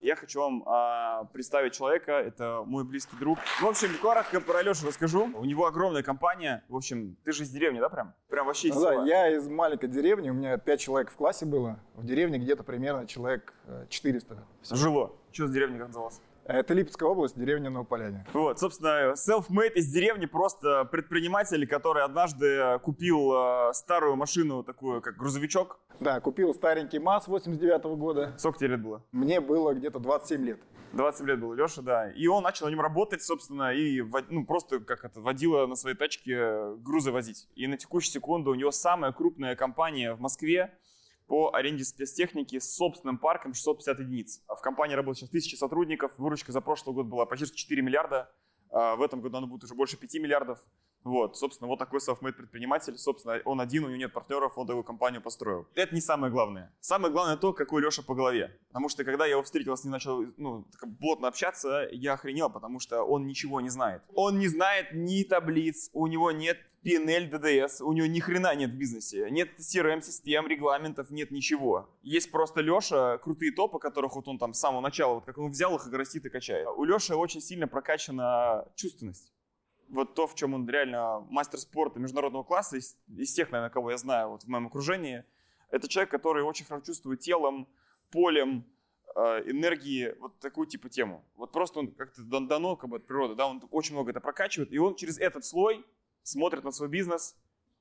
Я хочу вам а, представить человека, это мой близкий друг. В общем, коротко про Лешу расскажу. У него огромная компания. В общем, ты же из деревни, да, прям? Прям вообще из Ну да, я из маленькой деревни, у меня 5 человек в классе было. В деревне где-то примерно человек э, 400. Жило. Что за деревня как называлась? Это Липецкая область, деревня Новополяне. Вот, собственно, self-made из деревни, просто предприниматель, который однажды купил э, старую машину, такую, как грузовичок. Да, купил старенький МАЗ 89 года. Сколько тебе лет было? Мне было где-то 27 лет. 20 лет был Леша, да. И он начал на нем работать, собственно, и ну, просто как это, водила на своей тачке грузы возить. И на текущую секунду у него самая крупная компания в Москве по аренде спецтехники с собственным парком 650 единиц. А В компании работает сейчас тысячи сотрудников, выручка за прошлый год была почти 4 миллиарда, а в этом году она будет уже больше 5 миллиардов. Вот, собственно, вот такой self-made предприниматель. Собственно, он один, у него нет партнеров, он такую компанию построил. Это не самое главное. Самое главное то, какой Леша по голове. Потому что когда я его встретил, с ним начал ну, плотно общаться, я охренел, потому что он ничего не знает. Он не знает ни таблиц, у него нет PNL, DDS, у него ни хрена нет в бизнесе. Нет CRM-систем, регламентов, нет ничего. Есть просто Леша, крутые топы, которых вот он там с самого начала, вот как он взял их и растит и качает. У Леши очень сильно прокачана чувственность вот то, в чем он реально мастер спорта международного класса, из, из тех, наверное, кого я знаю вот в моем окружении, это человек, который очень хорошо чувствует телом, полем, э, энергии, вот такую типа тему. Вот просто он как-то дан- дано как бы от природы, да, он очень много это прокачивает, и он через этот слой смотрит на свой бизнес,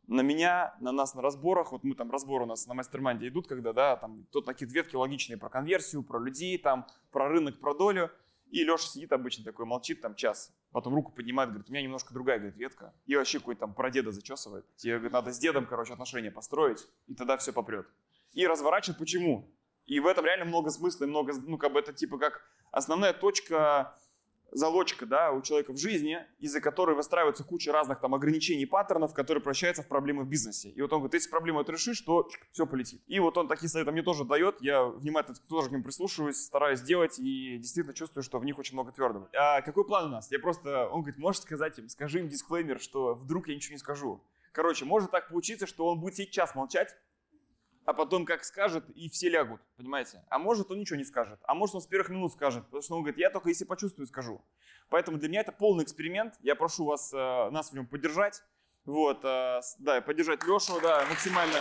на меня, на нас на разборах, вот мы там разборы у нас на мастер-манде идут, когда, да, там тут такие ветки логичные про конверсию, про людей, там, про рынок, про долю, и Леша сидит обычно такой, молчит там час, потом руку поднимает, говорит, у меня немножко другая, говорит, ветка, и вообще какой-то там про деда зачесывает. Тебе, говорит, надо с дедом, короче, отношения построить, и тогда все попрет. И разворачивает почему? И в этом реально много смысла, и много, ну, как бы это типа как основная точка залочка, да, у человека в жизни, из-за которой выстраивается куча разных там ограничений, паттернов, которые превращаются в проблемы в бизнесе. И вот он говорит, если проблему эту решишь, то все полетит. И вот он такие советы мне тоже дает, я внимательно тоже к ним прислушиваюсь, стараюсь делать и действительно чувствую, что в них очень много твердого. А какой план у нас? Я просто, он говорит, можешь сказать им, скажи им дисклеймер, что вдруг я ничего не скажу. Короче, может так получиться, что он будет сейчас молчать, а потом как скажет, и все лягут, понимаете? А может он ничего не скажет, а может он с первых минут скажет, потому что он говорит, я только если почувствую, скажу. Поэтому для меня это полный эксперимент, я прошу вас, э, нас в нем поддержать, вот, э, да, поддержать Лешу, да, максимально.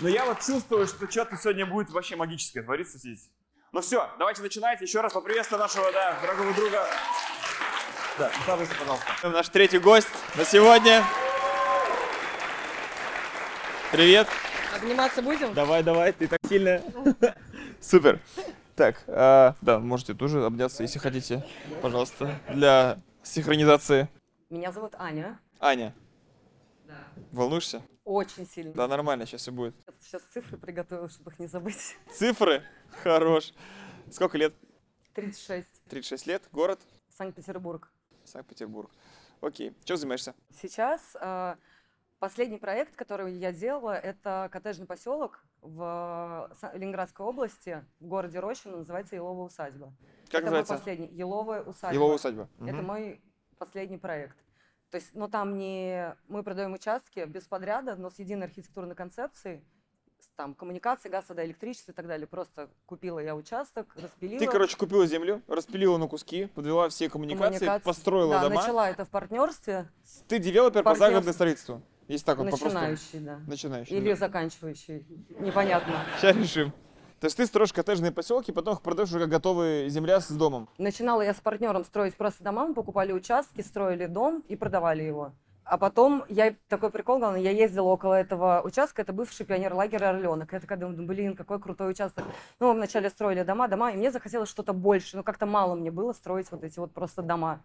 Но я вот чувствую, что что-то сегодня будет вообще магическое твориться здесь. Ну все, давайте начинать. Еще раз поприветствую нашего, да, дорогого друга. Да, пожалуйста. Наш третий гость на сегодня. Привет. Обниматься будем? Давай, давай, ты так сильная. Супер. Так, а, да, можете тоже обняться, если хотите, пожалуйста, для синхронизации. Меня зовут Аня. Аня, Да. волнуешься? Очень сильно. Да, нормально, сейчас все будет. Сейчас цифры приготовила, чтобы их не забыть. Цифры? Хорош. Сколько лет? 36. 36 лет, город? Санкт-Петербург. Санкт-Петербург. Окей, чем занимаешься? Сейчас э, последний проект, который я делала, это коттеджный поселок в Ленинградской области, в городе Рощино, называется Еловая усадьба. Как это мой называется? последний. Еловая усадьба. Еловая усадьба. Это Мгм. мой последний проект. То есть, ну там не мы продаем участки без подряда, но с единой архитектурной концепцией, там коммуникации, газ, вода, электричество и так далее. Просто купила я участок, распилила. Ты, короче, купила землю, распилила на куски, подвела все коммуникации, коммуникации. построила да, дома. начала это в партнерстве, Ты девелопер по загородному строительству. Если так вот начинающий, да. Начинающий. Или да. заканчивающий, непонятно. Сейчас решим. То есть ты строишь коттеджные поселки, потом их продаешь уже как готовые земля с домом. Начинала я с партнером строить просто дома, мы покупали участки, строили дом и продавали его. А потом я такой прикол, главное, я ездила около этого участка, это бывший пионер-лагерь Орленок. Я такая думаю, блин, какой крутой участок. Ну, мы вначале строили дома, дома, и мне захотелось что-то больше, но как-то мало мне было строить вот эти вот просто дома.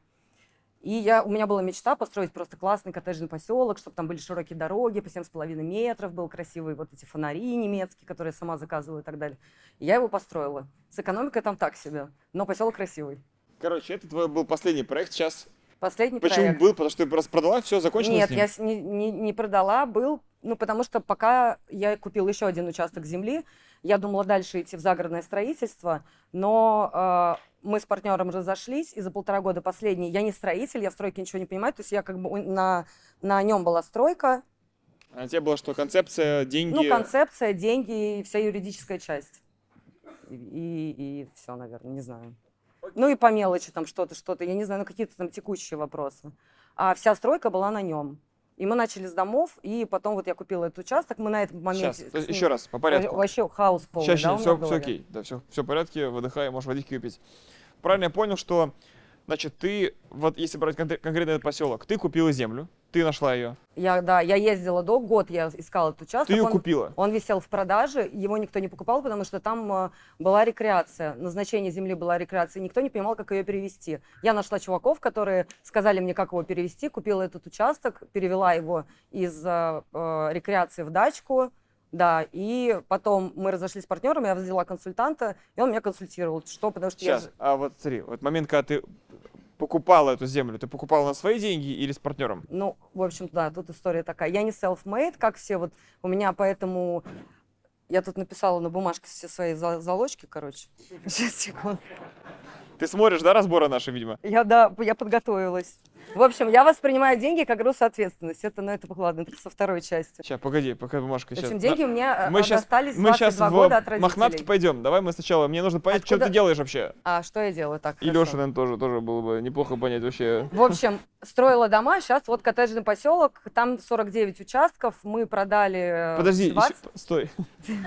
И я, у меня была мечта построить просто классный коттеджный поселок, чтобы там были широкие дороги по 7,5 метров, был красивый вот эти фонари немецкие, которые я сама заказываю и так далее. И я его построила. С экономикой там так себе, но поселок красивый. Короче, это твой был последний проект. Сейчас Последний почему проект. был? Потому что ты просто продала, все, закончилось Нет, я не, не- не продала, был, ну, потому что пока я купил еще один участок земли, я думала дальше идти в загородное строительство, но мы с партнером разошлись, и за полтора года последний, я не строитель, я в стройке ничего не понимаю, то есть я как бы на, на нем была стройка, А у тебя была что, концепция, деньги? ну, концепция, деньги и вся юридическая часть. И, и, все, наверное, не знаю. Ну и по мелочи там что-то, что-то, я не знаю, ну какие-то там текущие вопросы. А вся стройка была на нем. И мы начали с домов, и потом вот я купила этот участок, мы на этом моменте... Сейчас, с ним- еще раз, по порядку. Вообще хаос полный, Сейчас, да, все, все окей. Да, все, все в порядке, выдыхай, можешь водички выпить. Правильно я понял, что, значит, ты, вот если брать конкре- конкретно этот поселок, ты купила землю, ты нашла ее, Я, да, я ездила до год, я искала этот участок. ты ее он, купила. он висел в продаже, его никто не покупал, потому что там э, была рекреация. Назначение земли была рекреация, никто не понимал, как ее перевести. Я нашла чуваков, которые сказали мне, как его перевести, купила этот участок, перевела его из э, э, рекреации в дачку. Да, и потом мы разошлись с партнером, я взяла консультанта, и он меня консультировал. Что, потому что я Сейчас, же- а вот смотри, вот момент, когда ты покупала эту землю, ты покупала на свои деньги или с партнером? Ну, в общем, да, тут история такая. Я не self-made, как все вот. У меня поэтому... Я тут написала на бумажке все свои за- залочки, короче. Сейчас, секунду. Ты смотришь, да, разборы наши, видимо? Я, да, я подготовилась. В общем, я воспринимаю деньги как груз ответственности. Это, ну, это, ладно, это со второй части. Сейчас, погоди, пока бумажка В сейчас. общем, деньги у меня мы э, сейчас, достались мы сейчас 22 в года от родителей. пойдем. Давай мы сначала, мне нужно понять, что Откуда- ты делаешь вообще. А что я делаю так? И хорошо. Леша, наверное, тоже, тоже было бы неплохо понять вообще. В общем, строила дома, сейчас вот коттеджный поселок, там 49 участков, мы продали э, Подожди, 20. ещё- стой.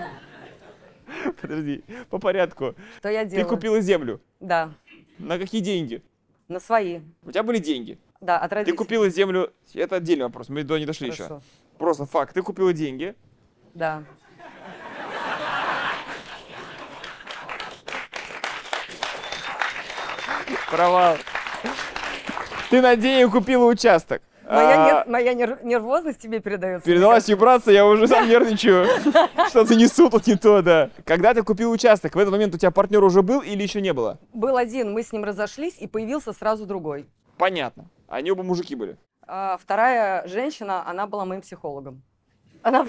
Подожди, по порядку. Что я Ты купила землю. Да, На какие деньги? на свои. У тебя были деньги. Да, от Ты родителей. купила землю. Это отдельный вопрос. Мы до не дошли еще. Хорошо. Просто факт. Ты купила деньги. Да. Провал. Ты на деньги купила участок. Моя, А, нер- моя нер- нервозность тебе передается. Передалась вибрация, я уже сам нервничаю. Что-то несу тут не то, да. Когда ты купил участок, в этот момент у тебя партнер уже был или еще не было? Был один, мы с ним разошлись, и появился сразу другой. Понятно. Они оба мужики были. А вторая женщина, она была моим психологом. Она,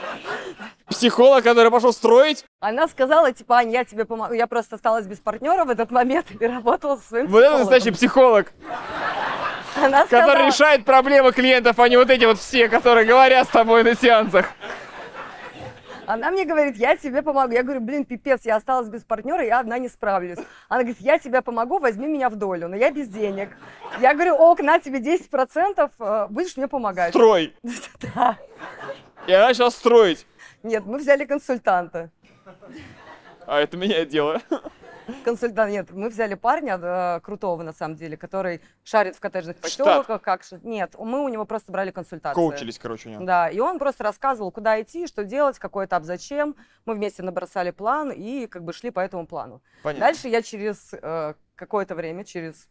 Психолог, который пошел строить, она сказала, типа, Ань, я тебе помогу. Я просто осталась без партнера в этот момент и работала со своим вот это настоящий психолог, Она который сказала- решает проблемы клиентов, а не вот эти вот все, которые говорят с тобой на сеансах. Она мне говорит, я тебе помогу. Я говорю, блин, пипец, я осталась без партнера, я одна не справлюсь. Она говорит, я тебе помогу, возьми меня в долю, но я без денег. Я говорю, ок, на тебе 10%, э, будешь мне помогать. Строй. Да. И она начала строить. Нет, мы взяли консультанта. А это меняет дело. Консультант, нет, мы взяли парня э, крутого, на самом деле, который шарит в коттеджных поселках. Как... Нет, мы у него просто брали консультацию. Коучились, короче, у него. Да, и он просто рассказывал, куда идти, что делать, какой этап, зачем. Мы вместе набросали план и как бы шли по этому плану. Понятно. Дальше я через э, какое-то время, через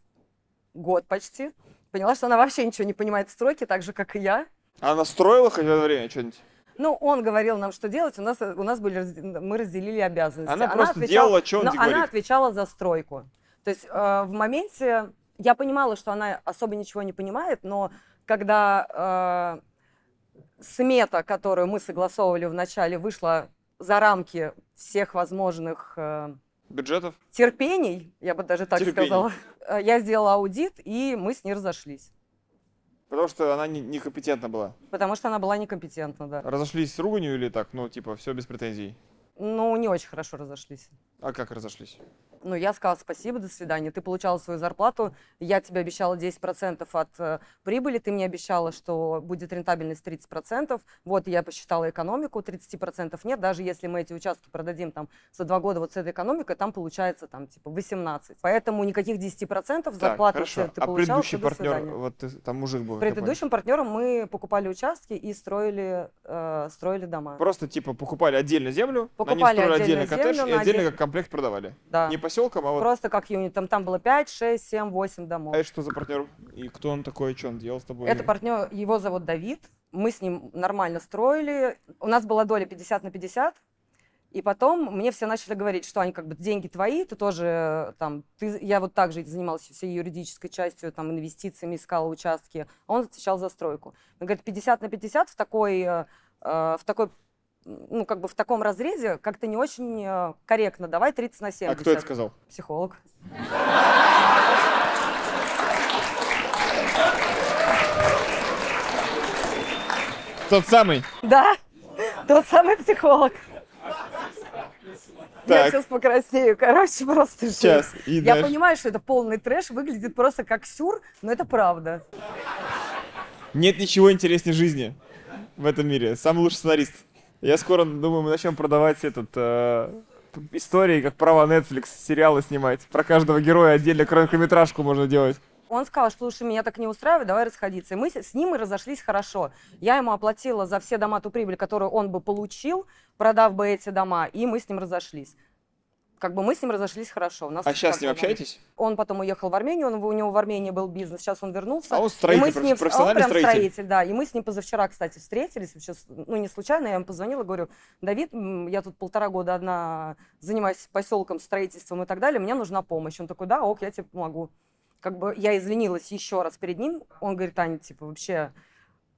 год почти, поняла, что она вообще ничего не понимает в стройке, так же, как и я. Она строила хоть время что-нибудь? Ну, он говорил нам, что делать, у нас, у нас были, мы разделили обязанности. Она просто делала, что он но она отвечала за стройку. То есть э, в моменте я понимала, что она особо ничего не понимает, но когда э, смета, которую мы согласовывали в начале, вышла за рамки всех возможных э, Бюджетов? терпений, я бы даже так Терпений. сказала, э, я сделала аудит, и мы с ней разошлись. Потому что она не- некомпетентна была. Потому что она была некомпетентна, да. Разошлись с руганью или так? Ну, типа, все без претензий. Ну, не очень хорошо разошлись. А как разошлись? Ну, я сказала спасибо, до свидания. Ты получала свою зарплату, я тебе обещала 10% от э, прибыли, ты мне обещала, что будет рентабельность 30%. Вот я посчитала экономику, 30% нет. Даже если мы эти участки продадим там за два года вот с этой экономикой, там получается там типа 18. Поэтому никаких 10% Так, зарплаты хорошо. ты а получала, предыдущий партнер, вот ты- там мужик был. Предыдущим партнером мы покупали участки и строили, э, строили дома. Просто, типа, покупали отдельно землю, Покупали строили отдельно отдельный коттедж землю, и отдельно отдель- как комплект продавали. Да. Не поселком, а вот... Просто как юнит. Там, там было 5, 6, 7, 8 домов. А это что за партнер? И кто он такой, что он делал с тобой? Это партнер, его зовут Давид. Мы с ним нормально строили. У нас была доля 50 на 50. И потом мне все начали говорить, что они как бы деньги твои, ты тоже э, там, ты, я вот так же занималась всей юридической частью, там, инвестициями, искала участки, а он отвечал за стройку. Он говорит, 50 на 50 в такой, э, э, в такой ну, как бы в таком разрезе как-то не очень э, корректно. Давай 30 на 70. А кто это сказал? Психолог. Тот самый. Да, тот самый психолог. Я Так. сейчас покраснею. Короче, просто жесть. Сейчас. И Я дальше. понимаю, что это полный трэш, выглядит просто как сюр, но это правда. Нет ничего интереснее жизни в этом мире. Самый лучший сценарист. Я скоро, думаю, мы начнем продавать этот э, истории, как права Netflix, сериалы снимать. Про каждого героя отдельно короткометражку можно делать. Он сказал, что слушай, меня так не устраивает, давай расходиться. И мы с ним и разошлись хорошо. Я ему оплатила за все дома ту прибыль, которую он бы получил, продав бы эти дома, и мы с ним разошлись. Как бы мы с ним разошлись хорошо. У нас А сейчас с ним общаетесь? Он потом уехал в Армению, он, у него в Армении был бизнес, сейчас он вернулся. А он И строитель, мы с ним, профессиональный он прям строитель. да. И мы с ним позавчера, кстати, встретились. Вообще, с- ну, не случайно, я ему позвонила, говорю, Давид, я тут полтора года одна занимаюсь поселком, строительством и так далее, мне нужна помощь. Он такой, да, ок, я тебе помогу. Как бы я извинилась еще раз перед ним. Он говорит, Аня, типа, вообще,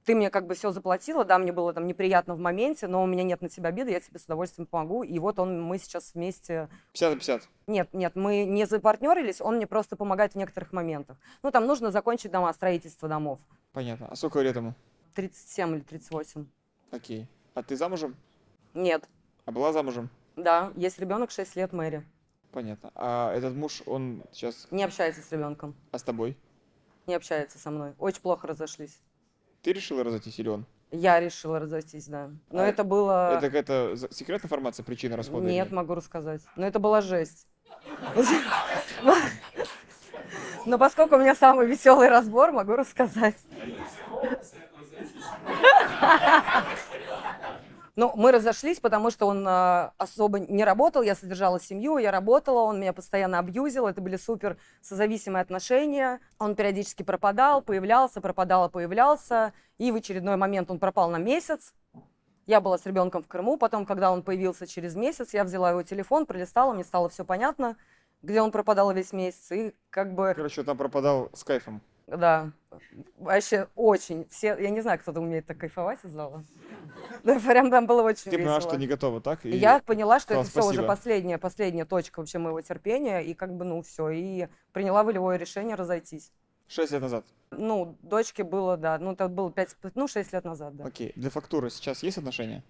ты мне как бы все заплатила, да, мне было там неприятно в моменте, но у меня нет на тебя обиды, я тебе с удовольствием помогу. И вот он, мы сейчас вместе 50 на 50. нет, нет, мы не запартнерились, он мне просто помогает в некоторых моментах. Ну, там нужно закончить дома, строительство домов. Понятно. А сколько лет ему? 37 или 38. Окей. А ты замужем? Нет. А была замужем? Да, есть ребенок 6 лет, Мэри. Понятно. А этот муж, он сейчас... Не общается с ребенком. А с тобой? Не общается со мной. Очень плохо разошлись. Ты решила разойтись или он? Я решила разойтись, да. Но А это было... Это какая-то за- секретная информация, причина расхода? Нет, или- могу рассказать. Но это была жесть. Но поскольку у меня самый веселый разбор, могу рассказать. Ну, мы разошлись, потому что он э, особо не работал, я содержала семью, я работала, он меня постоянно абьюзил, это были супер созависимые отношения. Он периодически пропадал, появлялся, пропадал, появлялся, и в очередной момент он пропал на месяц. Я была с ребенком в Крыму, потом, когда он появился через месяц, я взяла его телефон, пролистала, мне стало все понятно, где он пропадал весь месяц, и как бы, Короче, там пропадал с кайфом. Да, вообще очень, все, я не знаю, кто-то умеет так кайфовать из зала. Да, прям там было очень Ты поняла, что не готова, так? И Я поняла, что сказала это все уже последняя, последняя точка вообще моего терпения, и как бы, ну, все, и приняла волевое решение разойтись. Шесть лет назад. Ну, дочке было, да, ну, это было 5, ну, 6 лет назад, да. Окей. Для фактуры сейчас есть отношения?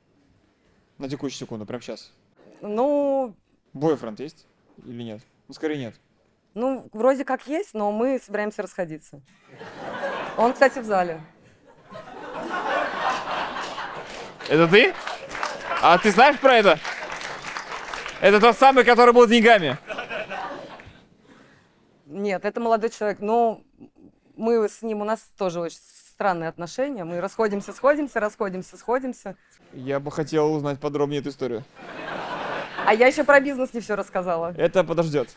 На текущую секунду, прямо сейчас. Ну, Бойфренд есть или нет? Ну, скорее нет. Ну, вроде как есть, но мы собираемся расходиться. Он, кстати, в зале. Это ты? А ты знаешь про это? Это тот самый, который был с деньгами. Нет, это молодой человек, но мы с ним, у нас тоже очень странные отношения. Мы расходимся, сходимся, расходимся, сходимся. Я бы хотел узнать подробнее эту историю. А я еще про бизнес не все рассказала. Это подождет.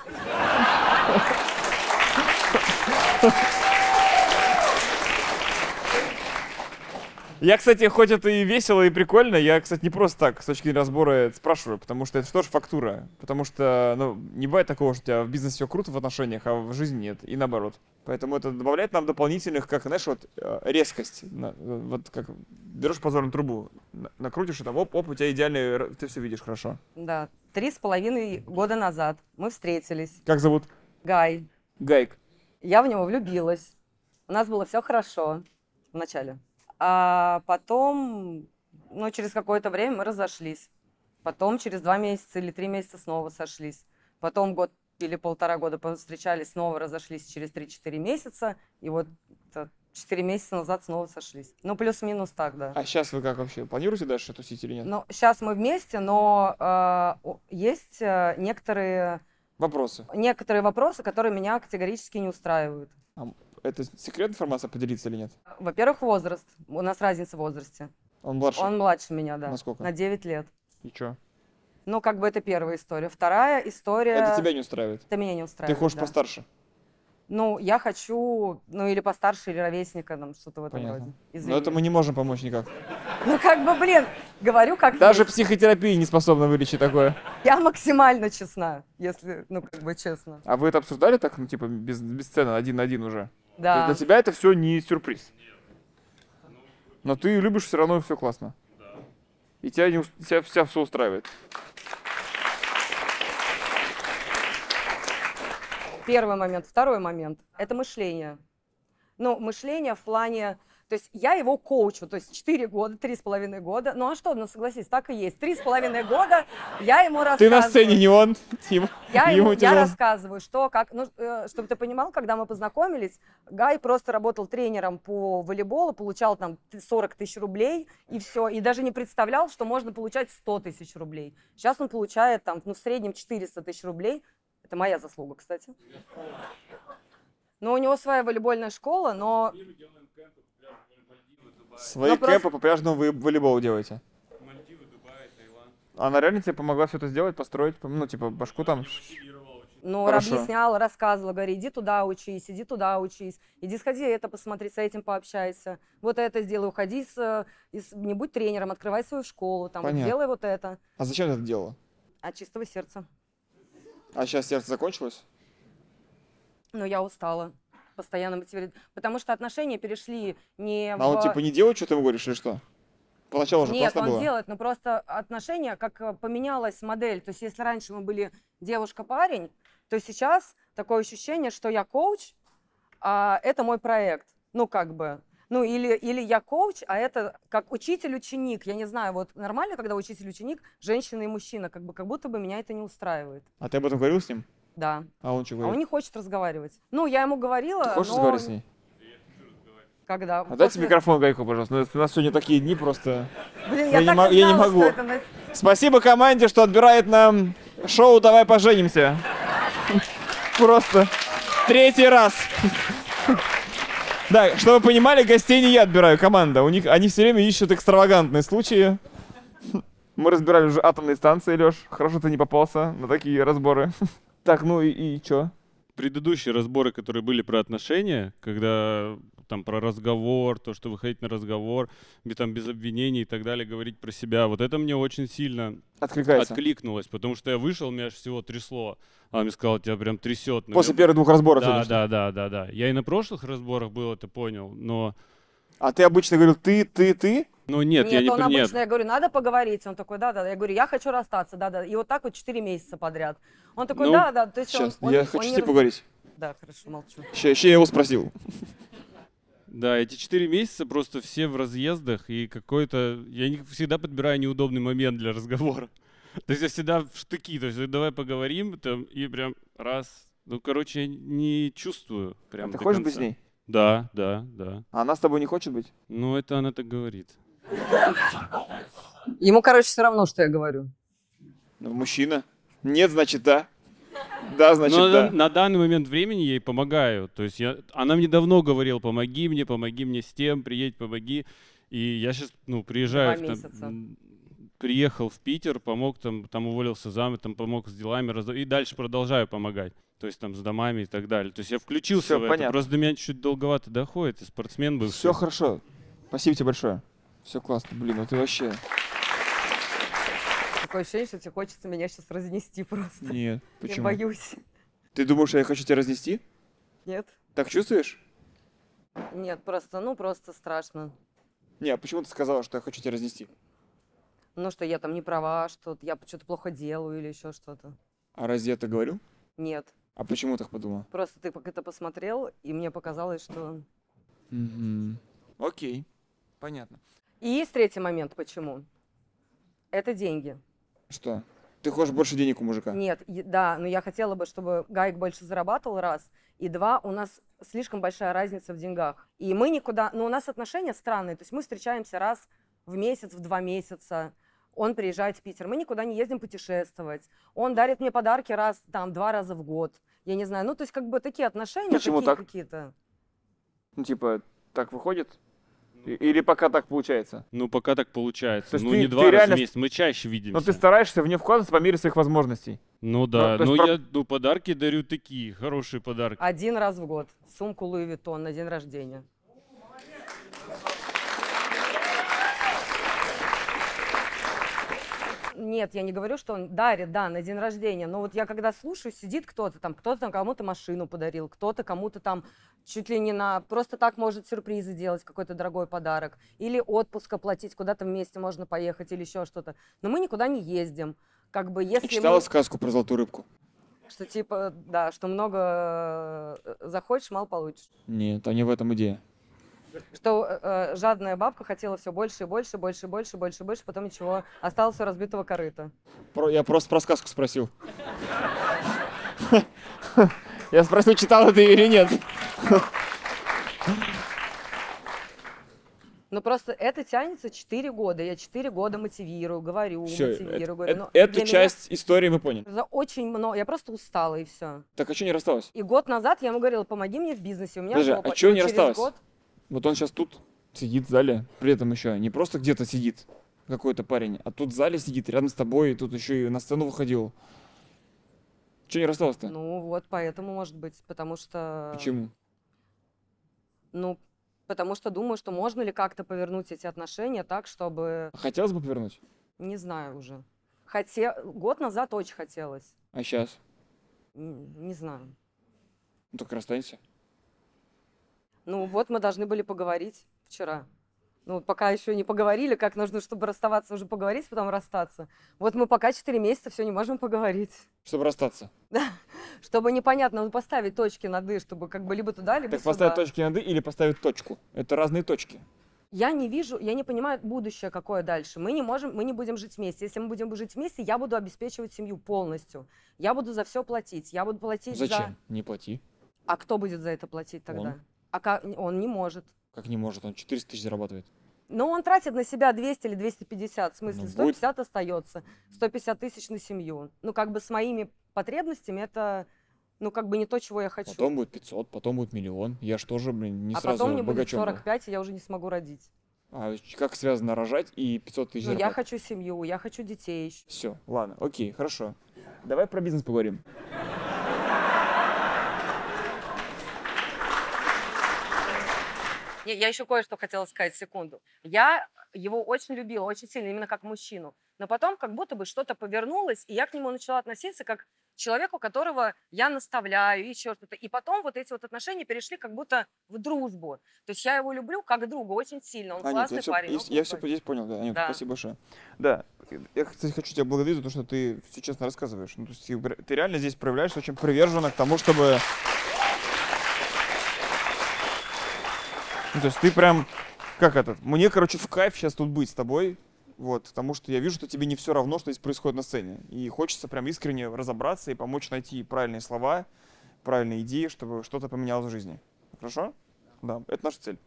Я, кстати, хоть это и весело, и прикольно, я, кстати, не просто так с точки зрения разбора это спрашиваю, потому что это тоже фактура. Потому что, ну, не бывает такого, что у тебя в бизнесе все круто в отношениях, а в жизни нет, и наоборот. Поэтому это добавляет нам дополнительных, как, знаешь, вот э, резкость. На- вот как берешь позорную трубу, на- накрутишь, и там, оп, оп, у тебя идеальный, ты все видишь хорошо. Да, три с половиной года назад мы встретились. Как зовут? Гай. Гайк. Я в него влюбилась. У нас было все хорошо вначале. А потом, ну, через какое-то время мы разошлись. Потом через два месяца или три месяца снова сошлись. Потом год или полтора года встречались, снова разошлись через 3-4 месяца. И вот 4 месяца назад снова сошлись. Ну, плюс-минус так, да. А сейчас вы как вообще? Планируете дальше тусить или нет? Ну, сейчас мы вместе, но э, есть э, некоторые, Вопросы. некоторые вопросы, которые меня категорически не устраивают. Это секретная информация, поделиться или нет? Во-первых, возраст. У нас разница в возрасте. Он младше. Он младше меня, да. На сколько? На 9 лет. И чё? Ну, как бы это первая история. Вторая история... Это тебя не устраивает? Это меня не Ты устраивает. хочешь да. постарше? Ну, я хочу, ну, или постарше, или ровесника, там, что-то в этом Понятно. роде. Но Извини. это мы не можем помочь никак. Ну, как бы, блин, говорю, как Даже есть. психотерапия не способна вылечить такое. Я максимально честна, если, ну, как бы честно. А вы это обсуждали так, ну, типа, без, без сцены, один на один уже? То Да. есть для тебя это все не сюрприз. Но ты любишь все равно, все классно. И тебя, не, тебя вся все устраивает. Первый момент. Второй момент – это мышление. Ну, мышление в плане... То есть я его коучу, то есть 4 года, 3,5 года. Ну а что, ну согласись, так и есть. 3,5 года я ему Ты рассказываю. на сцене, не он. Ему, Я, ему, я рассказываю, что, как, ну, э, чтобы ты понимал, когда мы познакомились, Гай просто работал тренером по волейболу, получал там т- 40 тысяч рублей, и все, и даже не представлял, что можно получать 100 тысяч рублей. Сейчас он получает там, ну, в среднем 400 тысяч рублей. Это моя заслуга, кстати. Но у него своя волейбольная школа, но Свои просто- кемпы по пляжному вы волейболу делаете. Она реально тебе помогла все это сделать, построить? Ну, типа, башку там? Ну, объясняла, рассказывала, говори, иди туда учись, иди туда учись, иди сходи это посмотри, с этим пообщайся, вот это сделай, уходи, с, из- не будь тренером, открывай свою школу, там, Понятно. делай вот это. А зачем ты это делала? От чистого сердца. А сейчас сердце закончилось? Но я устала. Постоянно мотивировать. Потому что отношения перешли не А в... он типа не делает, что ты ему говоришь, или что? Поначалу же Нет, классно он было. делает, но просто отношения, как э, поменялась модель. То есть если раньше мы были девушка-парень, то сейчас такое ощущение, что я коуч, а это мой проект. Ну, как бы. Ну, или, или я коуч, а это как учитель-ученик. Я не знаю, вот нормально, когда учитель-ученик, женщина и мужчина, как бы как будто бы меня это не устраивает. А ты об этом говорил с ним? Да. А он что А он не хочет разговаривать. Ну, я ему говорила, Ты хочешь но разговаривать с ней? когда? А дайте После- микрофон Гайку, пожалуйста. Ну, У нас сегодня такие дни просто. Блин, Я я, не и я не знала, могу. это Спасибо команде, что отбирает нам шоу «Давай поженимся». Просто третий раз. Да, чтобы вы понимали, гостей не я отбираю, команда. У них, они все время ищут экстравагантные случаи. Мы разбирали уже атомные станции, Леш. Хорошо ты не попался на такие разборы. Так, ну и, и чё? предыдущие разборы, которые были про отношения, когда там про разговор, то, что выходить на разговор, где там без обвинений и так далее, говорить про себя, вот это мне очень сильно Откликается. откликнулось, потому что я вышел, меня аж всего трясло. Она мне сказала, тебя прям трясет. После первых двух разборов. да, да, да, да, да. Я и на прошлых разборах был это понял, но, А ты обычно говорил ты, ты, ты? но нет, Нет, я не он нет. обычно, я говорю, надо поговорить. Он такой, да-да. Я говорю, я хочу расстаться, да-да. И вот так вот 4 месяца подряд. Он такой, Ну, да-да. То есть он- Сейчас, он, я он хочу не с ней раз- поговорить. Да, хорошо, молчу. Сейчас я его спросил. Да, эти четыре месяца просто все в разъездах, и какой-то... Я не, всегда подбираю неудобный момент для разговора. То есть я всегда в штыки, то есть давай поговорим, там, и прям раз... Ну, короче, я не чувствую прям А ты хочешь быть с конца. ней? Да, да, да. А она с тобой не хочет быть? Ну, это она так говорит. Ему, короче, все равно, что я говорю. Ну, мужчина. Нет, значит, да. Да, значит, Но да. на, данный момент времени я ей помогаю. То есть я, она мне давно говорила, помоги мне, помоги мне с тем, приедь, помоги. И я сейчас, ну, приезжаю, Два в там, приехал в Питер, помог там, там уволился зам, там помог с делами, разда- и дальше продолжаю помогать. То есть там с домами и так далее. То есть я включился Всё в это. понятно. Просто до меня чуть долговато доходит. И спортсмен был. Все хорошо. Спасибо тебе большое. Все классно. Блин, ну ты вообще... Такое ощущение, что тебе хочется меня сейчас разнести просто. Нет. Я Почему? боюсь. Ты думаешь, я хочу тебя разнести? Нет? Так чувствуешь? Нет, просто, ну, просто страшно. Не, а почему ты сказала, что я хочу тебя разнести? Ну, что я там не права, что я что-то плохо делаю или еще что-то. А разве я это говорю? Нет. А почему так подумал? Просто ты как это посмотрел, и мне показалось, что... Окей. Понятно. И есть третий момент, почему. Это деньги. Что? Ты хочешь больше денег у мужика? Нет, да, но я хотела бы, чтобы Гайк больше зарабатывал, раз. И два, у нас слишком большая разница в деньгах. И мы никуда... Ну, у нас отношения странные. То есть мы встречаемся раз в месяц, в два месяца. Он приезжает в Питер. Мы никуда не ездим путешествовать. Он дарит мне подарки раз, там, два раза в год. Я не знаю. Ну, то есть как бы такие отношения Почему такие так? какие-то. Ну, типа, так выходит? Или пока так получается? Ну, пока так получается. То есть ну, ты- не ты два раза реально в месяц, мы чаще видимся. Но ты стараешься в нее вкладываться по мере своих возможностей. Ну да, то есть ну, про- я ну, подарки дарю такие, хорошие подарки. Один раз в год. Сумку Луи Виттон на день рождения. Нет, я не говорю, что он дарит, да, на день рождения. Но вот я когда слушаю, сидит кто-то там, кто-то там кому-то машину подарил, кто-то кому-то там чуть ли не на... Просто так может сюрпризы делать, какой-то дорогой подарок. Или отпуск оплатить, куда-то вместе можно поехать или еще что-то. Но мы никуда не ездим. Как бы если Читала мы... сказку про золотую рыбку? Что типа, да, что много э, захочешь, мало получишь. Нет, а не в этом идея. Что э, э, жадная бабка хотела все больше и больше, больше, больше, больше, больше, потом ничего, осталось у разбитого корыта. Про- я просто про сказку спросил. Я спросил, читала ты или нет. Но просто это тянется 4 года. Я 4 года мотивирую, говорю, Все, мотивирую, говорю. Но эту для меня часть истории мы поняли. это очень много. Я просто устала и все. Так а что не рассталась? И год назад я ему говорила, помоги мне в бизнесе. У меня Подожди, жопа. а И не рассталась? год- Вот он сейчас тут сидит в зале, при этом еще не просто где-то сидит какой-то парень, а тут в зале сидит рядом с тобой, и тут еще и на сцену выходил. Че не рассталась-то? Ну вот, поэтому, может быть, потому что... Почему? Ну, потому что думаю, что можно ли как-то повернуть эти отношения так, чтобы... Хотелось бы повернуть? Не знаю уже. Хоте... Год назад очень хотелось. А сейчас? М, Не знаю. Ну так расстанься. Ну вот мы должны были поговорить вчера. Ну, пока еще не поговорили, как нужно, чтобы расставаться, уже поговорить, потом расстаться. Вот мы пока 4 месяца все не можем поговорить. Чтобы расстаться. Чтобы непонятно, ну, поставить точки над «и», чтобы как бы либо туда, либо Так сюда. поставить точки над «и» или поставить точку. Это разные точки. Я не вижу, я не понимаю будущее какое дальше. Мы не можем, мы не будем жить вместе. Если мы будем жить вместе, я буду обеспечивать семью полностью. Я буду за все платить. Я буду платить за... Зачем? Не плати. А кто будет за это платить тогда? Он. А ка- он не может. Как не может, он 400 тысяч зарабатывает. Но он тратит на себя 200 или 250, в смысле Ну, 150 остается, 150 тысяч на семью. Ну, как бы с моими потребностями это, ну, как бы не то, чего я хочу. Потом будет 500, потом будет миллион. Я ж тоже, блин, не а сразу потом мне будет богачом был. 45, и я уже не смогу родить. А как связано рожать и 500 тысяч Ну, я хочу семью, я хочу детей. Все, ладно, окей, хорошо. Давай про бизнес поговорим. Я еще кое-что хотела сказать, секунду. Я его очень любила, очень сильно, именно как мужчину. Но потом как будто бы что-то повернулось, и я к нему начала относиться как к человеку, которого я наставляю, еще что-то. И потом вот эти вот отношения перешли как будто в дружбу. То есть я его люблю как друга очень сильно. Он Анют, классный я все, парень. он я все здесь понял, да, Анют, Да. спасибо большое. Да, я, кстати, хочу тебя благодарить за то, что ты все честно рассказываешь. Ну, то есть ты ты реально здесь проявляешься очень приверженно к тому, чтобы... Ну, то есть ты прям, как этот, мне, короче, в кайф сейчас тут быть с тобой, вот, потому что я вижу, что тебе не все равно, что здесь происходит на сцене. И хочется прям искренне разобраться и помочь найти правильные слова, правильные идеи, чтобы что-то поменялось в жизни. Хорошо? Да, это наша цель.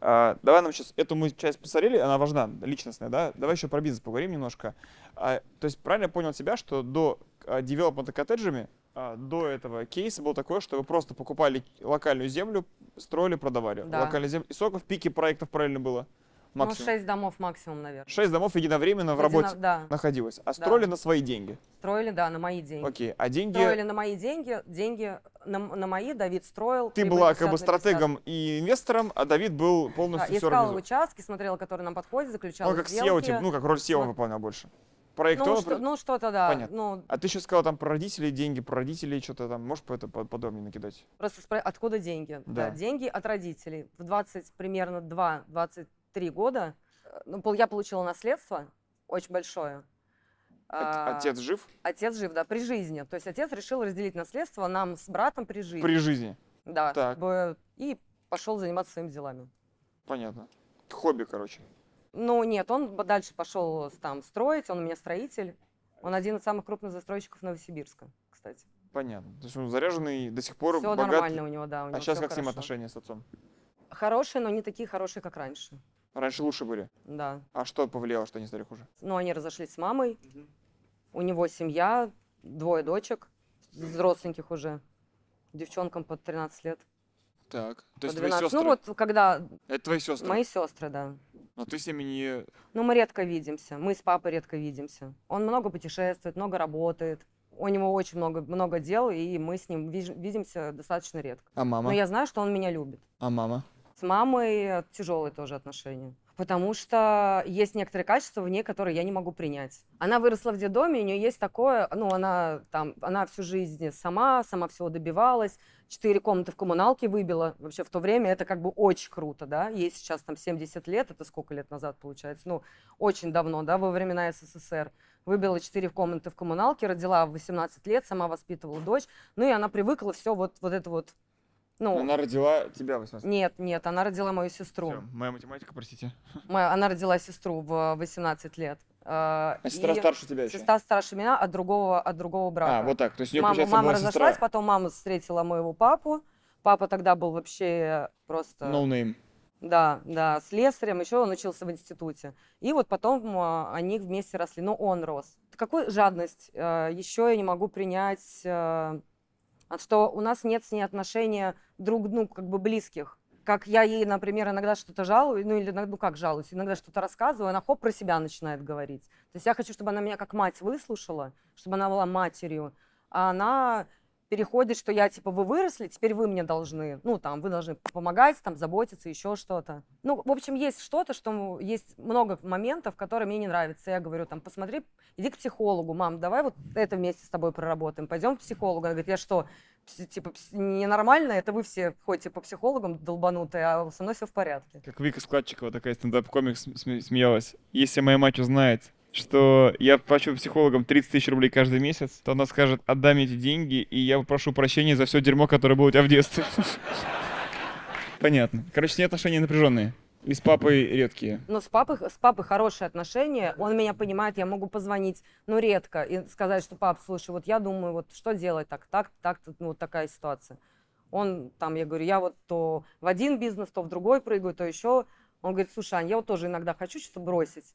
А, давай нам сейчас эту мы часть посмотрели, она важна, личностная, да? Давай еще про бизнес поговорим немножко. А, то есть правильно я понял тебя, что до а, девелопмента коттеджами, до этого кейса был такой, что вы просто покупали локальную землю, строили, продавали. Да. Локальную землю. И сколько в пике проектов правильно было? Ну, Максимум. 6 домов максимум, наверное. Шесть домов единовременно в Едино- работе Да. находилось. А строили на свои деньги. Строили, да, на мои деньги. Окей. А деньги... Строили на мои деньги, деньги на, на мои Давид строил. Ты была 50 как бы на 50. стратегом и инвестором, а Давид был Да, полностью все искала участки, смотрела, которые нам подходят, заключала Ну, как сделки. SEO, типа, ну, как роль SEO выполнял больше. Ну, Проектовал, что, ну, что-то, да. Понятно. Ну, А ты еще сказал там про родителей, деньги про родителей, что-то там, можешь по это по- подробнее накидать? просто спро- откуда деньги? Да. деньги от родителей. В 20, примерно 2-23 года э, ну, пол- я получила наследство очень большое. От- А, Отец жив Отец жив, да, при жизни. То есть отец решил разделить наследство нам с братом при жизни. при жизни. Да. Так. И пошел заниматься своими делами. Понятно. Хобби, короче. Ну, нет, он дальше пошел там строить, он у меня строитель. Он один из самых крупных застройщиков Новосибирска, кстати. Понятно. То есть он заряженный до сих пор Все богат. нормально у него, да. У А него сейчас всё как с ним хорошо. отношения с отцом? Хорошие, но не такие хорошие, как раньше. Раньше лучше были. Да. А что повлияло, что они стали хуже? Но они разошлись с мамой. У него семья, двое дочек, взросленьких уже. Девчонкам под 13 лет. Так. То есть твои 12. сестры? Ну вот, когда Это твои сестры. мои сестры, да. Но ты с ними не... Ну, мы редко видимся. Мы с папой редко видимся. Он много путешествует, много работает. У него очень много, много дел, и мы с ним виж- видимся достаточно редко. А мама? Но я знаю, что он меня любит. А мама? С мамой тяжелые тоже отношения. Потому что есть некоторые качества в ней, которые я не могу принять. Она выросла в детдоме, у нее есть такое, ну, она там, она всю жизнь сама, сама всего добивалась, четыре комнаты в коммуналке выбила. Вообще в то время это как бы очень круто, да. Ей сейчас там 70 лет, это сколько лет назад получается? Ну, очень давно, да, во времена СССР. Выбила четыре комнаты в коммуналке, родила в 18 лет, сама воспитывала дочь. Ну, и она привыкла все вот, вот это вот, ну, Она родила тебя 18 нет, нет, она родила мою сестру. Всё, моя математика, простите. Моя- она родила сестру в 18 лет. А А сестра старше тебя еще? Сестра старше меня от другого, от другого брата. А, вот так. То есть у нее, мама, получается, мама была разошлась, сестра. потом мама встретила моего папу. Папа тогда был вообще просто... No name. Да, да, слесарем, еще он учился в институте. И вот потом а, они вместе росли, но он рос. Какую жадность еще я не могу принять, а, что у нас нет с ней отношения друг, ну, как бы близких. Как я ей, например, иногда что-то жалую, ну или, ну как жалуюсь, иногда что-то рассказываю, она хоп, про себя начинает говорить. То есть я хочу, чтобы она меня как мать выслушала, чтобы она была матерью, а она переходит, что я, типа, вы выросли, теперь вы мне должны, ну, там, вы должны помогать, там, заботиться, еще что-то. Ну, в общем, есть что-то, что есть много моментов, которые мне не нравятся. Я говорю, там, посмотри, иди к психологу, мам, давай вот это вместе с тобой проработаем, пойдем к психологу. Она говорит, я что, типа, ненормально, это вы все ходите по психологам долбанутые, а со мной все в порядке. Как Вика Складчикова, такая стендап-комик, см- сме- смеялась. Если моя мать узнает, что я плачу психологам 30 тысяч рублей каждый месяц, то она скажет, отдай мне эти деньги, и я попрошу прощения за все дерьмо, которое было у тебя в детстве. Понятно. Короче, с ней отношения напряженные. И с папой редкие. Но с папой, с папой хорошие отношения, он меня понимает, я могу позвонить, ну, редко, и сказать, что, пап, слушай, вот я думаю, вот что делать так, так, так, ну, вот такая ситуация. Он там, я говорю, я вот то в один бизнес, то в другой прыгаю, то еще. Он говорит, слушай, Ань, я вот тоже иногда хочу что-то бросить.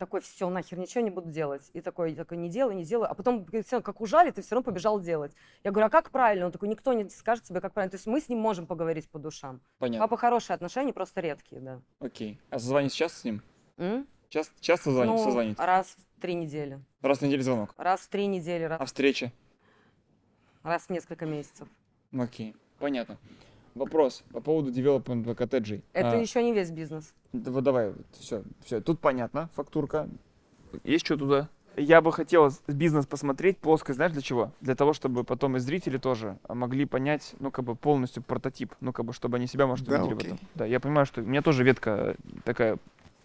Такой, все, нахер, ничего не буду делать. И такой, такой, не делай, не делай. А потом, как ужали, ты все равно побежал делать. Я говорю, а как правильно? Он такой, никто не скажет тебе, как правильно. То есть мы с ним можем поговорить по душам. Понятно. Папа хорошие отношения, просто редкие, да. Окей. А созвонить часто с ним? М? Часто, часто звонить, Ну, созвонить? раз в три недели. Раз в неделю звонок. Раз в три недели, раз, А встреча? раз в несколько месяцев. Окей. Понятно. Вопрос по поводу девелопмента коттеджей. Это А, еще не весь бизнес. Да вот давай, все, все, тут понятно, фактурка. Есть что туда? Я бы хотел бизнес посмотреть плоскость, знаешь, для чего? Для того, чтобы потом и зрители тоже могли понять, ну, как бы полностью прототип, ну, как бы, чтобы они себя, может, Да, увидели в окей. этом. Да, я понимаю, что у меня тоже ветка такая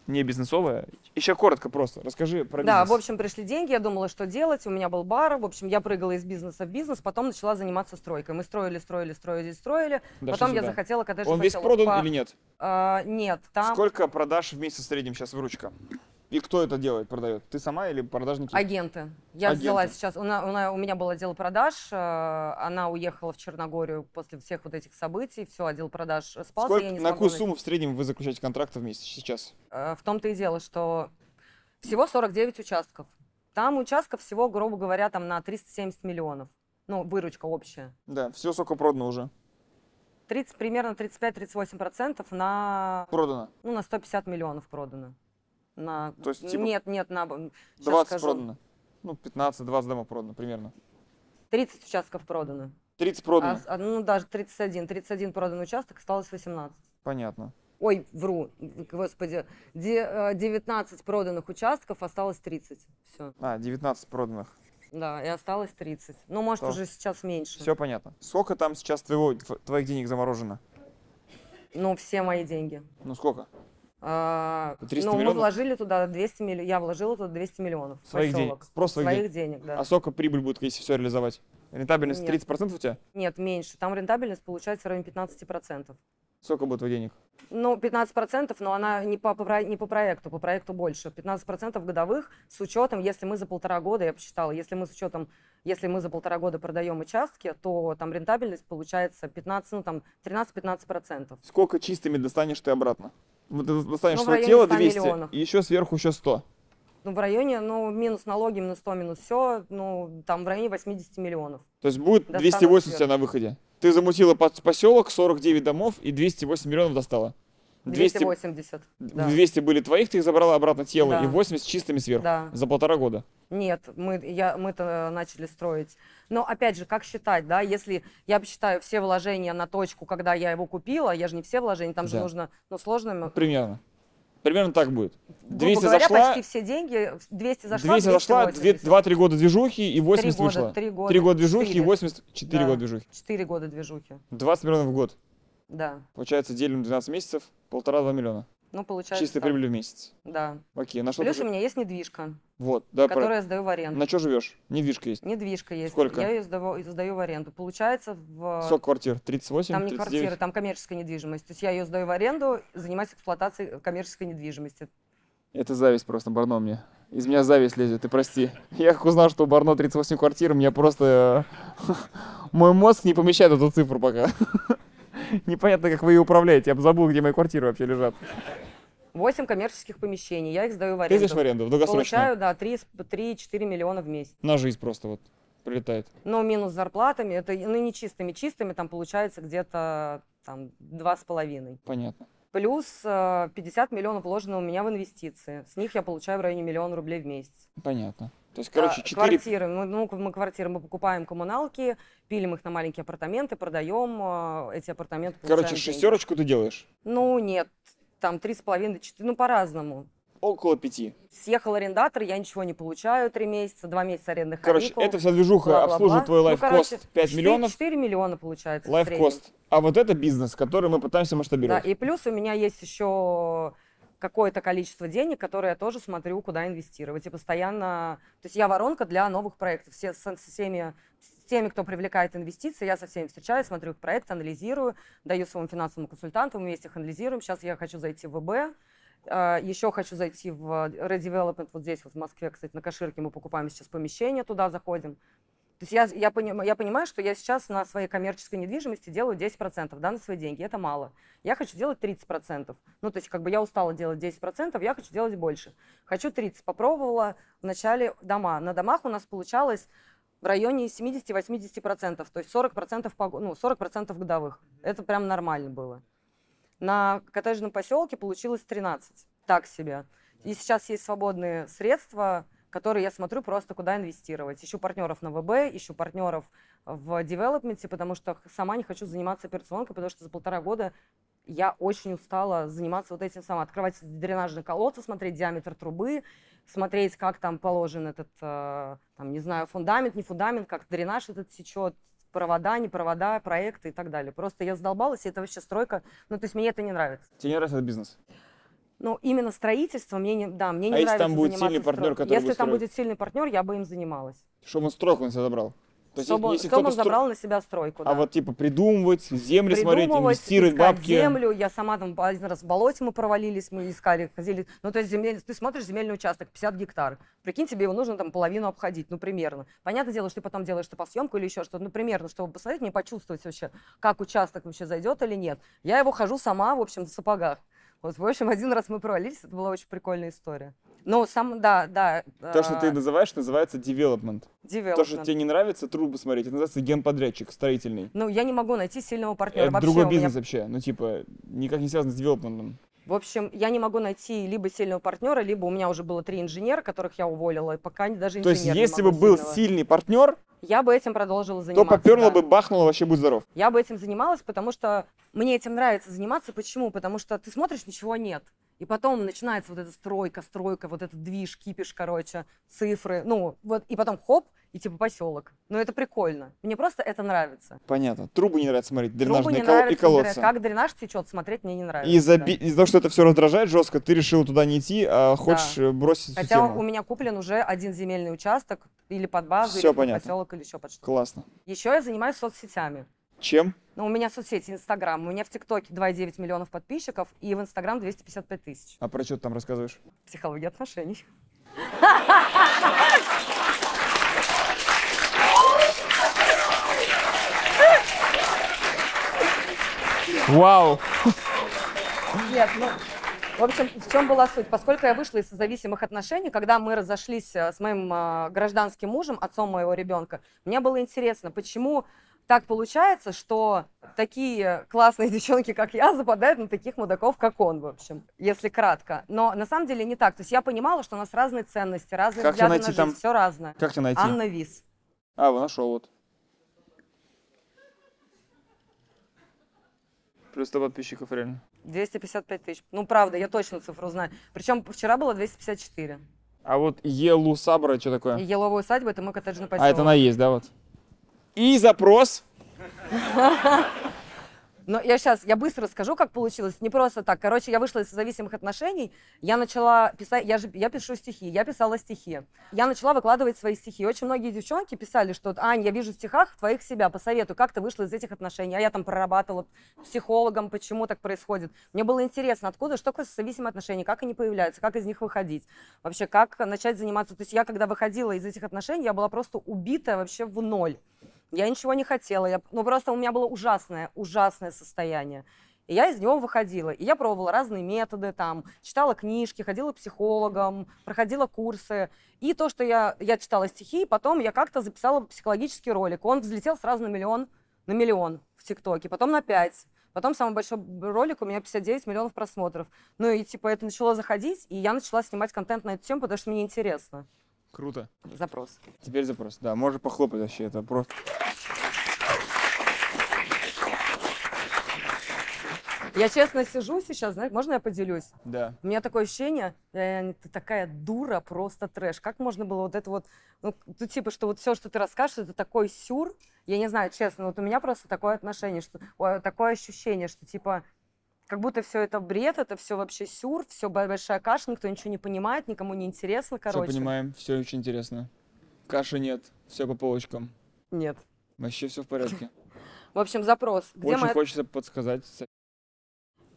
не бизнесовая. Еще коротко просто, расскажи про Да, бизнес. в общем, пришли деньги, я думала, что делать. У меня был бар, в общем, я прыгала из бизнеса в бизнес, потом начала заниматься стройкой. Мы строили, строили, строили, строили. Дошли потом я сюда. захотела коттеджный Он весь продан по- или нет? А, нет, там Сколько продаж в месяц в среднем сейчас выручка? И кто это делает, продает? Ты сама или продажники? агенты. Я Агенты. взяла сейчас, у, на- у на- у меня был отдел продаж, э, она уехала в Черногорию после всех вот этих событий, все, отдел продаж спался, Сколько, я не на какую найти. сумму в среднем вы заключаете контракты в месяц сейчас? Э, В том-то и дело, что всего 49 участков. Там участков всего, грубо говоря, там на 370 миллионов. Ну, выручка общая. Да, все сколько продано уже. 30, примерно 35-38 процентов на, Продано. ну, на 150 миллионов продано. На... То есть, типа, Нет, нет, на... щас 20 скажу. продано. Ну, 15-20 домов продано примерно. 30 участков продано. 30 А продано. с- а, ну, даже 31. 31 продан участок, осталось 18. Понятно. Ой, вру, господи. Де- э, 19 проданных участков, осталось 30. Все. А, 19 проданных. Да, и осталось 30. Ну, может, То. уже сейчас меньше. Все понятно. Сколько там сейчас твоего, тв- твоих денег заморожено? Ну, все мои деньги. Ну, сколько? А, 300 ну, мы миллионов? вложили туда 200 миллионов. Я вложила туда 200 миллионов. Своих денег. поселок. Просто своих Своих денег, да. А сколько прибыль будет, если все реализовать? Рентабельность Нет. 30% у тебя? Нет, меньше. Там рентабельность получается в районе 15%. Сколько будет денег? Ну, 15%, но она не по, по не по проекту, по проекту больше. 15% годовых с учетом, если мы за полтора года, я посчитала, если мы с учетом, если мы за полтора года продаем участки, то там рентабельность получается 15, ну там 13-15%. Сколько чистыми достанешь ты обратно? Вот ты достанешь Ну, свое тело 100 200, миллионов. и еще сверху еще 100. Ну, в районе, ну, минус налоги, минус 100, минус все, ну, там в районе 80 миллионов. То есть будет Достану 280 у тебя сверху. на выходе. Ты замутила под поселок, 49 домов и 208 миллионов достала. 200, 280. Да. 200 были твоих, ты их забрала обратно тело, Да. и 80 чистыми сверху. Да. За полтора года. Нет, мы, я, мы-то начали строить. Но опять же, как считать, да, если я посчитаю все вложения на точку, когда я его купила, я же не все вложения, там же Да. нужно, ну, сложно. м- Примерно. примерно так будет. Грубо 200 говоря, зашла, почти все деньги, 200 зашла, 200 зашла, 280. 2-3 года движухи и 80 Три года, вышло. три года, 3 года движухи и четыре. 84 Да. года движухи. 4 года движухи, 20 миллионов в год. да. Получается, делим 12 месяцев, полтора-два миллиона. Ну, получается так. прибыль в месяц. Да. Окей, на что Плюс ты... у меня есть недвижка, Вот, да, про- которую я сдаю в аренду. На что живешь? Недвижка есть. Недвижка есть. Сколько? Я ее сдаю, сдаю в аренду. Получается, в... Сколько квартир? 38, там не 39? квартиры, там коммерческая недвижимость. То есть я ее сдаю в аренду, занимаюсь эксплуатацией коммерческой недвижимости. Это зависть просто, Барно мне. Из меня зависть лезет, ты прости. Я как узнал, что у Барно 38 квартир, меня просто... э, Мой мозг не помещает эту цифру пока. Непонятно, как вы ее управляете. Я бы забыл, где мои квартиры вообще лежат. 8 коммерческих помещений, я их сдаю в Ты аренду. сдаешь в аренду, в долгосрочную? Получаю, да, 3-4 миллиона в месяц. На жизнь просто вот прилетает. Ну, минус зарплатами, это ну, не чистыми, чистыми там получается где-то там два с половиной. Понятно. Плюс э, 50 миллионов вложено у меня в инвестиции. С них я получаю в районе миллиона рублей в месяц. Понятно. То есть, короче, А, 4... Квартиры. Мы, ну, мы квартиры мы покупаем коммуналки, пилим их на маленькие апартаменты, продаем э, эти апартаменты. Короче, получаем деньги. шестерочку ты делаешь. Ну, нет, там три с половиной, четыре, ну, по-разному. Около пяти. Съехал арендатор, я ничего не получаю три месяца, два месяца арендных Короче, каникул, эта вся движуха бла-бла-бла. обслуживает твой Ну, лайфкост короче, 5 четыре- миллионов. 4 миллиона получается. Лайфкост. А вот это бизнес, который мы пытаемся Да, масштабировать. и плюс у меня есть еще какое-то количество денег, которые я тоже смотрю, куда инвестировать. И постоянно... То есть я воронка для новых проектов. Все, с, со всеми, с теми, кто привлекает инвестиции, я со всеми встречаюсь, смотрю их проекты, анализирую, даю своим финансовым консультантам, мы вместе их анализируем. Сейчас я хочу зайти в ВБ, э, еще хочу зайти в Redevelopment, вот здесь, вот в Москве, кстати, на Каширке мы покупаем сейчас помещение, туда заходим. Есть я, я, поним- я понимаю, что я сейчас на своей коммерческой недвижимости делаю 10%, да, на свои деньги. Это мало. Я хочу делать 30%. Ну, то есть как бы я устала делать 10%, я хочу делать больше. Хочу 30%. Попробовала вначале дома. На домах у нас получалось в районе 70-80%, то есть 40%, по, ну, 40% годовых. Это прям нормально было. На коттеджном поселке получилось 13. Так себе. И сейчас есть свободные средства, которые я смотрю просто куда инвестировать. Ищу партнеров на ВБ, ищу партнеров в девелопменте, потому что сама не хочу заниматься операционкой, потому что за полтора года я очень устала заниматься вот этим самым. Открывать дренажные колодцы, смотреть диаметр трубы, смотреть, как там положен этот, э, там, не знаю, фундамент, не фундамент, как дренаж этот течет, провода, не провода, проекты и так далее. Просто я задолбалась, и это вообще стройка. Ну, то есть мне это не нравится. Тебе не нравится этот бизнес? Ну, именно строительство мне не, да, мне не А если нравится там будет заниматься сильный партнер, строй- который Если будет там строить? будет сильный партнер, я бы им занималась. Чтобы он стройку на себя забрал. То есть, чтобы он, если чтобы кто-то он стро- забрал на себя стройку, А да. вот типа придумывать, земли смотреть, Придумывать, инвестировать искать бабки. землю. Я сама там один раз в болоте мы провалились, мы искали, ходили. Ну, то есть земель, ты смотришь земельный участок 50 гектар. Прикинь, тебе его нужно там половину обходить, ну, примерно. Понятное дело, что ты потом делаешь что по съемку или еще что-то, ну, примерно, чтобы посмотреть, мне почувствовать вообще, как участок вообще зайдет или нет. Я его хожу сама, в общем, в сапогах. Вот, в общем, один раз мы провалились, это была очень прикольная история. Ну, сам, да, да. То, что ты а, называешь, называется development. То, что development. тебе не нравится, трубы смотреть, это называется генподрядчик строительный. Ну, я не могу найти сильного партнера. Это Вообще, другой у меня бизнес вообще. Ну, типа, никак не связан с девелопментом. В общем, я не могу найти либо сильного партнера, либо у меня уже было три инженера, которых я уволила, и пока даже То есть, инженер не если могу бы был сильного. сильный партнер, я бы этим продолжила то заниматься. поперло да. бы, бахнуло, вообще будь здоров. Я бы этим занималась, потому что мне этим нравится заниматься. Почему? Потому что ты смотришь, ничего нет. И потом начинается вот эта стройка, стройка, вот этот движ, кипиш, короче, цифры. Ну, вот, и потом хоп, и типа поселок. Ну, это прикольно. Мне просто это нравится. Понятно. Трубы не нравится смотреть, Трубы дренажные не кол- и нравится, колодцы. как дренаж течет, смотреть мне не нравится. Из-за да. из-за того, что это все раздражает жестко, ты решил туда не идти, а хочешь э, бросить Хотя тему. у меня куплен уже один земельный участок или под базу, Всё или под понятно. поселок, или еще под что-то. Классно. Еще я занимаюсь соцсетями. Чем? Ну, у меня соцсети Инстаграм. У меня в ТикТоке 2,9 миллионов подписчиков и в Инстаграм 255 тысяч. А про что ты там рассказываешь? Психология отношений. Вау! Нет, ну, в общем, в чем была суть? Поскольку я вышла из зависимых отношений, когда мы разошлись э, с моим э, гражданским мужем, отцом моего ребенка, мне было интересно, почему так получается, что такие классные девчонки, как я, западают на таких мудаков, как он, в общем, если кратко. Но на самом деле не так. То есть я понимала, что у нас разные ценности, разные Как взгляды на найти жизнь, там? все разное. Как тебя найти? Анна Вис. А, вот нашел вот. Плюс 100 подписчиков реально. 255 тысяч. Ну, правда, я точно цифру знаю. Причем вчера было 254. А вот Елу Сабра, что такое? еловая усадьба – это мой коттеджный поселок. А, это она есть, да, вот? И запрос. Но я сейчас, я быстро скажу, как получилось. Не просто так. Короче, я вышла из зависимых отношений, я начала писать, я же, я пишу стихи, я писала стихи. Я начала выкладывать свои стихи. Очень многие девчонки писали, что, Ань, я вижу в стихах твоих себя, посоветуй, как ты вышла из этих отношений. А я там прорабатывала психологом, почему так происходит. Мне было интересно, откуда, что такое зависимые отношения, как они появляются, как из них выходить. Вообще, как начать заниматься. То есть я, когда выходила из этих отношений, я была просто убитая вообще в ноль. Я ничего не хотела. Я, ну, просто у меня было ужасное, ужасное состояние. И я из него выходила. И я пробовала разные методы, там, читала книжки, ходила к психологам, проходила курсы. И то, что я, я читала стихи, потом я как-то записала психологический ролик. Он взлетел сразу на миллион, на миллион в ТикТоке, потом на пять. Потом самый большой ролик у меня 59 миллионов просмотров. Ну и типа это начало заходить, и я начала снимать контент на эту тему, потому что мне интересно. Круто. Запрос. Теперь запрос. Да, можно похлопать вообще, это просто. Я честно сижу сейчас, знаешь, можно я поделюсь? Да. У меня такое ощущение, э, ты такая дура, просто трэш. Как можно было вот это вот, ну, ну, типа, что вот все, что ты расскажешь, это такой сюр. Я не знаю, честно, вот у меня просто такое отношение, что ой, такое ощущение, что типа как будто все это бред, это все вообще сюр, все большая каша, никто ничего не понимает, никому не интересно, короче. Все понимаем, все очень интересно. Каши нет, все по полочкам. Нет. Вообще все в порядке. В общем, запрос. Где, Очень моя, хочется подсказать.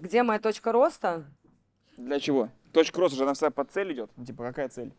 где моя точка роста? Для чего? Точка роста же она вся под цель идет. Ну, Типа, какая цель?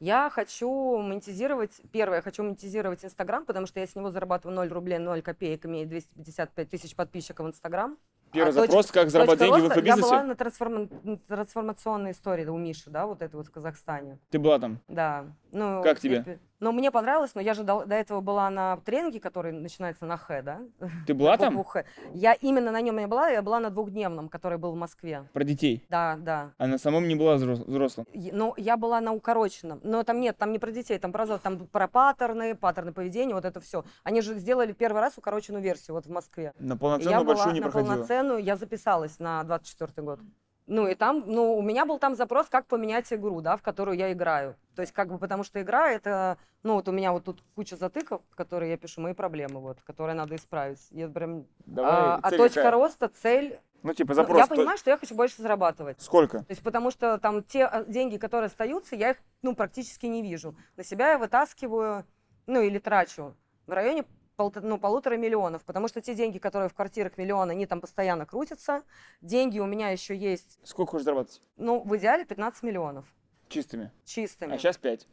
Я хочу монетизировать, первое, я хочу монетизировать Инстаграм, потому что я с него зарабатываю 0 рублей, 0 копеек, имею 255 тысяч подписчиков в Инстаграм. Первый А запрос, точка- как заработать точка деньги в роста, Я была инфобизнесе. на трансформа- трансформационной истории да, у Миши, да, вот это вот в Казахстане. Ты была там. Да. Ну, Как тебе? я- Ну, мне понравилось, но я же до, до этого была на тренинге, который начинается на Х, да? Ты была На там? Х. Я именно на нем не была, я была на двухдневном, который был в Москве. Про детей. Да, да. А на самом не была взрос- взрослым. Ну, я была на укороченном. Но там нет, там не про детей, там про, там про паттерны, паттерны поведения, вот это все. Они же сделали первый раз укороченную версию вот в Москве. На полноценную я была большую не на проходила. полноценную, я записалась на 24 год. Ну и там, ну, у меня был там запрос, как поменять игру, да, в которую я играю. То есть как бы потому что игра это, ну вот у меня вот тут куча затыков, которые я пишу, мои проблемы, вот, которые надо исправить. Я прям... Давай, а, а точка какая? роста, цель... Ну, типа, ну, запрос. я то- понимаю, что я хочу больше зарабатывать. Сколько? То есть потому что там те а, деньги, которые остаются, я их, ну, практически не вижу. На себя я вытаскиваю, ну, или трачу в районе полта- ну, полутора миллионов, потому что те деньги, которые в квартирах миллион, они там постоянно крутятся. Деньги у меня еще есть, Сколько хочешь зарабатывать? ну, в идеале 15 миллионов Чистыми. чистыми. А сейчас 5.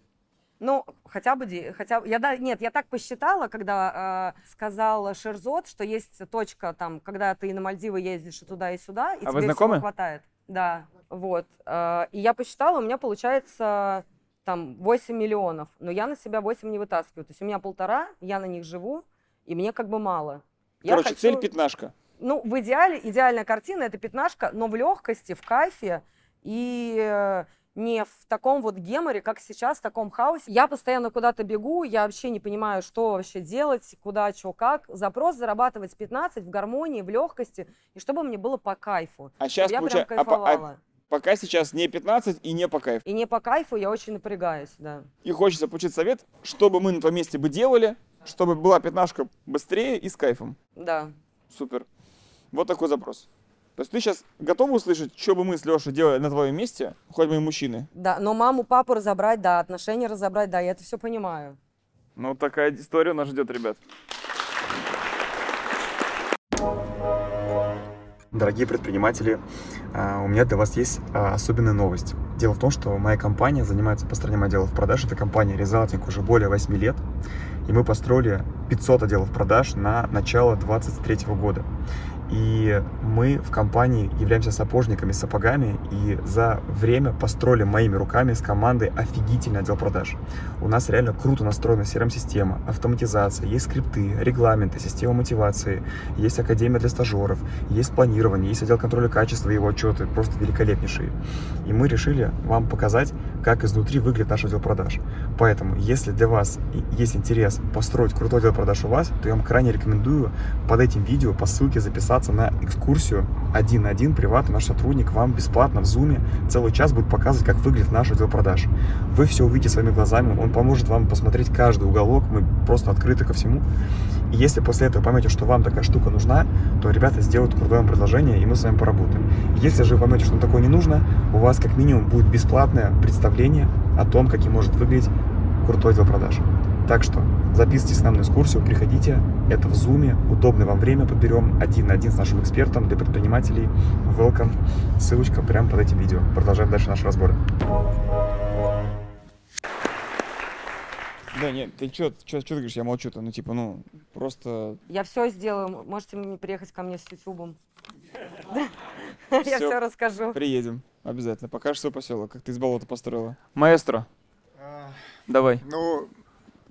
Ну, хотя бы, хотя бы, я, да, нет, я так посчитала, когда э, сказал Шерзот, что есть точка там, когда ты на Мальдивы ездишь и туда, и сюда, и А тебе всего хватает. Да, вот. Э, и я посчитала, у меня получается там 8 миллионов, но я на себя 8 не вытаскиваю. То есть у меня полтора, я на них живу, и мне как бы мало. Я Короче, хочу- цель пятнашка. ну, в идеале, идеальная картина это пятнашка, но в легкости, в кайфе и э, не в таком вот геморе, как сейчас, в таком хаосе. Я постоянно куда-то бегу, я вообще не понимаю, что вообще делать, куда, что, как. Запрос зарабатывать 15 в гармонии, в легкости, и чтобы мне было по кайфу. А сейчас я получается... прям кайфовала. пока сейчас не 15 и не по кайфу. И не по кайфу я очень напрягаюсь, да. И хочется получить совет, чтобы мы на твоем месте бы делали, чтобы была пятнашка быстрее и с кайфом. Да. Супер. Вот такой запрос. То есть ты сейчас готова услышать, что бы мы с Лешей делали на твоем месте, хоть мы и мужчины? Да, но маму, папу разобрать, да, отношения разобрать, да, я это все понимаю. Ну, такая история нас ждет, ребят. Дорогие предприниматели, а, у меня для вас есть а, особенная новость. Дело в том, что моя компания занимается построением отделов продаж. Это компания Резалтинг уже более 8 лет. И мы построили 500 отделов продаж на начало 2023 года. И мы в компании являемся сапожниками сапогами и за время построили моими руками с командой офигительный отдел продаж. У нас реально круто настроена CRM-система, автоматизация, есть скрипты, регламенты, система мотивации, есть академия для стажеров, есть планирование, есть отдел контроля качества и его отчеты, просто великолепнейшие. И мы решили вам показать, как изнутри выглядит наш отдел продаж. Поэтому, если для вас есть интерес построить крутой отдел продаж у вас, то я вам крайне рекомендую под этим видео по ссылке записаться на экскурсию один на один, приватно, наш сотрудник вам бесплатно в зуме целый час будет показывать, как выглядит наш отдел продаж. Вы все увидите своими глазами, он поможет вам посмотреть каждый уголок, мы просто открыты ко всему. И если после этого поймете, что вам такая штука нужна, то ребята сделают крутое вам предложение, и мы с вами поработаем. Если же вы поймете, что такое не нужно, у вас как минимум будет бесплатное представление о том, каким может выглядеть крутой отдел продаж. Так что записывайтесь с нами на экскурсию, приходите. Это в зуме, удобное вам время подберем один на один с нашим экспертом для предпринимателей. Welcome. Ссылочка прямо под этим видео. Продолжаем дальше наши разборы. Да, нет, ты что, что, ты говоришь, я молчу-то, ну типа, ну, просто... Я все сделаю. Можете мне приехать ко мне с ютубом. Я все расскажу. Приедем, обязательно. Покажешь свой поселок, как ты из болота построила. Маэстро, давай. Ну,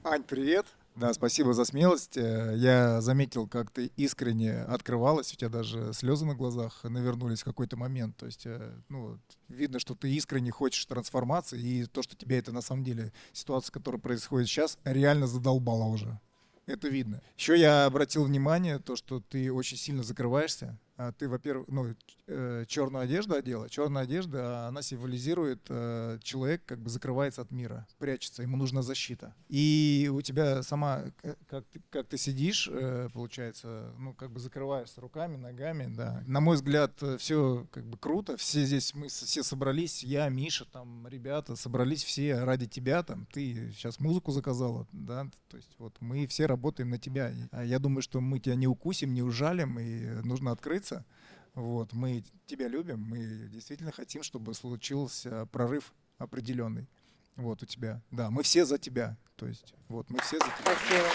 Ань, привет. Да, спасибо за смелость. Э, Я заметил, как ты искренне открывалась, у тебя даже слезы на глазах навернулись в какой-то момент. То есть, э, ну, видно, что ты искренне хочешь трансформации, и то, что тебя это на самом деле, ситуация, которая происходит сейчас, реально задолбала уже. Это видно. Еще я обратил внимание, то, что ты очень сильно закрываешься. А Ты, во-первых, ну, черную одежду одела. Черная одежда, она символизирует, э, человек как бы закрывается от мира, прячется, ему нужна защита. И у тебя сама, как ты, как ты сидишь, э, получается, ну, как бы закрываешься руками, ногами, да. На мой взгляд, все как бы круто. Все здесь, мы все собрались, я, Миша, там, ребята, собрались все ради тебя, там, ты сейчас музыку заказала, да, то есть вот мы все работаем на тебя. А Я думаю, что мы тебя не укусим, не ужалим, и нужно открыться. Вот, мы тебя любим, мы действительно хотим, чтобы случился прорыв определенный. Вот у тебя. Да, мы все за тебя. То есть, вот, мы все за тебя. Спасибо.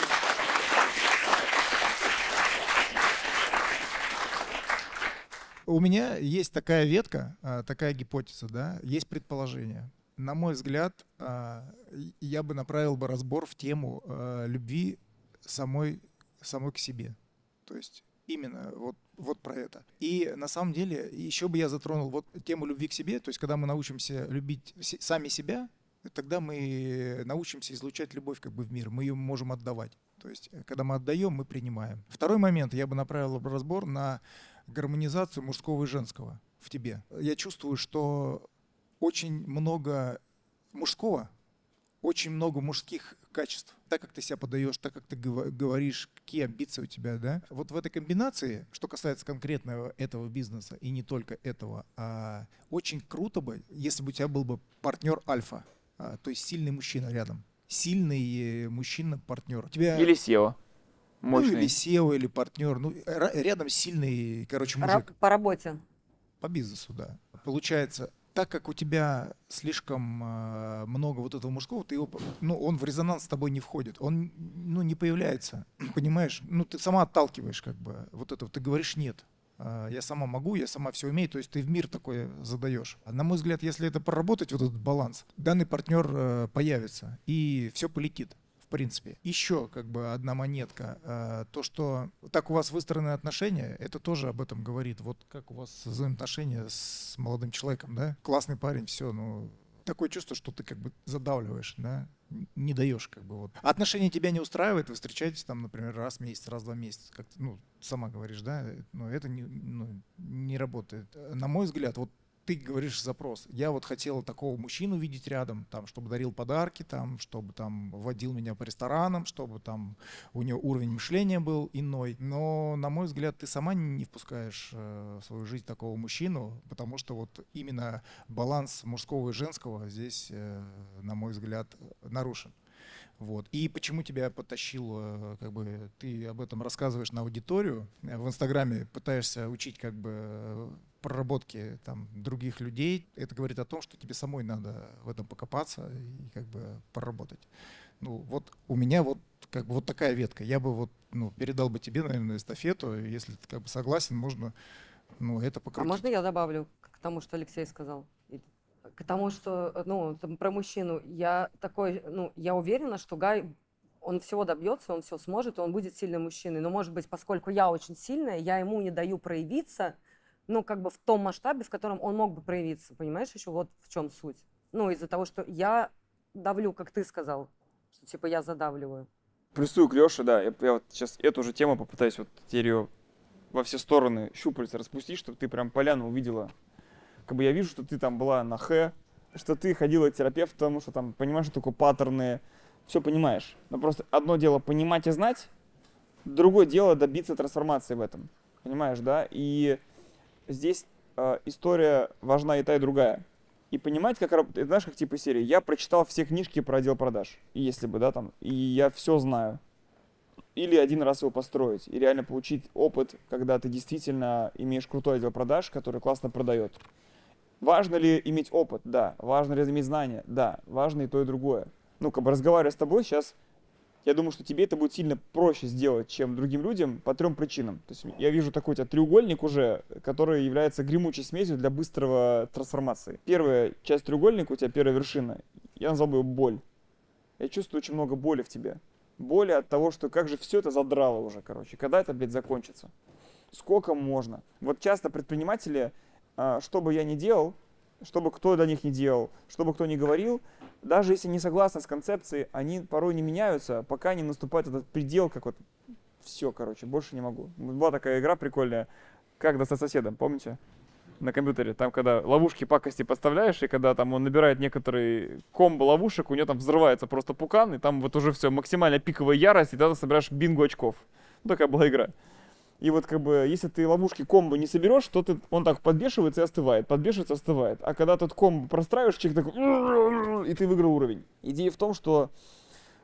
У меня есть такая ветка, а, такая гипотеза, да, есть предположение. На мой взгляд, а, я бы направил бы разбор в тему а, любви самой, самой к себе. То есть именно вот, вот про это. И на самом деле еще бы я затронул вот тему любви к себе, то есть когда мы научимся любить сами себя, тогда мы научимся излучать любовь как бы в мир, мы ее можем отдавать. То есть э, когда мы отдаем, мы принимаем. Второй момент я бы направил разбор на гармонизацию мужского и женского в тебе. Я чувствую, что очень много мужского, очень много мужских качеств. Так, как ты себя подаешь, так, как ты говоришь, какие амбиции у тебя, да? Вот в этой комбинации, что касается конкретно этого бизнеса, и не только этого, а, очень круто бы, если бы у тебя был бы партнер альфа, а, то есть сильный мужчина рядом. Сильный э, мужчина-партнер. У тебя Или SEO. ну, или Мощный. SEO, или партнер. Ну, рядом сильный, короче, мужик. По работе. По бизнесу, да. Получается, так как у тебя слишком э, много вот этого мужского, ты его, ну, он в резонанс с тобой не входит, он, ну, не появляется, понимаешь? Ну, ты сама отталкиваешь, как бы, вот это, ты говоришь нет. А, Я сама могу, я сама все умею, то есть ты в мир такое задаешь. А на мой взгляд, если это проработать, вот этот баланс, данный партнер э, появится, и все полетит принципе. Еще как бы одна монетка. э, То, что так у вас выстроены отношения, это тоже об этом говорит. Вот как у вас взаимоотношения с молодым человеком, да? Классный парень, все, ну, такое чувство, что ты как бы задавливаешь, да, не даешь как бы вот. Отношения тебя не устраивают, вы встречаетесь там, например, раз в месяц, раз в два месяца, как ну, сама говоришь, да, но это не, ну, не работает. На мой взгляд, вот ты говоришь запрос. Я вот хотела такого мужчину видеть рядом, там, чтобы дарил подарки, там, чтобы там водил меня по ресторанам, чтобы там у него уровень мышления был иной. Но, на мой взгляд, ты сама не впускаешь э, в свою жизнь такого мужчину, потому что вот именно баланс мужского и женского здесь, э, на мой взгляд, нарушен. Вот. И почему тебя подтащил, э, как бы ты об этом рассказываешь на аудиторию, в Инстаграме пытаешься учить как бы проработки там других людей, это говорит о том, что тебе самой надо в этом покопаться и как бы проработать. Ну вот у меня вот как бы вот такая ветка. Я бы вот ну, передал бы тебе, наверное, эстафету, если ты как бы согласен, можно ну, это А покрутить. можно я добавлю к тому, что Алексей сказал? К тому, что, ну, там, про мужчину. Я такой, ну, я уверена, что Гай, он всего добьется, он все сможет, он будет сильным мужчиной. Но, может быть, поскольку я очень сильная, я ему не даю проявиться, ну, как бы в том масштабе, в котором он мог бы проявиться. Понимаешь, еще вот в чем суть. Ну, из-за того, что я давлю, как ты сказал, что, типа, я задавливаю. Плюсую к Лёше, да. Я, я вот сейчас эту же тему попытаюсь вот теперь её во все стороны щупальца распустить, чтобы ты прям поляну увидела. Как бы я вижу, что ты там была на Х, что ты ходила к терапевту, потому что там понимаешь, что такое паттерны, все понимаешь. Но просто одно дело понимать и знать, другое дело добиться трансформации в этом. Понимаешь, да? И здесь э, история важна и та, и другая. И понимать, как работает, знаешь, как типа серии. Я прочитал все книжки про отдел продаж, если бы, да, там, и я все знаю. Или один раз его построить, и реально получить опыт, когда ты действительно имеешь крутой отдел продаж, который классно продает. Важно ли иметь опыт? Да. Важно ли иметь знания? Да. Важно и то, и другое. Ну, как бы разговаривая с тобой сейчас, я думаю, что тебе это будет сильно проще сделать, чем другим людям по трем причинам. То есть я вижу такой у тебя треугольник уже, который является гремучей смесью для быстрого трансформации. Первая часть треугольника у тебя, первая вершина, я назвал бы ее боль. Я чувствую очень много боли в тебе. Боли от того, что как же все это задрало уже, короче. Когда это, блядь, закончится? Сколько можно? Вот часто предприниматели, а, что бы я ни делал, что бы кто до них не делал, что бы кто ни говорил, даже если не согласны с концепцией, они порой не меняются, пока не наступает этот предел, как вот все, короче, больше не могу. Была такая игра прикольная, как достать соседа, помните? На компьютере, там, когда ловушки пакости подставляешь, и когда там он набирает некоторые комбо ловушек, у него там взрывается просто пукан, и там вот уже все, максимально пиковая ярость, и тогда собираешь бингу очков. Ну, такая была игра. И вот как бы, если ты ловушки комбо не соберешь, то ты, он так подбешивается и остывает, подбешивается, остывает. А когда тут комбо простраиваешь, человек такой, и ты выиграл уровень. Идея в том, что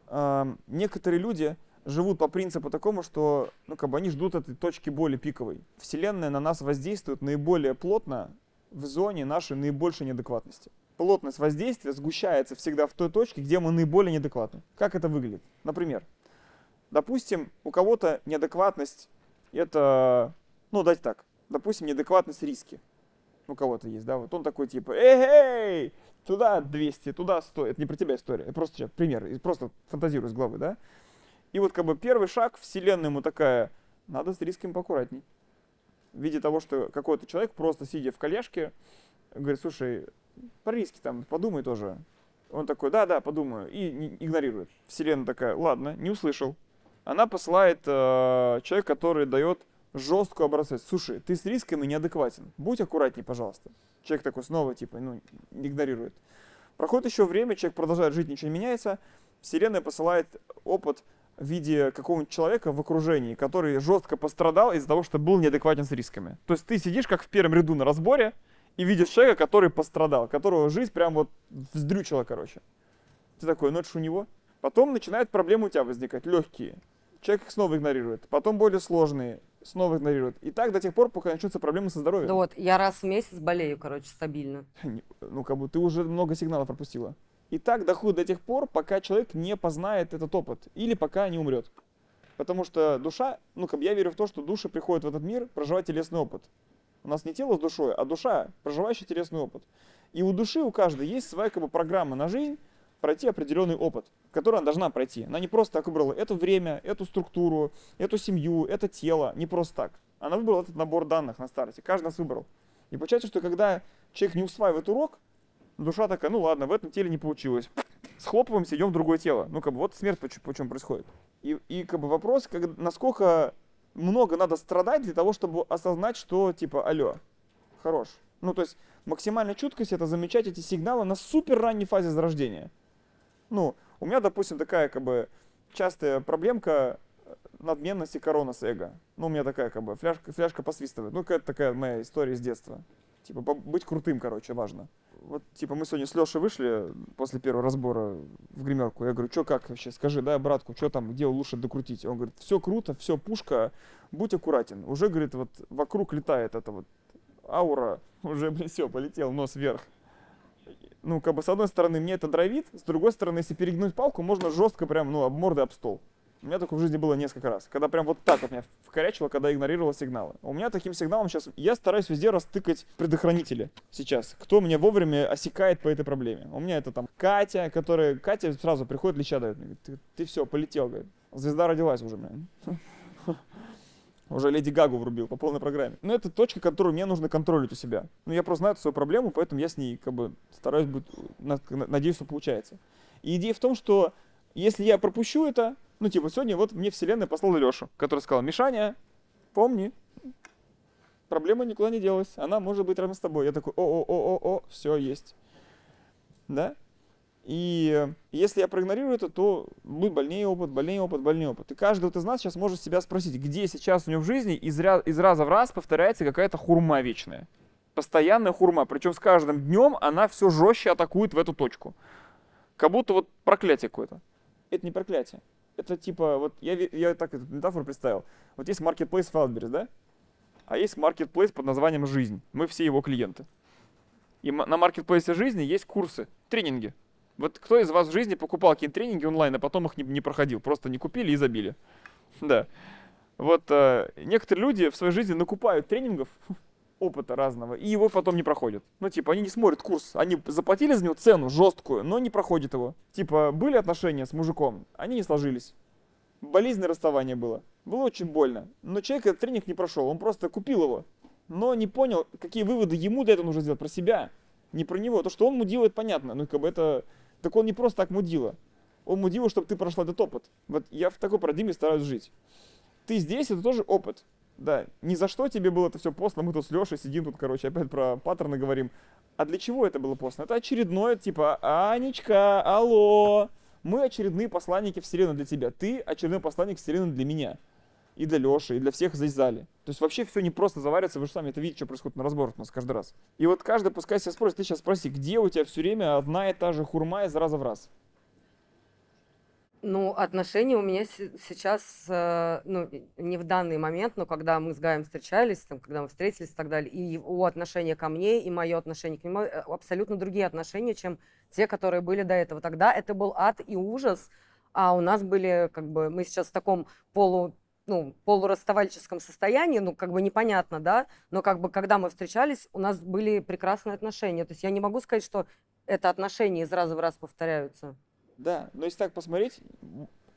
э, некоторые люди живут по принципу такому, что ну, как бы они ждут этой точки боли пиковой. Вселенная на нас воздействует наиболее плотно в зоне нашей наибольшей неадекватности. Плотность воздействия сгущается всегда в той точке, где мы наиболее неадекватны. Как это выглядит? Например, допустим, у кого-то неадекватность это, ну, дать так, допустим, неадекватность риски. У кого-то есть, да, вот он такой типа, эй, туда 200, туда 100. Это не про тебя история, это просто сейчас пример, просто фантазирую с головы, да. И вот как бы первый шаг, вселенная ему такая, надо с рисками поаккуратней. В виде того, что какой-то человек просто сидя в коляске, говорит, слушай, про риски там подумай тоже. Он такой, да, да, подумаю, и игнорирует. Вселенная такая, ладно, не услышал, она посылает э, человек, который дает жесткую образец. Слушай, ты с рисками неадекватен. Будь аккуратней, пожалуйста. Человек такой снова, типа, ну, игнорирует. Проходит еще время, человек продолжает жить, ничего не меняется. Вселенная посылает опыт в виде какого-нибудь человека в окружении, который жестко пострадал из-за того, что был неадекватен с рисками. То есть ты сидишь как в первом ряду на разборе и видишь человека, который пострадал, которого жизнь прям вот вздрючила, короче. Ты такой, ну это у него. Потом начинают проблемы у тебя возникать, легкие человек их снова игнорирует. Потом более сложные, снова игнорирует. И так до тех пор, пока начнутся проблемы со здоровьем. Да вот, я раз в месяц болею, короче, стабильно. Ну, как бы ты уже много сигналов пропустила. И так доходит до тех пор, пока человек не познает этот опыт. Или пока не умрет. Потому что душа, ну, как бы я верю в то, что души приходят в этот мир проживать телесный опыт. У нас не тело с душой, а душа, проживающая телесный опыт. И у души, у каждой есть своя как бы, программа на жизнь, пройти определенный опыт, который она должна пройти. Она не просто так выбрала это время, эту структуру, эту семью, это тело, не просто так. Она выбрала этот набор данных на старте, каждый нас выбрал. И получается, что когда человек не усваивает урок, душа такая, ну ладно, в этом теле не получилось. Схлопываемся, идем в другое тело. Ну, как бы вот смерть по, по чем происходит. И, и как бы вопрос, как, насколько много надо страдать для того, чтобы осознать, что типа, алло, хорош. Ну, то есть максимальная чуткость это замечать эти сигналы на супер ранней фазе зарождения. Ну, у меня, допустим, такая как бы частая проблемка надменности корона с эго. Ну, у меня такая как бы фляжка, фляжка посвистывает. Ну, какая-то такая моя история с детства. Типа, быть крутым, короче, важно. Вот, типа, мы сегодня с Лешей вышли после первого разбора в гримерку. Я говорю, что как вообще, скажи, да, братку, что там, где лучше докрутить? Он говорит, все круто, все пушка, будь аккуратен. Уже, говорит, вот вокруг летает эта вот аура, уже, блин, все, полетел нос вверх ну, как бы, с одной стороны, мне это дровит, с другой стороны, если перегнуть палку, можно жестко прям, ну, об морды об стол. У меня такое в жизни было несколько раз, когда прям вот так вот меня вкорячило, когда игнорировал сигналы. У меня таким сигналом сейчас, я стараюсь везде растыкать предохранители сейчас, кто мне вовремя осекает по этой проблеме. У меня это там Катя, которая, Катя сразу приходит, леща дает, говорит, ты, ты все, полетел, говорит. Звезда родилась уже, блин. Уже Леди Гагу врубил по полной программе. Но это точка, которую мне нужно контролить у себя. Ну, я просто знаю свою проблему, поэтому я с ней как бы стараюсь быть, надеюсь, что получается. И идея в том, что если я пропущу это, ну, типа, сегодня вот мне вселенная послала Лешу, который сказал, Мишаня, помни, проблема никуда не делась, она может быть рядом с тобой. Я такой, о-о-о-о-о, все есть. Да? И если я проигнорирую это, то будет больнее опыт, больнее опыт, больнее опыт. И каждый вот из нас сейчас может себя спросить, где сейчас у него в жизни из, ря- из раза в раз повторяется какая-то хурма вечная. Постоянная хурма. Причем с каждым днем она все жестче атакует в эту точку. Как будто вот проклятие какое-то. Это не проклятие. Это типа, вот я, я так эту метафору представил. Вот есть marketplace Wildberries, да? А есть marketplace под названием «Жизнь». Мы все его клиенты. И на маркетплейсе жизни есть курсы, тренинги. Вот кто из вас в жизни покупал какие-то тренинги онлайн, а потом их не, не проходил? Просто не купили и забили. Да. Вот э, некоторые люди в своей жизни накупают тренингов, опыта разного, и его потом не проходят. Ну, типа, они не смотрят курс. Они заплатили за него цену жесткую, но не проходят его. Типа, были отношения с мужиком, они не сложились. Болезненное расставание было. Было очень больно. Но человек этот тренинг не прошел, он просто купил его. Но не понял, какие выводы ему для этого нужно сделать про себя, не про него. То, что он мудило, это понятно. Ну, как бы это... Так он не просто так мудила. Он мудила, чтобы ты прошла этот опыт. Вот я в такой парадигме стараюсь жить. Ты здесь, это тоже опыт. Да, ни за что тебе было это все послано. Мы тут с Лешей сидим тут, короче, опять про паттерны говорим. А для чего это было послано? Это очередное, типа, Анечка, алло, мы очередные посланники Вселенной для тебя. Ты очередной посланник Вселенной для меня. И для Леши, и для всех здесь зале. То есть вообще все не просто заваривается, вы же сами это видите, что происходит на разборах у нас каждый раз. И вот каждый пускай себя спросит, ты сейчас спроси, где у тебя все время одна и та же хурма из раза в раз? Ну, отношения у меня се- сейчас, э, ну, не в данный момент, но когда мы с Гаем встречались, там, когда мы встретились и так далее, и его отношение ко мне, и мое отношение к нему, э, абсолютно другие отношения, чем те, которые были до этого. Тогда это был ад и ужас, а у нас были, как бы, мы сейчас в таком полу, ну, полурасставальческом состоянии, ну, как бы непонятно, да, но как бы, когда мы встречались, у нас были прекрасные отношения. То есть я не могу сказать, что это отношения из раза в раз повторяются. Да, но если так посмотреть,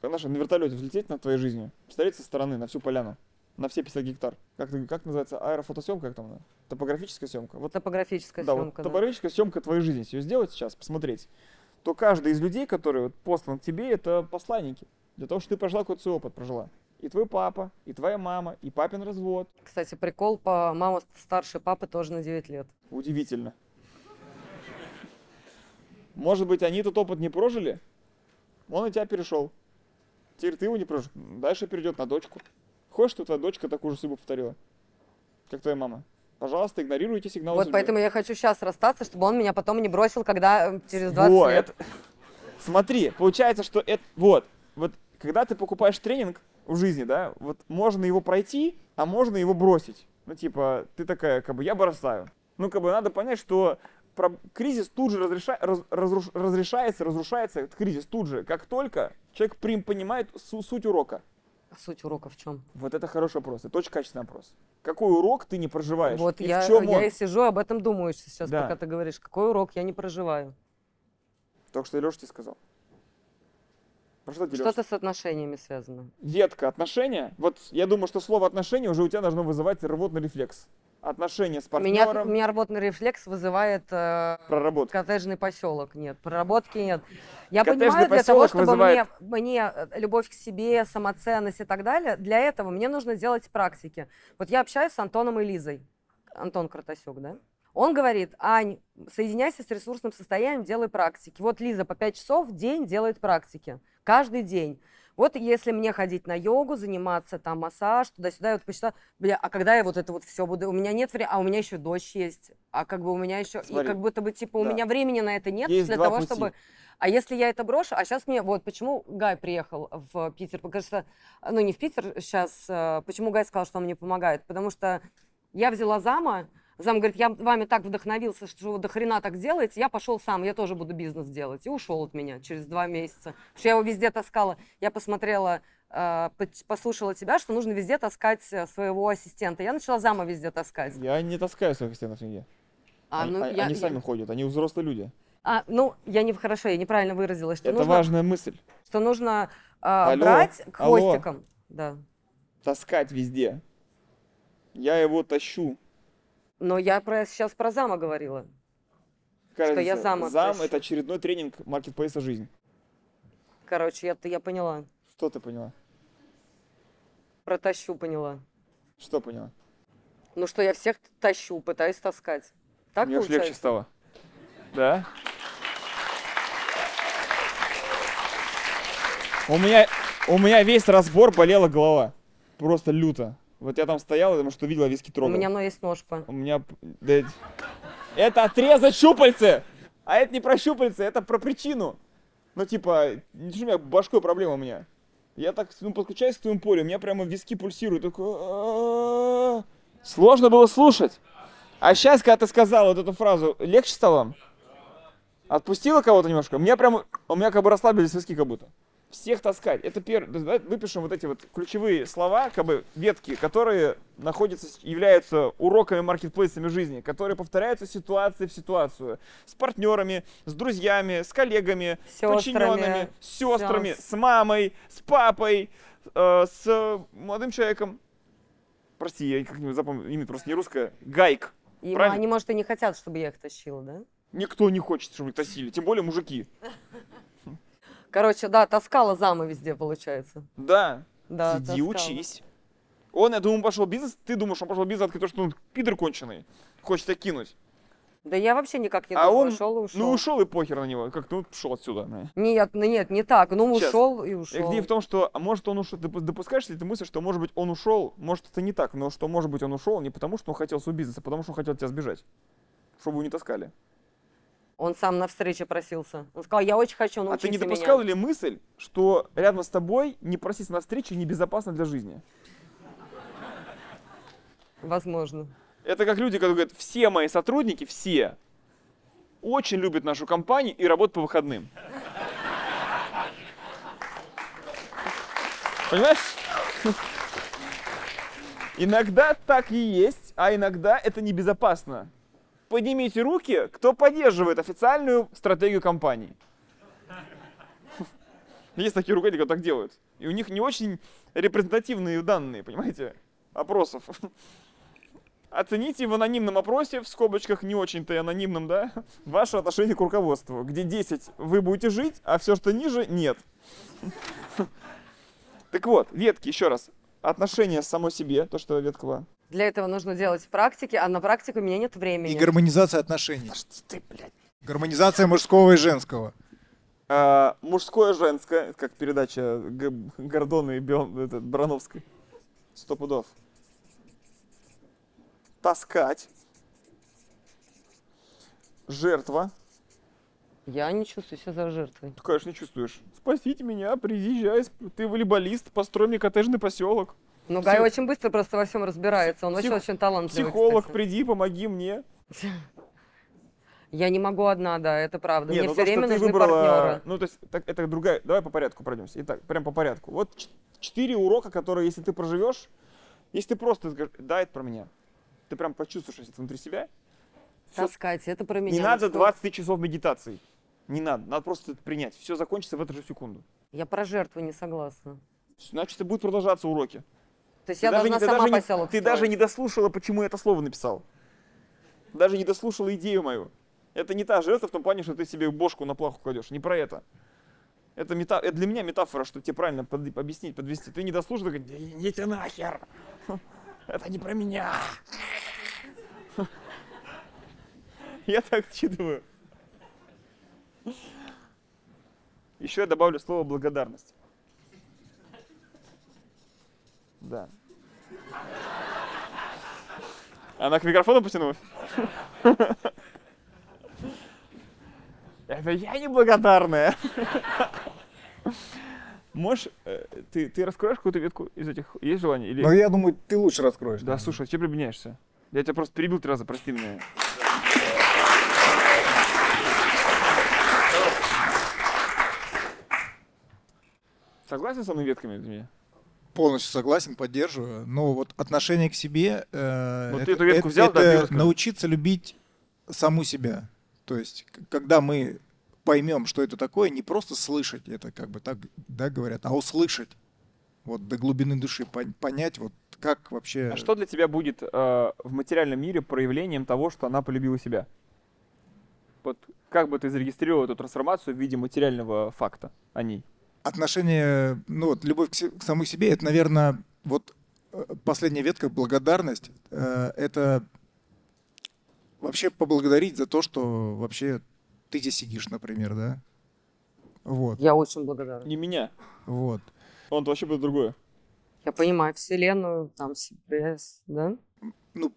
знаешь, на вертолете взлететь над твоей жизнью, посмотреть со стороны на всю поляну, на все 50 гектар. Как, как называется? Аэрофотосъемка, как там она? Топографическая съемка. Вот, Топографическая да, вот съемка. да. топографическая съемка твоей жизни. Если ее сделать сейчас, посмотреть, то каждый из людей, которые вот послан к тебе, это посланники. Для того, чтобы ты прошла какой-то свой опыт, прожила. И твой папа, и твоя мама, и папин развод. Кстати, прикол, по мама старше папы тоже на 9 лет. Удивительно. Может быть, они этот опыт не прожили? Он на тебя перешел. Теперь ты его не прожил. Дальше перейдет на дочку. Хочешь, чтобы твоя дочка такую же судьбу повторила? Как твоя мама? Пожалуйста, игнорируйте сигналы вот судьбы. поэтому я хочу сейчас расстаться, чтобы он меня потом не бросил, когда э, через 20 Во, лет. это- Смотри, получается, что это... Вот, вот, когда ты покупаешь тренинг в жизни, да, вот можно его пройти, а можно его бросить. Ну, типа, ты такая, как бы, я бросаю. Ну, как бы, надо понять, что про- кризис тут же разреша- раз- разруш- разрешается, разрушается, этот кризис тут же, как только человек прим- понимает су- суть урока. Суть урока в чем? Вот это хороший вопрос, это очень качественный вопрос. Какой урок ты не проживаешь? Вот и я, в чем я он? и сижу, об этом думаю сейчас, Да. пока ты говоришь. Какой урок я не проживаю? Только что Леша тебе сказал. Про что тебе Лёш? Что-то с отношениями связано. ветка отношения. Вот я думаю, что слово отношения уже у тебя должно вызывать рвотный рефлекс. Отношения с Меня, партнером, меня рвотный рефлекс вызывает э, проработка. коттеджный поселок. Нет, проработки нет. Я Коттеджный понимаю, для того, чтобы вызывает- мне, мне э, любовь к себе, самоценность и так далее, для этого мне нужно делать практики. Вот я общаюсь с Антоном и Лизой. Антон Картасюк, да? Он говорит, Ань, соединяйся с ресурсным состоянием, делай практики. Вот Лиза по 5 часов в день делает практики. Каждый день. Вот если мне ходить на йогу, заниматься там массаж, туда-сюда, я вот посчитала, бля, а когда я вот это вот все буду, у меня нет времени, а у меня еще дочь есть, а как бы у меня еще, и Смотри, как будто бы типа у да. меня времени на это нет Есть для того, пути. чтобы а если я это брошу, а сейчас мне, вот почему Гай приехал в Питер, потому что, ну не в Питер сейчас, почему Гай сказал, что он мне помогает, потому что я взяла зама, зам говорит, я вами так вдохновился, что вы до хрена так делаете, я пошел сам, я тоже буду бизнес делать, и ушел от меня через два месяца, потому что я его везде таскала, я посмотрела, э, послушала тебя, что нужно везде таскать э, своего ассистента, я начала зама везде таскать. Я не таскаю своих стенов нигде. А, они ну, а- я- они я- сами ходят, они взрослые люди. а, ну, я не хорошо, я неправильно выразилась, что Это нужно важная мысль. что нужно э, Алло, брать алло. хвостиком. Да. Таскать везде. Я его тащу. Но я про, сейчас про зама говорила. Какая Что я зама Зам это очередной тренинг маркетплейса жизнь. Короче, я, я поняла. Что ты поняла? Про тащу поняла. Что поняла? Ну что, я всех тащу, пытаюсь таскать. Так Мне уж получается? легче стало. Да? У меня, у меня весь разбор болела голова. Просто люто. Вот я там стоял, потому что видела виски У трогал. меня ну, есть ножпа. У меня... да, это отрезать щупальце! А это не про щупальце, это про причину. Ну, типа, не у меня башкой проблема у меня. Я так, ну, подключаюсь к твоему полю, у меня прямо виски пульсируют. Такой... Сложно было слушать. А сейчас, когда ты сказал вот эту фразу, легче стало? Отпустила кого-то немножко? У меня прям, у меня как бы расслабились виски как будто. Всех таскать. Это первое. Выпишем вот эти вот ключевые слова, как бы ветки, которые находятся, являются уроками маркетплейсами жизни, которые повторяются ситуации в ситуацию. С партнерами, с друзьями, с коллегами, с подчиненными, с сестрами, с- с мамой, с папой, э, с молодым человеком. Прости, я как-нибудь запомнил, имя просто не русское. Гайк. И Правильно. они, может, и не хотят, чтобы я их тащила, да? Никто не хочет, чтобы их тащили, тем более мужики. Короче, да, таскала замы везде, получается. Да, Да, сиди, таскала. учись. Он, я думаю, пошел бизнес, ты думаешь, он пошел бизнес, потому что он пидор конченый, хочет тебя кинуть. Да я вообще никак не а думала, он, ушел и ушел. ну ушел и похер на него, как ну ушел отсюда. на. Нет, ну нет, не так. Ну, Щас. ушел и И ушел. Где в том, что, а может он ушел, допускаешь ли ты мысль, что может быть он ушел, может это не так, но что может быть он ушел не потому, что он хотел свой бизнес, а потому что он хотел от тебя сбежать, чтобы его не таскали. Он сам на встрече просился. Он сказал, я очень хочу, а научите ты не меня. допускал ли мысль, что рядом с тобой не проситься на встречу небезопасно для жизни? Возможно. Это как люди, которые говорят, все мои сотрудники, все, очень любят нашу компанию и работают по выходным. Понимаешь? Иногда так и есть, а иногда это небезопасно. Поднимите руки, кто поддерживает официальную стратегию компании. Есть такие руководители, которые так делают. И у них не очень репрезентативные данные, понимаете, опросов. Оцените в анонимном опросе, в скобочках не очень-то анонимном, да, ваше отношение к руководству, где 10 вы будете жить, а все, что ниже, нет. Так вот, ветки, еще раз. Отношение само себе, то, что ветка была. Для этого нужно делать практики, а на практику у меня нет времени. И гармонизация отношений. Что ты, блядь? Гармонизация мужского и женского. А, мужское, женское, это как передача Г- Гордона и Бион, этот, Барановской. Сто пудов. Таскать. Жертва. Я не чувствую себя за жертвой. Ты, конечно, не чувствуешь. Спасите меня, приезжай, ты волейболист, построй мне коттеджный поселок. Ну, Псих- Гай очень быстро просто во всем разбирается. Он вообще Псих- очень талантливый, Психолог, кстати. приди, помоги мне. Я не могу одна, да, это правда. Нет, Мне ну все то, что время ты нужны выбрала, партнеры. ну то есть так, это другая, давай по порядку пройдемся. Итак, прям по порядку. Вот ч- четыре урока, которые, если ты проживешь, если ты просто скажешь, да, это про меня, ты прям почувствуешь это внутри себя, всё, Таскать, это про меня. не надо что? 20 тысяч часов медитации. Не надо, надо просто это принять. Все закончится в эту же секунду. Я про жертву не согласна. Значит, и будут продолжаться уроки. То есть Ты я даже должна не- сама даже не- поселок Ты даже не дослушала, почему я это слово написал. Даже не дослушала идею мою. Это не та жертва в том плане, что ты себе бошку на плаху кладешь. Не про это. Это, мета... это для меня метафора, что тебе правильно под- объяснить, подвести. Ты не дослушал, ты говоришь, «Да идите нахер. Это не про меня. Я так считываю. Еще я добавлю слово благодарность. Да. Она к микрофону потянулась? Это я неблагодарная. Можешь, э, ты, ты раскроешь какую-то ветку из этих? Есть желание? Или... Но я думаю, ты лучше раскроешь. Да, слушай, а чем прибедняешься? Я тебя просто перебил три раза, прости меня. Согласен со мной ветками меня? Полностью согласен, поддерживаю. Но вот отношение к себе... э, Вот это- ты эту ветку это- взял, да, это рассказал. научиться любить саму себя. То есть, когда мы поймем, что это такое, не просто слышать, это как бы так, да, говорят, а услышать. Вот до глубины души пон- понять, вот как вообще... А что для тебя будет э, в материальном мире проявлением того, что она полюбила себя? Вот как бы ты зарегистрировал эту трансформацию в виде материального факта о ней? Отношение, ну вот, любовь к, се- к самой себе, это, наверное, вот э, последняя ветка, благодарность, э, это вообще поблагодарить за то, что вообще ты здесь сидишь, например, да? Вот, Я очень благодарна. Не меня. вот. Он вообще будет другое. Я понимаю Вселенную, там, СБС, да? Ну,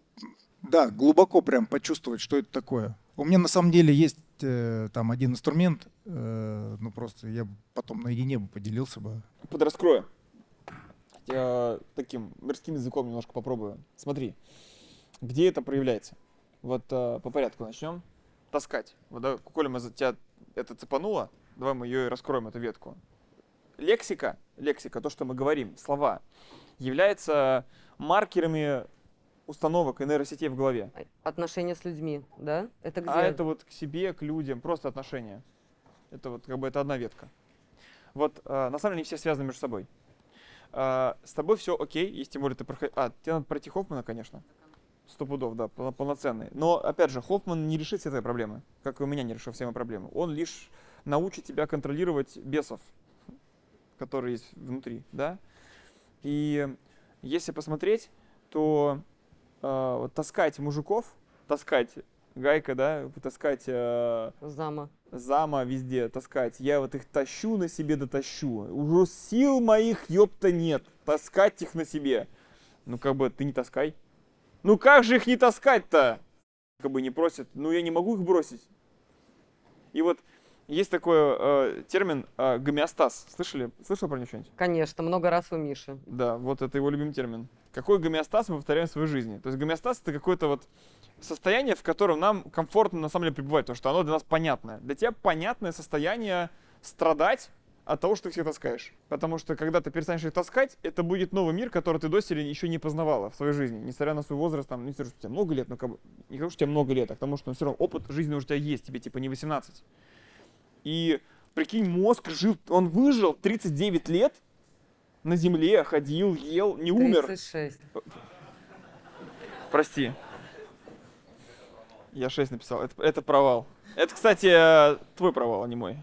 да, глубоко прям почувствовать, что это такое. У меня на самом деле есть э, там один инструмент, э, ну просто я потом наедине бы поделился бы. Подраскрою. Я таким мирским языком немножко попробую. Смотри, где это проявляется? Вот э, по порядку начнем. Таскать. Вот, да, Коля, мы за тебя это цепануло, давай мы ее и раскроем, эту ветку. Лексика, лексика, то, что мы говорим, слова, является маркерами установок и нейросетей в голове. Отношения с людьми, да? Это где? А это вот к себе, к людям, просто отношения. Это вот как бы это одна ветка. Вот э, на самом деле они все связаны между собой. Э, с тобой все окей, если тем более ты проходишь... А, тебе надо пройти Хоффмана, конечно. Сто пудов, да, полно- полноценный. Но, опять же, Хоффман не решит все твои проблемы, как и у меня не решил все мои проблемы. Он лишь научит тебя контролировать бесов, которые есть внутри, да? И если посмотреть, то э, таскать мужиков, таскать гайка, да, таскать э, Зама. зама везде, таскать. Я вот их тащу на себе, дотащу. Уже сил моих, ёпта, нет. Таскать их на себе. Ну, как бы, ты не таскай. Ну, как же их не таскать-то? Как бы не просят. Ну, я не могу их бросить. И вот есть такой э, термин э, гомеостаз. Слышали? Слышал про него что-нибудь? Конечно, много раз у Миши. Да, вот это его любимый термин. Какой гомеостаз мы повторяем в своей жизни? То есть гомеостаз это какое-то вот состояние, в котором нам комфортно на самом деле пребывать, потому что оно для нас понятное. Для тебя понятное состояние страдать от того, что ты всех таскаешь. Потому что когда ты перестанешь их таскать, это будет новый мир, который ты доселе еще не познавала в своей жизни. Несмотря на свой возраст, там, не тебя много лет, но как бы, не скажу, что у тебя много лет, а потому что все равно опыт жизни уже у тебя есть, тебе типа не 18. И прикинь, мозг жил, он выжил 39 лет на земле, ходил, ел, не умер. 36. Прости. Я 6 написал. Это, это провал. Это, кстати, э, твой провал, а не мой.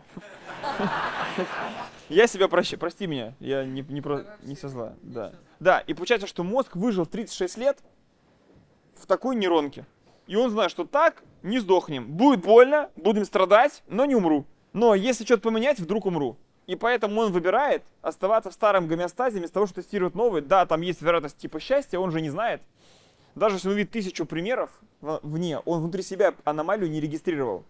Я себя прощаю. Прости меня. Я не, не, про, не со зла. Да. да, и получается, что мозг выжил 36 лет в такой нейронке. И он знает, что так не сдохнем. Будет больно, будем страдать, но не умру. Но если что-то поменять, вдруг умру. И поэтому он выбирает оставаться в старом гомеостазе вместо того, чтобы тестировать новый. Да, там есть вероятность типа счастья, он же не знает. Даже если он видит тысячу примеров вне, он внутри себя аномалию не регистрировал.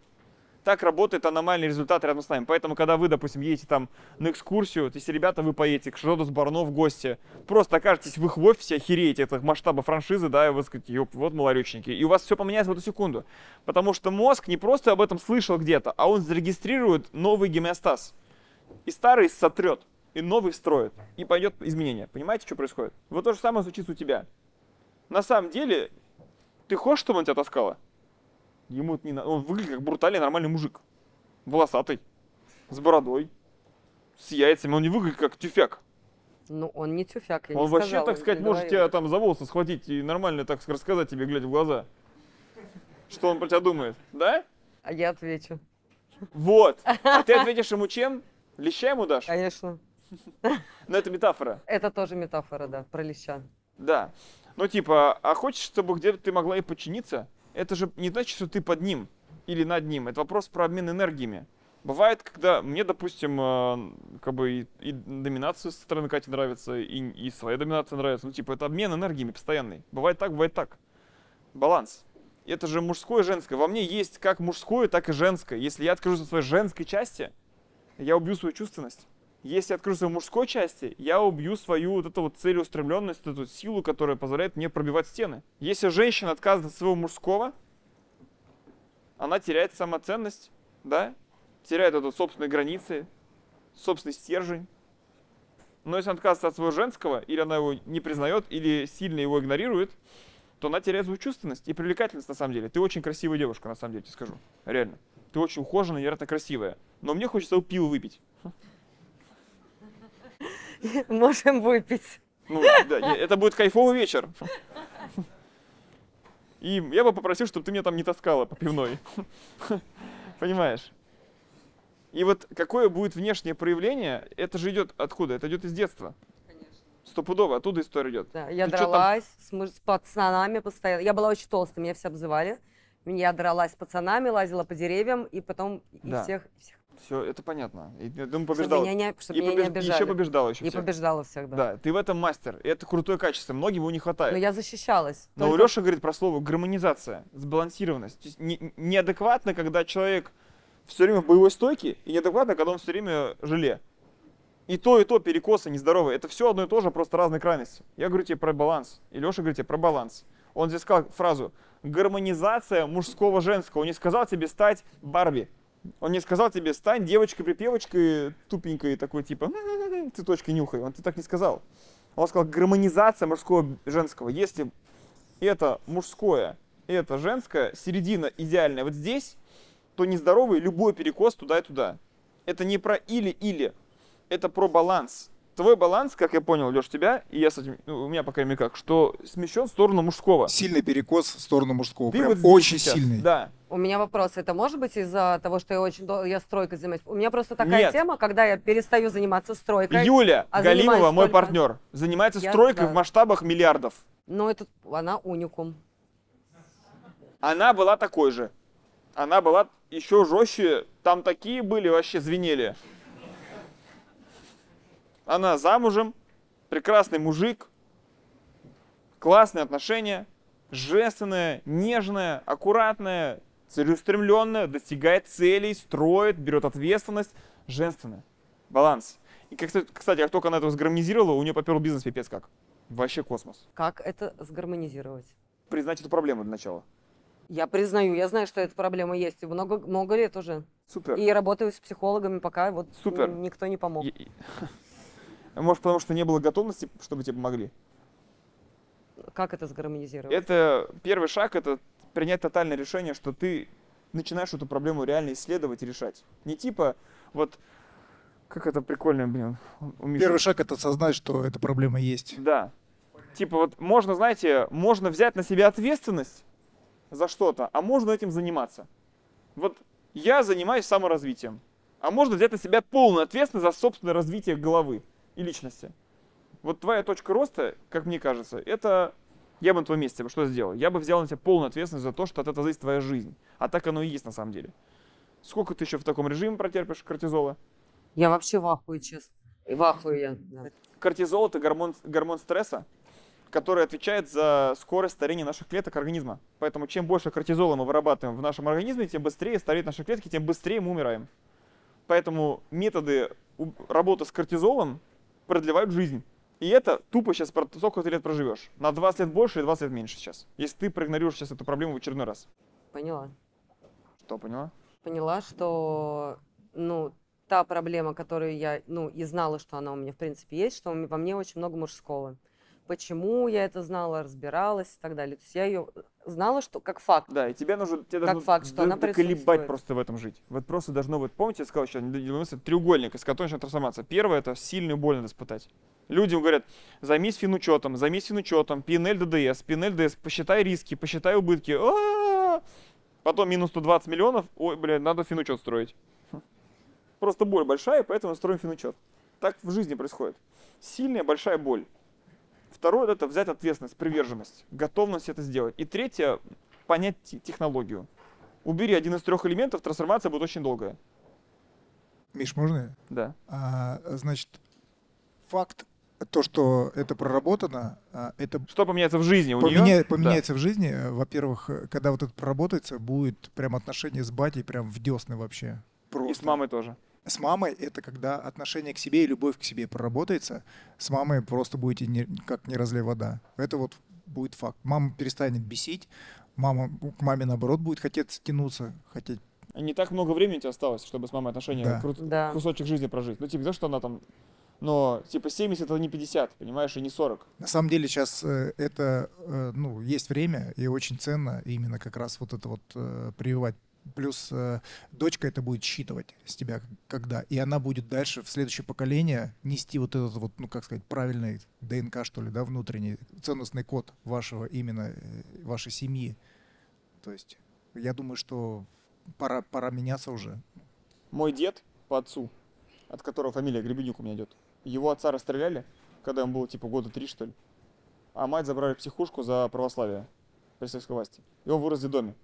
Так работает аномальный результат рядом с нами. Поэтому, когда вы, допустим, едете там на экскурсию, есть, ребята, вы поедете к Шродус Барно в гости, просто окажетесь в их офисе, охереете от их масштаба франшизы, да, и вы скажете, вот малоречники. И у вас все поменяется в эту секунду. Потому что мозг не просто об этом слышал где-то, а он зарегистрирует новый гомеостаз. И старый сотрет, и новый встроит, и пойдет изменение. Понимаете, что происходит? Вот то же самое случится у тебя. На самом деле, ты хочешь, чтобы он тебя таскало? Ему это не надо. Он выглядит как брутальный нормальный мужик. Волосатый, с бородой, с яйцами. Он не выглядит как тюфяк. Ну, он не тюфяк, я он не вообще, сказала, так сказать, может говорила. тебя там за волосы схватить и нормально так рассказать тебе, глядя в глаза. Что он про тебя думает. Да? А я отвечу. Вот. А ты ответишь ему чем? Леща ему дашь? Конечно. Но это метафора. Это тоже метафора, да, про леща. Да. Ну, типа, а хочешь, чтобы где-то ты могла и подчиниться? Это же не значит, что ты под ним или над ним. Это вопрос про обмен энергиями. Бывает, когда мне, допустим, э, как бы и, и доминация со стороны Кати нравится, и, и своя доминация нравится. Ну, типа, это обмен энергиями постоянный. Бывает так, бывает так. Баланс. Это же мужское и женское. Во мне есть как мужское, так и женское. Если я откажусь от своей женской части, я убью свою чувственность. Если я откажусь от мужской части, я убью свою вот эту вот целеустремленность, эту силу, которая позволяет мне пробивать стены. Если женщина отказывает от своего мужского, она теряет самоценность, да? Теряет эту собственные границы, собственный стержень. Но если она отказывается от своего женского, или она его не признает, или сильно его игнорирует, то она теряет свою чувственность и привлекательность на самом деле. Ты очень красивая девушка, на самом деле, тебе скажу. Реально. Ты очень ухоженная, невероятно красивая. Но мне хочется пиво выпить. Можем выпить. Ну, да, это будет кайфовый вечер. И я бы попросил, чтобы ты меня там не таскала по пивной. Понимаешь? И вот какое будет внешнее проявление, это же идет откуда? Это идет из детства. Стопудово, оттуда история идет. Да, я Ты дралась с, муж- с пацанами постоянно. Я была очень толстая, меня все обзывали. Я дралась с пацанами, лазила по деревьям, и потом и Да. всех, и всех Все, это понятно. И, думаю, чтобы побеждал. меня не, чтобы И меня не побеж- обижали. еще побеждала еще и всех. побеждала всех, да. Да, ты в этом мастер. И это крутое качество. Многим его не хватает. Но я защищалась. Но Только- Леши говорит про слово гармонизация, сбалансированность. То есть не- неадекватно, когда человек все время в боевой стойке, и неадекватно, когда он все время желе. И то, и то перекосы нездоровые. Это все одно и то же, просто разные крайности. Я говорю тебе про баланс. И Леша говорит тебе про баланс. Он здесь сказал фразу «гармонизация мужского-женского». Он не сказал тебе стать Барби. Он не сказал тебе стань девочкой-припевочкой, тупенькой, такой типа цветочки нюхай. Он тебе так не сказал. Он сказал гармонизация мужского-женского. Если это мужское, и это женское, середина идеальная вот здесь, то нездоровый любой перекос туда и туда. Это не про или-или, это про баланс. Твой баланс, как я понял, Леш, тебя, и я с этим, ну, у меня, по крайней мере, как, что смещен в сторону мужского. Сильный перекос в сторону мужского. Ты Прям вот очень сейчас. сильный. Да. У меня вопрос, это может быть из-за того, что я очень дол- я стройкой занимаюсь? У меня просто такая Нет. тема, когда я перестаю заниматься стройкой. Юля а Галимова, мой только- партнер, занимается Я- стройкой да. в масштабах миллиардов. Но это она уникум. Она была такой же. Она была еще жестче. Там такие были, вообще звенели. Она замужем, прекрасный мужик, классные отношения, женственная, нежная, аккуратная, целеустремленная, достигает целей, строит, берет ответственность, женственная. Баланс. И, кстати, как только она это сгармонизировала, у нее попер бизнес пипец как. Вообще космос. Как это сгармонизировать? Признать эту проблему для начала. Я признаю, я знаю, что эта проблема есть, и много, много лет уже. Супер. И работаю с психологами, пока вот Супер. никто не помог. И- Может, потому что не было готовности, чтобы тебе помогли. Как это сгармонизировать? Это первый шаг, это принять тотальное решение, что ты начинаешь эту проблему реально исследовать и решать. Не типа, вот, как это прикольно, блин, у Миши. Первый шаг это осознать, что эта проблема есть. Да. Типа вот можно, знаете, можно взять на себя ответственность за что-то, а можно этим заниматься. Вот я занимаюсь саморазвитием, а можно взять на себя полную ответственность за собственное развитие головы и личности. Вот твоя точка роста, как мне кажется, это я бы на твоем месте бы что сделал? Я бы взял на себя полную ответственность за то, что от этого зависит твоя жизнь. А так оно и есть на самом деле. Сколько ты еще в таком режиме протерпишь кортизола? Я вообще в ахуе, честно. В ахуе я. да. Кортизол это гормон, гормон стресса, который отвечает за скорость старения наших клеток организма. Поэтому чем больше кортизола мы вырабатываем в нашем организме, тем быстрее стареют наши клетки, тем быстрее мы умираем. Поэтому методы работы с кортизолом продлевают жизнь. И это тупо сейчас, про- сколько ты лет проживешь. На 20 лет больше и 20 лет меньше сейчас. Если ты проигнорируешь сейчас эту проблему в очередной раз. Поняла. Что, поняла? Поняла, что, ну, та проблема, которую я, ну, и знала, что она у меня, в принципе, есть, что во мне очень много мужского. Почему я это знала, разбиралась и так далее. То есть я ее знала, что как факт. Да, и тебе нужно, тебе Как должно факт, что она присутствует. просто в этом жить. Вот просто должно, вот помните, я сказал мысль, треугольник, из которого начинает трансформация. Первое, это сильную боль надо испытать. Людям говорят, займись финучетом, займись финучетом, PNL ДДС, PNL ДДС, посчитай риски, посчитай убытки. А-а-а! Потом минус 120 миллионов, ой, блин, надо финучет строить. Просто боль большая, поэтому строим финучет. Так в жизни происходит. Сильная большая боль. Второе это взять ответственность, приверженность, готовность это сделать. И третье понять те- технологию. Убери один из трех элементов, трансформация будет очень долгая. Миш, можно? Да. А, значит, факт, то, что это проработано, а, это Что поменяется в жизни у поменя- нее? поменяется в жизни. э, Во-первых, э, когда вот это проработается, будет прям отношение с батей прям в десны вообще. И Просто. с мамой тоже. С мамой это когда отношение к себе и любовь к себе проработается. С мамой просто будете не- как не разлей вода. Это вот будет факт. Мама перестанет бесить, мама к маме наоборот будет хотеть тянуться, хотеть. Не так много времени у тебя осталось, чтобы с мамой отношения, Да. крут- Да. кусочек жизни прожить. Ну, типа, за что она там... Но, типа, 70 это не 50, понимаешь, и не 40. На самом деле сейчас э, это, э, ну, есть время и очень ценно именно как раз вот это вот э, прививать. Плюс э, дочка это будет считывать с тебя когда, и она будет дальше в следующее поколение нести вот этот вот, ну как сказать, правильный ДНК что ли, да, внутренний ценностный код вашего именно э, вашей семьи. То есть я думаю, что пора пора меняться уже. Мой дед по отцу, от которого фамилия Гребенюк у меня идет, его отца расстреляли, когда ему было типа года три, что ли. А мать забрали психушку за православие при советской власти. Он вырос в доме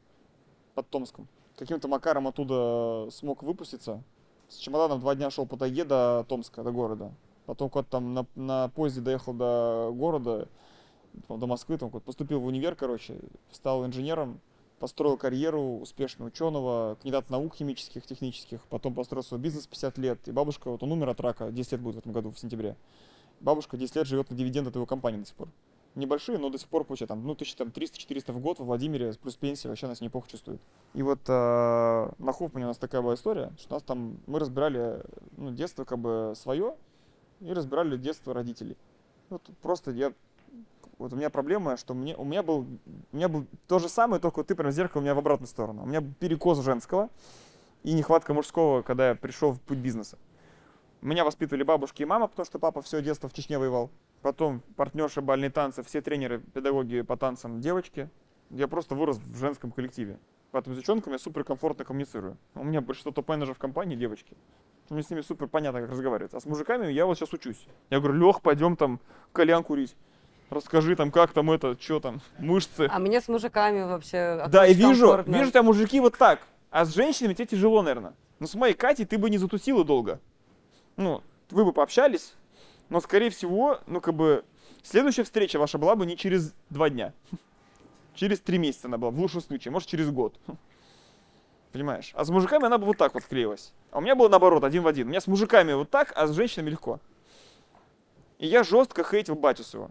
под Томском. Каким-то макаром оттуда смог выпуститься. С чемоданом два дня шел по тайге до Томска, до города. Потом куда-то там на, на поезде доехал до города, до Москвы, там поступил в универ, короче, стал инженером, построил карьеру успешного ученого, кандидат наук химических, технических, потом построил свой бизнес 50 лет. И бабушка, вот он умер от рака, 10 лет будет в этом году, в сентябре. Бабушка 10 лет живет на дивиденды от его компании до сих пор. Небольшие, но до сих пор получает там, ну, тысяч там 300-400 в год во Владимире, плюс пенсия, вообще нас неплохо чувствует. И вот э, на Хофмане у нас такая была история, что у нас там, мы разбирали, ну, детство как бы свое, и разбирали детство родителей. Вот просто я вот у меня проблема, что мне, у меня был, у меня был то же самое, только вот ты прям зеркало у меня в обратную сторону. У меня перекос женского и нехватка мужского, когда я пришел в путь бизнеса. Меня воспитывали бабушки и мама, потому что папа все детство в Чечне воевал. Потом партнерши бальные танцы, все тренеры, педагоги по танцам девочки. Я просто вырос в женском коллективе. Поэтому с девчонками я супер комфортно коммуницирую. У меня большинство топ-менеджеров в компании девочки. Мне с ними супер понятно, как разговаривать. А с мужиками я вот сейчас учусь. Я говорю, Лех, пойдем там кальян курить. Расскажи там, как там это, что там, мышцы. А мне с мужиками вообще Да, и вижу, комфортно. вижу тебя мужики вот так. А с женщинами тебе тяжело, наверное. Ну, с моей Катей ты бы не затусила долго. Ну, вы бы пообщались, но, скорее всего, ну, как бы, следующая встреча ваша была бы не через два дня. Через три месяца она была, в лучшем случае, может, через год. Понимаешь? А с мужиками она бы вот так вот склеилась. А у меня было наоборот, один в один. У меня с мужиками вот так, а с женщинами легко. И я жестко хейтил батю своего.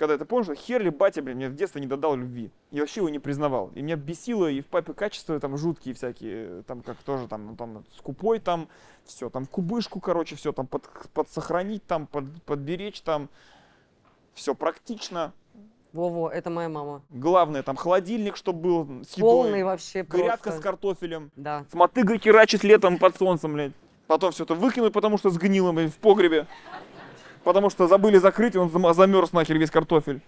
Когда это понял, что хер ли батя, блин, мне в детстве не додал любви. И вообще его не признавал. И меня бесило и в папе качества там жуткие всякие, там как тоже там, ну, там скупой там, все, там кубышку, короче, все там под, подсохранить, там под, подберечь, там все практично. Во-во, это моя мама. Главное, там холодильник, чтобы был с едой. Полный вообще Грядка просто. с картофелем. Да. С мотыгой херачит летом под солнцем, блядь. Потом все это выкинуть, потому что сгнило, блядь, в погребе. Потому что забыли закрыть, и он зам- замерз нахер весь картофель.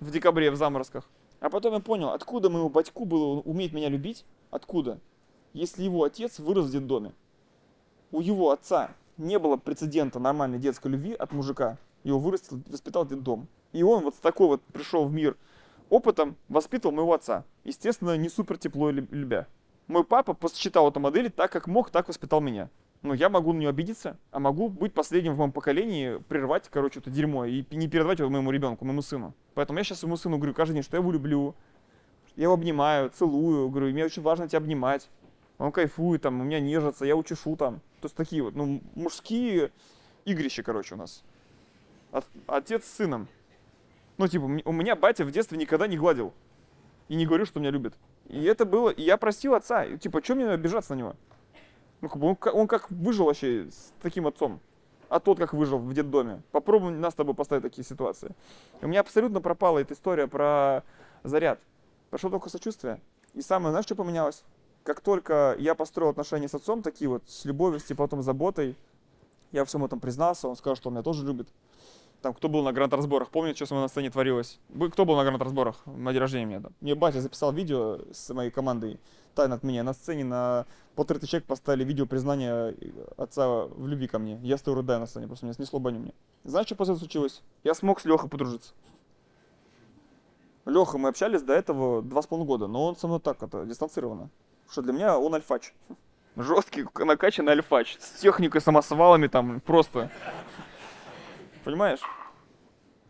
В декабре, в заморозках. А потом я понял, откуда моему батьку было уметь меня любить? Откуда? Если его отец вырос в детдоме. У его отца не было прецедента нормальной детской любви от мужика. Его вырастил, воспитал детдом. И он вот с такой вот пришел в мир опытом, воспитывал моего отца. Естественно, не супер тепло лю- любя. Мой папа посчитал эту модель так, как мог, так воспитал меня. Но я могу на нее обидеться, а могу быть последним в моем поколении, прервать, короче, это дерьмо и не передавать его моему ребенку, моему сыну. Поэтому я сейчас своему сыну говорю каждый день, что я его люблю, я его обнимаю, целую, говорю, мне очень важно тебя обнимать. Он кайфует, там, у меня нежится, я учешу там. То есть такие вот, ну, мужские игрища, короче, у нас. От- отец с сыном. Ну, типа, у меня батя в детстве никогда не гладил. И не говорил, что меня любит. И это было, и я простил отца. И, типа, что мне обижаться на него? Ну, как бы он, он как выжил вообще с таким отцом. А тот как выжил в детдоме. Попробуем нас с тобой поставить такие ситуации. И у меня абсолютно пропала эта история про заряд. Прошло только сочувствие. И самое, знаешь, что поменялось? Как только я построил отношения с отцом, такие вот, с любовью, с потом заботой, я всем этом признался, он сказал, что он меня тоже любит. Там, кто был на гранд-разборах, помнит, что со мной на сцене творилось? Кто был на гранд-разборах? На день рождения меня. Мне батя записал видео с моей командой тайно от меня. На сцене на полторы тысячи человек поставили видео признания отца в любви ко мне. Я стою рыдаю на сцене, просто меня снесло баню мне. Знаешь, что после этого случилось? Я смог с Лехой подружиться. Леха, мы общались до этого два с половиной года, но он со мной так, это, дистанцированно. Что для меня он альфач. Жесткий, накачанный альфач. С техникой, самосвалами там, просто. Понимаешь?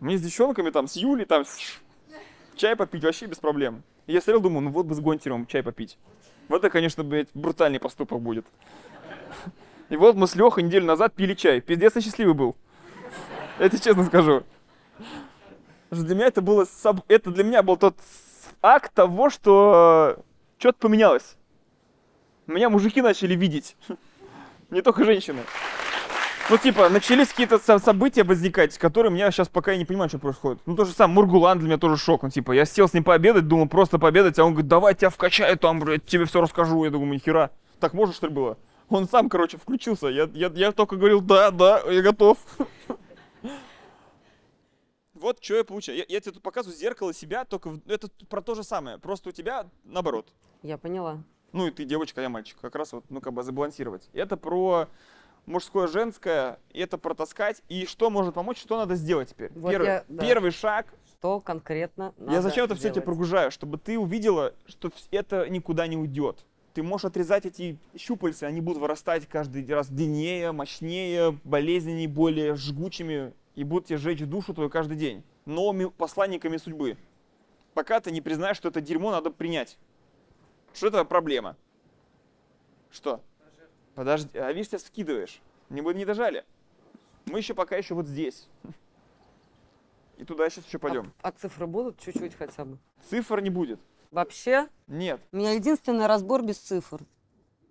Мне с девчонками там, с Юлей там, чай попить вообще без проблем. И я смотрел, думаю, ну вот бы с Гонтером чай попить. Вот это, конечно, блядь, брутальный поступок будет. И вот мы с Лехой неделю назад пили чай. Пиздец, я счастливый был. Тебе честно скажу. Для меня это было, это для меня был тот акт того, что что-то поменялось. Меня мужики начали видеть. Не только женщины. Ну, типа, начались какие-то со- события возникать, которые меня сейчас пока я не понимаю, что происходит. Ну, то же самое, Мургулан для меня тоже шок. Ну, типа, я сел с ним пообедать, думал, просто пообедать, а он говорит, давай тебя вкачаю там, блядь, тебе все расскажу. Я думаю, нихера. Так можно, что ли, было? Он сам, короче, включился. Я, я, я только говорил, да, да, я готов. Вот что я получаю. Я, я тебе тут показываю зеркало себя, только в- это про то же самое. Просто у тебя наоборот. Я поняла. Ну и ты девочка, а я мальчик. Как раз вот, ну как бы забалансировать. Это про мужское, женское, это протаскать. И что может помочь, что надо сделать теперь? Вот первый, я- да. первый шаг. Что конкретно я надо зачем это все тебе делать? прогружаю? Чтобы ты увидела, что это никуда не уйдет. Ты можешь отрезать эти щупальца, они будут вырастать каждый раз длиннее, мощнее, болезненнее, более жгучими, и будут тебе жечь душу твою каждый день. Новыми посланниками судьбы. Пока ты не признаешь, что это дерьмо надо принять. Что это проблема? Что? Подожди, а видишь, ты скидываешь. Не, не дожали. Мы еще пока еще вот здесь. И туда сейчас еще пойдем. А, а цифры будут чуть-чуть хотя бы? Цифр не будет. Вообще, Нет. у меня единственный разбор без цифр.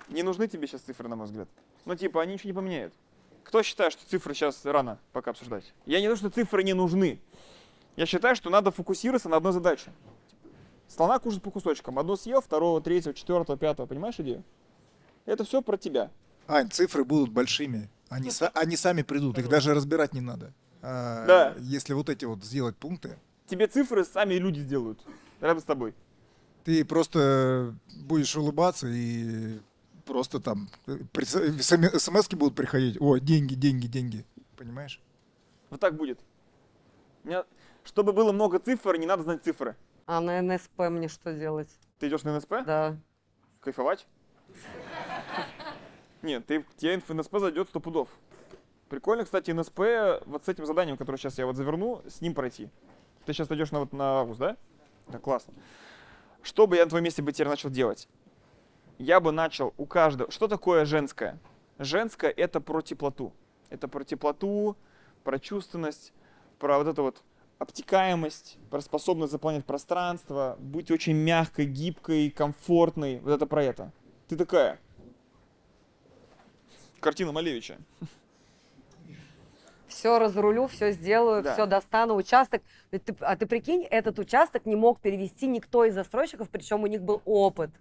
Не нужны тебе сейчас цифры, на мой взгляд. Ну, типа, они ничего не поменяют. Кто считает, что цифры сейчас рано пока обсуждать? Я не то, что цифры не нужны. Я считаю, что надо фокусироваться на одной задаче. Слона кушать по кусочкам. Одно съел, второго, третьего, четвертого, пятого. Понимаешь идею? Это все про тебя. Ань, цифры будут большими. Они, са- они сами придут, их даже разбирать не надо. А, Да. Если вот эти вот сделать пункты, Тебе цифры сами люди сделают. Рядом с тобой. ты просто будешь улыбаться и просто там э, смски будут приходить. О, деньги, деньги, деньги. Понимаешь? Вот так будет. Меня- Чтобы было много цифр, не надо знать цифры. А на НСП мне что делать? Ты идешь на НСП? Да. Кайфовать? Нет, ты, тебе НСП зайдет сто пудов. Прикольно, кстати, НСП вот с этим заданием, которое сейчас я вот заверну, с ним пройти. Ты сейчас идешь на, вот, на август, да? Да, классно. Что бы я на твоем месте бы теперь начал делать? Я бы начал у каждого... Что такое женское? Женское — это про теплоту. Это про теплоту, про чувственность, про вот эту вот обтекаемость, про способность заполнять пространство, быть очень мягкой, гибкой, комфортной. Вот это про это. Ты такая. Картина Малевича. Все разрулю, все сделаю, Да. все достану. Участок. Ты- а ты прикинь, этот участок не мог перевести никто из застройщиков, причем у них был опыт.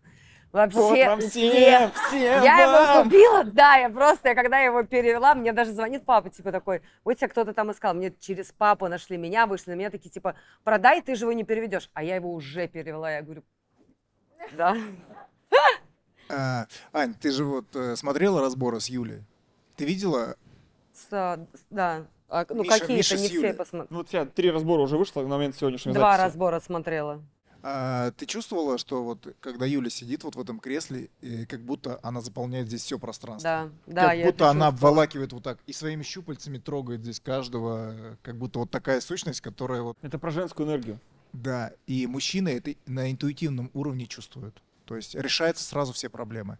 Вообще, Вот вам все. всем, всем Я его вам! купила, да, я просто, я когда его перевела, мне даже звонит папа, типа такой, вот тебя кто-то там искал, мне через папу нашли меня, вышли на меня такие, типа, продай, ты же его не переведешь, а я его уже перевела, я говорю, да, А, Ань, ты же вот э, смотрела разборы с Юлей? Ты видела? С, а, да, А, ну Миша- какие-то, Миша не все Юлей. посмотрела. Ну, вот у тебя три разбора уже вышло на момент сегодняшней Два записи. разбора смотрела. а, ты чувствовала, что вот когда Юля сидит вот в этом кресле, и как будто она заполняет здесь все пространство? Да, да, как я будто это она обволакивает вот так и своими щупальцами трогает здесь каждого, как будто вот такая сущность, которая вот Это про женскую энергию. Да, и мужчины это на интуитивном уровне чувствуют. То есть решаются сразу все проблемы.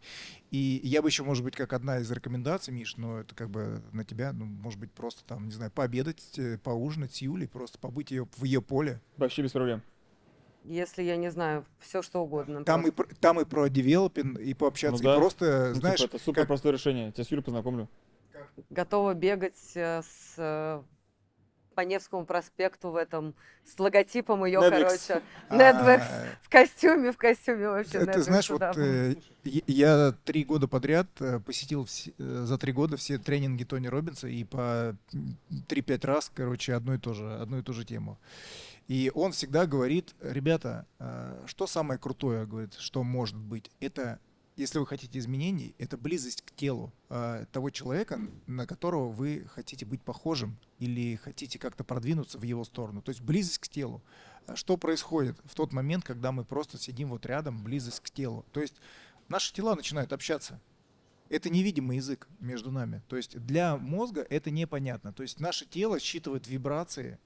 И я бы еще, может быть, как одна из рекомендаций, Миш, но это как бы на тебя, ну, может быть, просто там, не знаю, пообедать, э, поужинать с Юлей, просто побыть ее, в ее поле. Вообще без проблем. Если я не знаю, все что угодно. Там и, про- там и про девелопинг, и пообщаться, Ну да. и просто, Ну, знаешь, типа, это супер как- простое решение. Я тебя с Юлей познакомлю. Готова бегать э, с э, по Невскому проспекту в этом, с логотипом ее, Netflix. короче. а, Netflix. В костюме, в костюме вообще. Netflix знаешь, вот туда. э, я- три года подряд э, посетил все- э, за три года все тренинги Тони Робинса и по м, 3-5 раз, короче, одну и, ту же, одну и ту же тему. И он всегда говорит, ребята, э, что самое крутое, говорит, что может быть, это если вы хотите изменений, это близость к телу э, того человека, на которого вы хотите быть похожим или хотите как-то продвинуться в его сторону. То есть близость к телу. А Что происходит в тот момент, когда мы просто сидим вот рядом, близость к телу? То есть наши тела начинают общаться. Это невидимый язык между нами. То есть для мозга это непонятно. То есть наше тело считывает вибрации,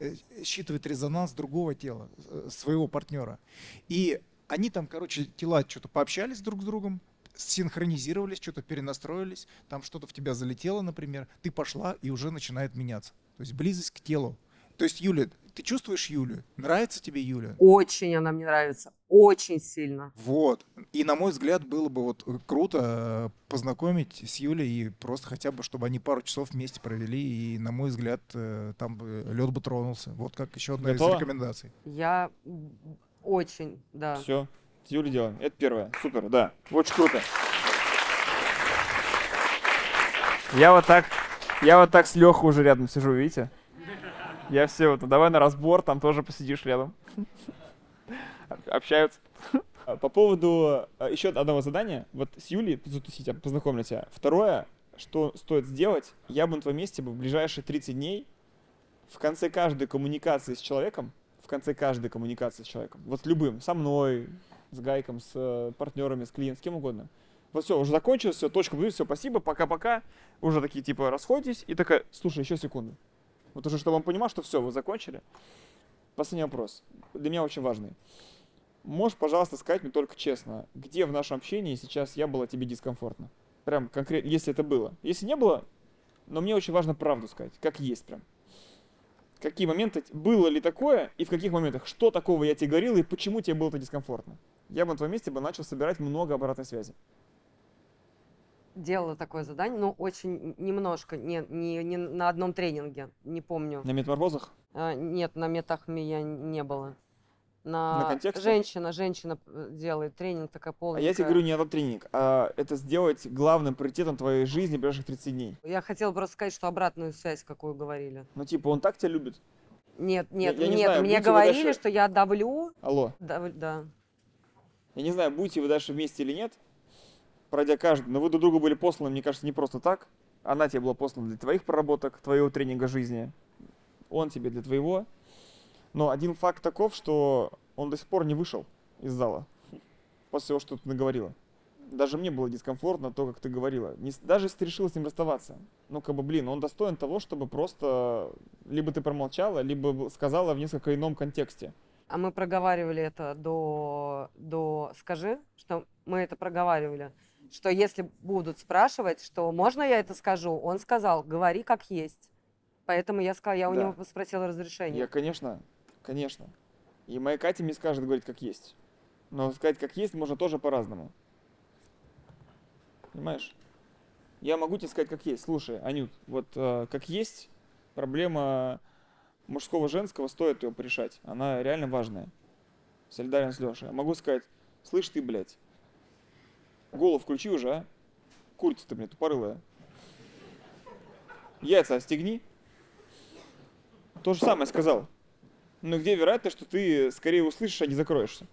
э, считывает резонанс другого тела, э, своего партнера. И они там, короче, тела что-то пообщались друг с другом, синхронизировались, что-то перенастроились, там что-то в тебя залетело, например, ты пошла и уже начинает меняться. То есть близость к телу. То есть, Юля, ты чувствуешь Юлю? Нравится тебе Юля? Очень она мне нравится. Очень сильно. Вот. И, на мой взгляд, было бы вот э, круто э, познакомить с Юлей и просто хотя бы, чтобы они пару часов вместе провели. И, на мой взгляд, э, там лед бы тронулся. Вот как еще одна Готова? из рекомендаций. Я очень, да. Все. С Юлей делаем. Это первое. Супер, да. Очень круто. Я вот так, я вот так с Лехой уже рядом сижу, видите? Я все, вот, давай на разбор, там тоже посидишь рядом. Общаются. По поводу э, еще одного задания, вот с Юлей затусить, познакомлю тебя. Второе, что стоит сделать, я бы на твоем месте бы в ближайшие 30 дней в конце каждой коммуникации с человеком, конце каждой коммуникации с человеком, вот с любым, со мной, с Гайком, с э, партнерами, с клиентом, с кем угодно. Вот все, уже закончилось, все, точка, все, спасибо, пока-пока. Уже такие типа расходитесь и такая, слушай, еще секунду. Вот уже, чтобы он понимал, что все, вы закончили. Последний вопрос. Для меня очень важный. Можешь, пожалуйста, сказать мне только честно, где в нашем общении сейчас я была тебе дискомфортно? Прям конкретно, если это было. Если не было, но мне очень важно правду сказать, как есть прям. Какие моменты, было ли такое, и в каких моментах, что такого я тебе говорил, и почему тебе было это дискомфортно. Я бы на твоем месте бы начал собирать много обратной связи. Делала такое задание, но очень немножко, не, не, не на одном тренинге, не помню. На метаморфозах? А, нет, на метахме я не было. На, На контексте? женщина, женщина э, делает тренинг такая А полная. я тебе говорю не этот тренинг, а это сделать главным приоритетом твоей жизни ближайших 30 дней. Я хотела просто сказать, что обратную связь, какую говорили. Ну, типа, он так тебя любит. Нет, нет, я не нет, знаю, мне говорили, дальше- что я давлю. Алло. дав- да. Я не знаю, будете вы дальше вместе или нет, пройдя каждый, но вы друг другу были посланы, мне кажется, не просто так. Она тебе была послана для твоих проработок, твоего тренинга жизни. Он тебе для твоего. Но один факт таков, что он до сих пор не вышел из зала после того, что ты наговорила. Даже мне было дискомфортно то, как ты говорила. Не даже если ты решила с ним расставаться. Ну, как бы, блин, он достоин того, чтобы просто либо ты промолчала, либо сказала в несколько ином контексте. А мы проговаривали это до, до... Скажи, что мы это проговаривали. Что если будут спрашивать, что можно я это скажу, он сказал, говори как есть. Поэтому я сказала, я у Да. него спросила разрешение. Я, конечно, конечно. И моя Катя мне скажет говорить как есть. Но сказать как есть можно тоже по-разному. Понимаешь? Я могу тебе сказать как есть. Слушай, Анют, вот э, как есть проблема мужского-женского, стоит ее порешать. Она реально важная. Солидарен с Лешей. Я могу сказать, слышь ты, блядь, голову включи уже, а? Курица ты, блядь, тупорылая. Яйца остегни. То же самое сказал. Но где вероятность, что ты скорее услышишь, а не закроешься?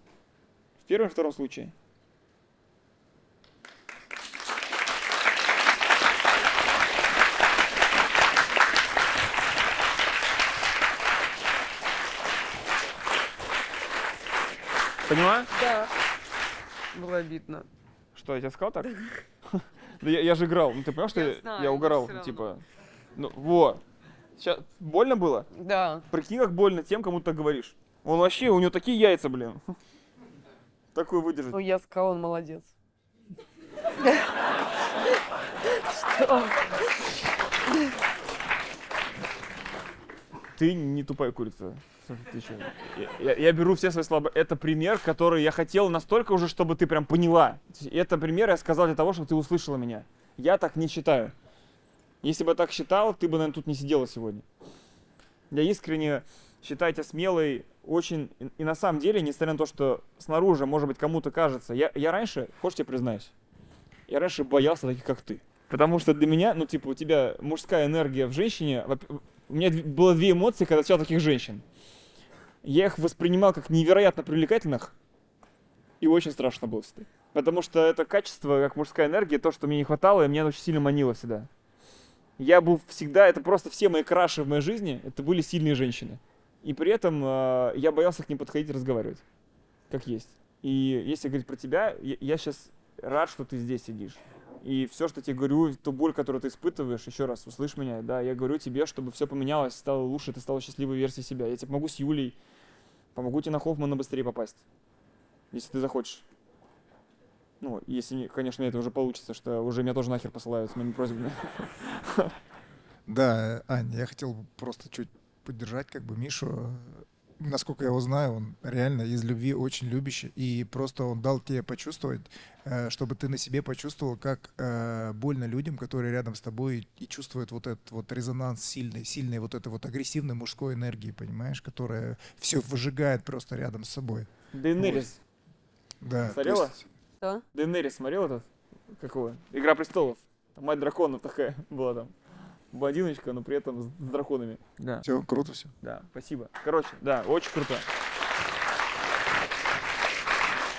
В первом и втором случае. Поняла? Да. Было обидно. Что, я тебе сказал так? Да я, я же играл. Ну ты понимаешь, что Я я, знаю, я но угорал? Ну, типа. Ну, вот. Сейчас больно было? Да. Прикинь, как больно тем, кому ты так говоришь. Он вообще, у него такие яйца, блин. Такую выдержать. Ну, я сказала, он молодец. Что? Ты не тупая курица. Ты чё? Я, я- я беру все свои слабые. Это пример, который я хотел настолько уже, чтобы ты прям поняла. Это пример я сказал для того, чтобы ты услышала меня. Я так не считаю. Если бы я так считал, ты бы, наверное, тут не сидела сегодня. Я искренне считаю тебя смелой, очень... И, на самом деле, несмотря на то, что снаружи, может быть, кому-то кажется... Я, я раньше, хочешь, я признаюсь, я раньше боялся таких, как ты. Потому что для меня, ну, типа, у тебя мужская энергия в женщине... У меня было две эмоции, когда встречал таких женщин. Я их воспринимал как невероятно привлекательных, и очень страшно было всегда. Потому что это качество, как мужская энергия, то, что мне не хватало, и меня очень сильно манило всегда. Я был всегда, это просто все мои краши в моей жизни, это были сильные женщины. И при этом э, я боялся к ним подходить и разговаривать, как есть. И если говорить про тебя, я, я сейчас рад, что ты здесь сидишь. И все, что тебе говорю, ту боль, которую ты испытываешь, еще раз, услышь меня, да, я говорю тебе, чтобы все поменялось, стало лучше, ты стала счастливой версией себя. Я тебе помогу с Юлей, помогу тебе на Хоффмана быстрее попасть, если ты захочешь. Ну, если, не- конечно, это уже получится, что уже меня тоже нахер посылают с моими просьбами. Да, Ань, я хотел бы просто чуть поддержать как бы Мишу. Насколько я его знаю, он реально из любви очень любящий. И просто он дал тебе почувствовать, э, чтобы ты на себе почувствовал, как э, больно людям, которые рядом с тобой и чувствуют вот этот вот резонанс сильный, сильной вот этой вот агрессивной мужской энергии, понимаешь, которая все выжигает просто рядом с собой. Дейнерис. Да, то Смотрела? есть- Что? Дейнерис смотрел этот? Какого? Игра престолов. Там мать драконов такая была там. Блондиночка, но при этом с, драконами. Да. Все, круто все. Да, спасибо. Короче, да, очень круто.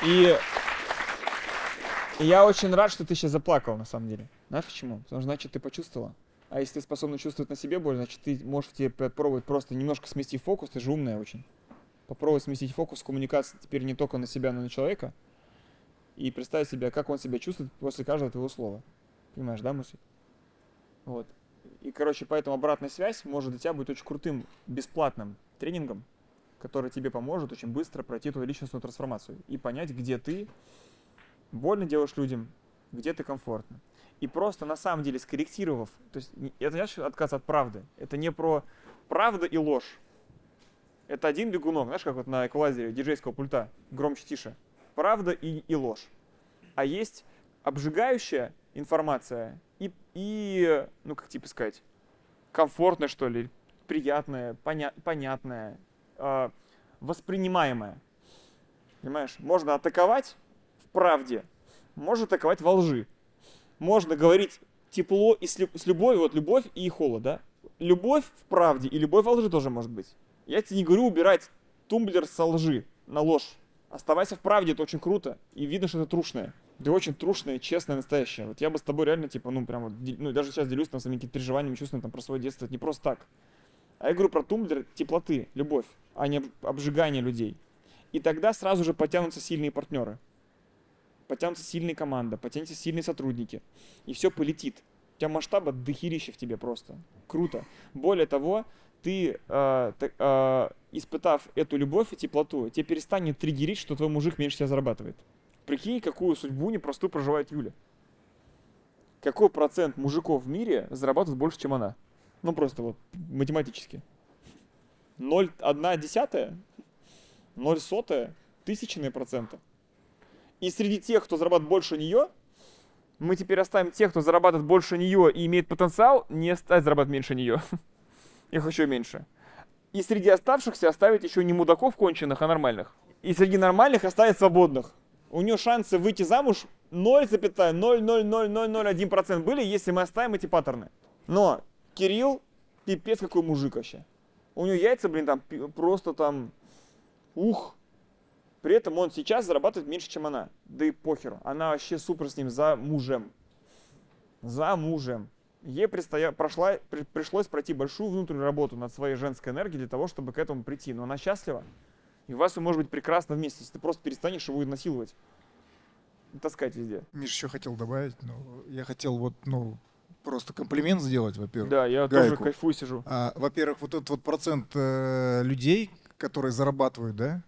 И и я очень рад, что ты сейчас заплакал, на самом деле. Знаешь почему? Потому что значит ты почувствовала. А если ты способна чувствовать на себе боль, значит ты можешь тебе попробовать просто немножко сместить фокус, ты же умная очень. Попробовать сместить фокус коммуникации теперь не только на себя, но и на человека. И представить себе, как он себя чувствует после каждого твоего слова. Понимаешь, да, мысль? Вот. И, короче, поэтому обратная связь может для тебя быть очень крутым, бесплатным тренингом, который тебе поможет очень быстро пройти твою личностную трансформацию и понять, где ты больно делаешь людям, где ты комфортно. И просто на самом деле скорректировав, то есть это не значит отказ от правды, это не про правда и ложь. Это один бегунок, знаешь, как вот на эквалайзере диджейского пульта, громче, тише. Правда и, и ложь. А есть обжигающая информация и, и, ну как типа сказать, комфортная, что ли, приятная, поня- понятная, э, воспринимаемая. Понимаешь? Можно атаковать в правде, можно атаковать во лжи. Можно говорить тепло и с, с любовью, вот любовь и холод, да? Любовь в правде и любовь во лжи тоже может быть. Я тебе не говорю убирать тумблер со лжи на ложь. Оставайся в правде, это очень круто. И видно, что это трушное. Ты очень трушная, честная, настоящая. Вот я бы с тобой реально, типа, ну, прям вот, ну, даже сейчас делюсь там своими какими-то переживаниями, чувствами там про свое детство. Это не просто так. А я говорю про тумблер теплоты, любовь, а не об- обжигание людей. И тогда сразу же потянутся сильные партнеры. Потянутся сильные команда, потянутся сильные сотрудники. И все полетит. У тебя масштаба дохерища в тебе просто. Круто. Более того, ты, э, т- э, испытав эту любовь и теплоту, тебе перестанет триггерить, что твой мужик меньше тебя зарабатывает. Прикинь, какую судьбу непростую проживает Юля. Какой процент мужиков в мире зарабатывает больше, чем она? Ну, просто вот математически. 0,1 десятая? 0 сотая? Тысячные процента. И среди тех, кто зарабатывает больше нее, мы теперь оставим тех, кто зарабатывает больше нее и имеет потенциал, не стать зарабатывать меньше нее. Их еще меньше. И среди оставшихся оставить еще не мудаков конченых, а нормальных. И среди нормальных оставить свободных. У нее шансы выйти замуж 0,00001% были, если мы оставим эти паттерны. Но Кирилл, пипец какой мужик вообще. У него яйца, блин, там просто там, ух. При этом он сейчас зарабатывает меньше, чем она. Да и похеру. Она вообще супер с ним за мужем. За мужем. Ей предстоя... прошла... при- пришлось пройти большую внутреннюю работу над своей женской энергией для того, чтобы к этому прийти. Но она счастлива. И у вас может быть прекрасно вместе, если ты просто перестанешь его насиловать. И таскать везде. Миш еще хотел добавить, ну, я хотел вот, ну, просто комплимент сделать, во-первых. Да, я тоже Гайку. кайфую сижу. А, во-первых, вот этот вот процент э, людей, которые зарабатывают, да,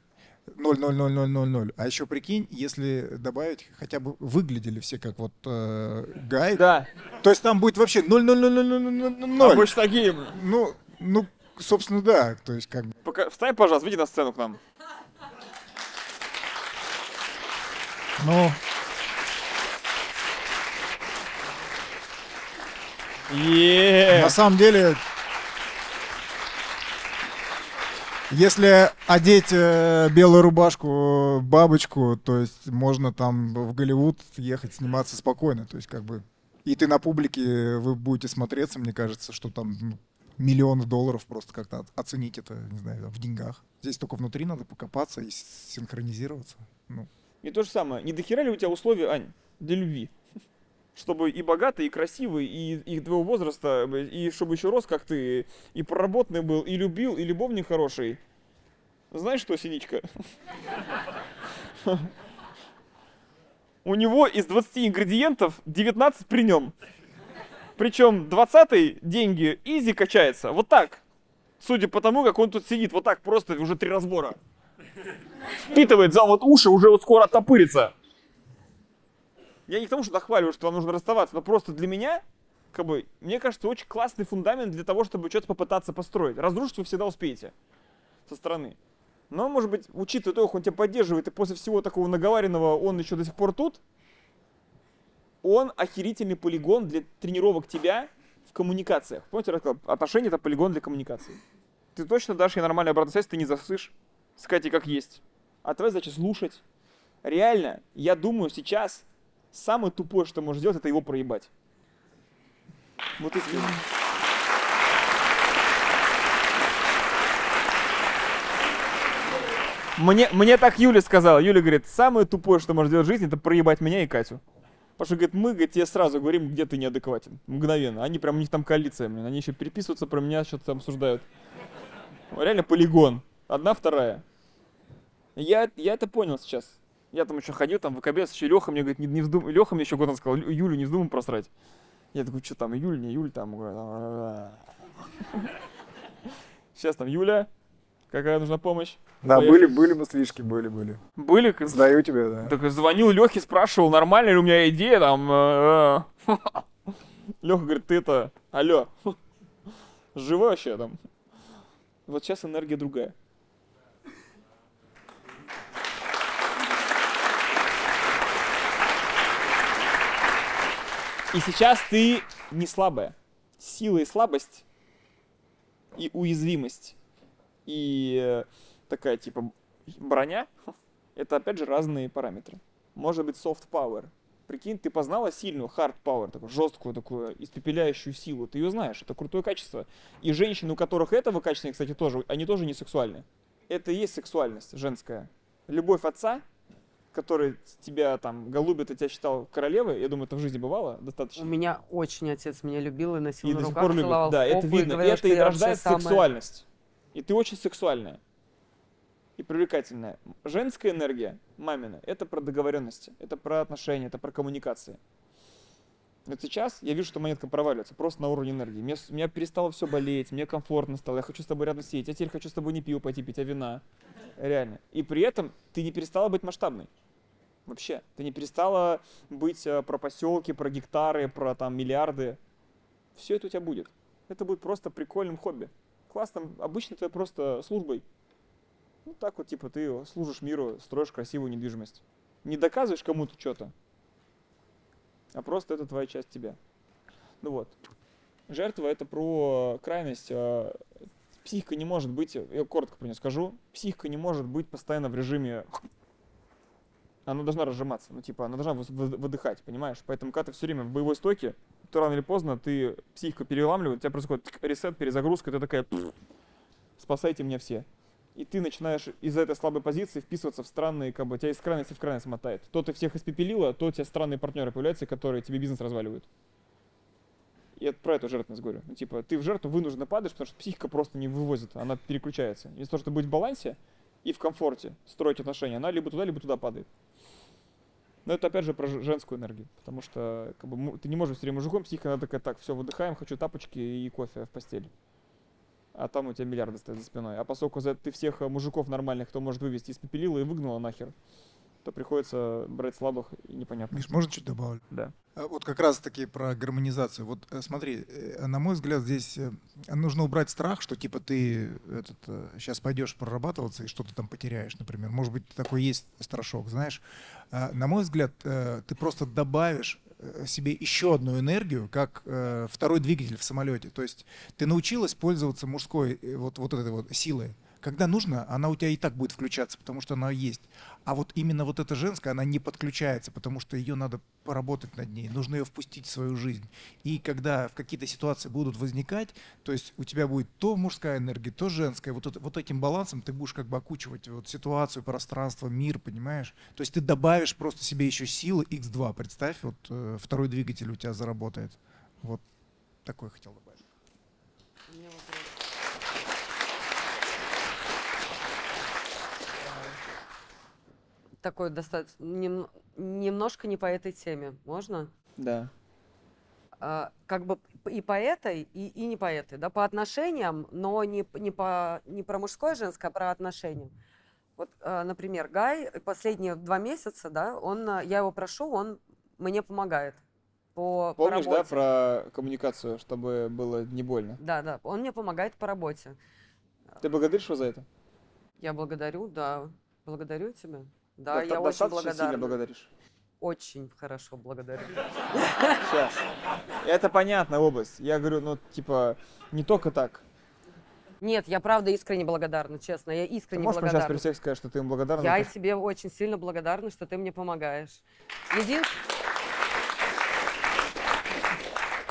0,00000. А еще прикинь, если добавить, хотя бы выглядели все как вот э, гай, Да, то есть там будет вообще 0,00000. а больше такие. Ну, ну, собственно, да, то есть как бы. Пока... Встань, пожалуйста, выйди на сцену к нам. Ну, Еее. на самом деле, если одеть э, белую рубашку, бабочку, то есть можно там в Голливуд ехать сниматься спокойно, то есть как бы и ты на публике вы будете смотреться, мне кажется, что там ну, миллионы долларов просто как-то оценить это, не знаю, в деньгах. Здесь только внутри надо покопаться и синхронизироваться. Ну, И то же самое. Не дохера ли у тебя условия, Ань, для любви? Чтобы и богатый, и красивый, и, и твоего возраста, и чтобы еще рос, как ты, и проработанный был, и любил, и любовник хороший. Знаешь что, Синичка? У него из 20 ингредиентов 19 при нем. Причем 20 деньги изи качается. Вот так. Судя по тому, как он тут сидит, вот так просто уже три разбора впитывает за вот уши, уже вот скоро оттопырится. Я не к тому, что нахваливаю, что вам нужно расставаться, но просто для меня, как бы, мне кажется, очень классный фундамент для того, чтобы что-то попытаться построить. Разрушить вы всегда успеете со стороны. Но, может быть, учитывая то, как он тебя поддерживает, и после всего такого наговаренного он еще до сих пор тут, он охерительный полигон для тренировок тебя в коммуникациях. Помните, я рассказал, отношения это полигон для коммуникации. Ты точно дашь ей нормальную обратную связь, ты не засышь. Сказать как есть. А твоя задача слушать. Реально, я думаю, сейчас самое тупое, что можешь сделать, это его проебать. Вот искренне. Мне, мне так Юля сказала. Юля говорит, самое тупое, что можешь сделать в жизни, это проебать меня и Катю. Потому что, говорит, мы, говорит, тебе сразу говорим, где ты неадекватен. Мгновенно. Они прям, у них там коалиция, блин. Они еще переписываются про меня, что-то там обсуждают. Реально полигон. Одна, вторая. Я, я это понял сейчас. Я там еще ходил, там в ВКБ, еще Леха мне говорит, не, не вздумай, Леха мне еще год сказал, «Ю- Юлю не вздумай просрать. Я такой, что там, июль, не июль, там. Сейчас там Юля, какая нужна помощь? Да, Поехали. были, были мыслишки, были, были. Были? Сдаю тебе, да. Так звонил Лехе, спрашивал, нормально ли у меня идея там. Леха говорит, ты это, алло, живой вообще там? Вот сейчас энергия другая. И сейчас ты не слабая. Сила и слабость, и уязвимость, и э, такая типа броня, это опять же разные параметры. Может быть soft power. Прикинь, ты познала сильную hard power, такую жесткую, такую испепеляющую силу. Ты ее знаешь, это крутое качество. И женщины, у которых этого качества, кстати, тоже, они тоже не сексуальны. Это и есть сексуальность женская. Любовь отца, который тебя там голубит и тебя считал королевой, я думаю, это в жизни бывало У достаточно. меня очень отец меня любил и носил И на до сих руках, пор любит. целовал Да, это видно. И говорил, это и рождает самая- сексуальность. И ты очень сексуальная. И привлекательная. Женская энергия, мамина, это про договоренности, это про отношения, это про коммуникации. Вот сейчас я вижу, что монетка проваливается просто на уровне энергии. Мне, у меня перестало все болеть, мне комфортно стало, я хочу с тобой рядом сидеть, я теперь хочу с тобой не пиво пойти пить, а вина. Реально. И при этом ты не перестала быть масштабной. Вообще. Ты не перестала быть э, про поселки, про гектары, про там миллиарды. Все это у тебя будет. Это будет просто прикольным хобби. Классным, обычно это просто службой. Ну так вот, типа, ты служишь миру, строишь красивую недвижимость. Не доказываешь кому-то что-то, а просто это твоя часть тебя. Ну вот. Жертва это про крайность. а, Психика не может быть, я коротко про нее скажу, психика не может быть постоянно в режиме она должна разжиматься, ну типа она должна выдыхать, понимаешь? Поэтому когда ты все время в боевой стойке, то рано или поздно ты психика переламливает, у тебя происходит ресет, перезагрузка, ты такая «Пф, спасайте меня все. И ты начинаешь из этой слабой позиции вписываться в странные, как бы тебя из крайности в крайность мотает. То ты всех испепелила, то у тебя странные партнеры появляются, которые тебе бизнес разваливают. Это про эту жертвенность говорю. Ну, типа, ты в жертву вынужденно падаешь, потому что психика просто не вывозит, она переключается. Вместо того, чтобы быть в балансе и в комфорте, строить отношения, она либо туда, либо туда падает. Но это опять же про женскую энергию, потому что как бы, ты не можешь все время мужиком, психика она такая, так, все, выдыхаем, хочу тапочки и кофе в постель. А там у тебя миллиарды стоят за спиной. А поскольку за ты всех э, мужиков нормальных, кто может вывести, испепелила и выгнала нахер, то приходится брать слабых и непонятно. Миш, можно чуть добавлю? Да. А Вот как раз таки про гармонизацию. Вот э, смотри, э, на мой взгляд, здесь э, нужно убрать страх, что типа ты этот, сейчас пойдешь прорабатываться и что-то там потеряешь, например. Может быть, такой есть страшок, знаешь. А, На мой взгляд, ты просто добавишь себе еще одну энергию, как э, второй двигатель в самолете. То есть ты научилась пользоваться мужской э, вот, вот этой вот силой. Когда нужно, она у тебя и так будет включаться, потому что она есть. А вот именно вот эта женская, она не подключается, потому что ее надо поработать над ней, нужно ее впустить в свою жизнь. И когда в какие-то ситуации будут возникать, то есть у тебя будет то мужская энергия, то женская, вот, это- вот этим балансом ты будешь как бы окучивать вот ситуацию, пространство, мир, понимаешь? То есть ты добавишь просто себе еще силы x2, представь, вот э, второй двигатель у тебя заработает. Вот такой хотел добавить. У меня вопрос. Такой достаточно нем- немножко не по этой теме. Можно? Да. А, как бы и по этой, и, и не по этой, да, по отношениям, но не, не, по, не про мужское и женское, а про отношения. Вот, а, например, Гай последние два месяца, да, он, а, я его прошу, он мне помогает по, по Помнишь, да, работе. про коммуникацию, чтобы было не больно? Да, да, он мне помогает по работе. Ты благодаришь его за это? Я благодарю, да, благодарю тебя. Да, До- я очень достаточно сильно благодарна. благодаришь. Очень хорошо благодарю. Сейчас. Это понятная область. Я говорю, ну, типа, не только так. Нет, я правда искренне благодарна, честно, я Ты искренне можешь прямо сейчас при благодарна. всех сказать, что ты им благодарна? Я и тебе очень сильно благодарна, что ты мне помогаешь. Един-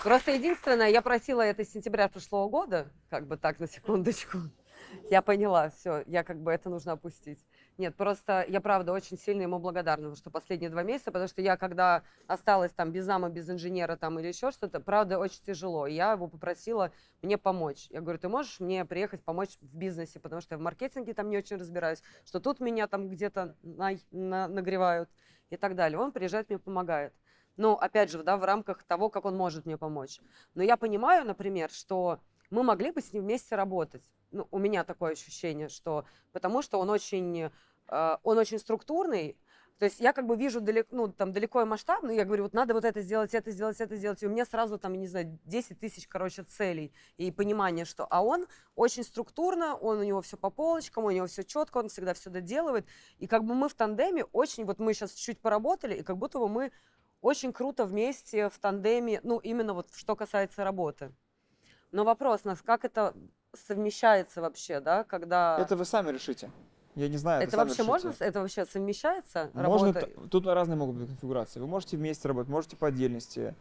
Просто единственное, я просила это с сентября прошлого года, как бы так, на секундочку. Я поняла, все, я как бы это нужно опустить. Нет, просто я, правда, очень сильно ему благодарна, что последние два месяца, потому что я, когда осталась там без зама, без инженера там или еще что-то, правда, очень тяжело. И я его попросила мне помочь. Я говорю, ты можешь мне приехать помочь в бизнесе, потому что я в маркетинге там не очень разбираюсь, что тут меня там где-то на- на- нагревают и так далее. Он приезжает, мне помогает. Но, опять же, да, в рамках того, как он может мне помочь. Но я понимаю, например, что мы могли бы с ним вместе работать. Ну, у меня такое ощущение, что потому что он очень, он очень структурный. То есть я как бы вижу далеко, ну, там далеко и масштабно, и я говорю, вот надо вот это сделать, это сделать, это сделать. И у меня сразу там, не знаю, 10 тысяч, короче, целей и понимание, что... А он очень структурно, он у него все по полочкам, у него все четко, он всегда все доделывает. И как бы мы в тандеме очень, вот мы сейчас чуть поработали, и как будто бы мы очень круто вместе в тандеме, ну, именно вот что касается работы. Но вопрос, нас как это совмещается вообще, да, когда... Это вы сами решите. Я не знаю. Это сами вообще можно, решите. с- это вообще совмещается? Можно, работа? тут разные могут быть конфигурации. Вы можете вместе работать, можете по отдельности.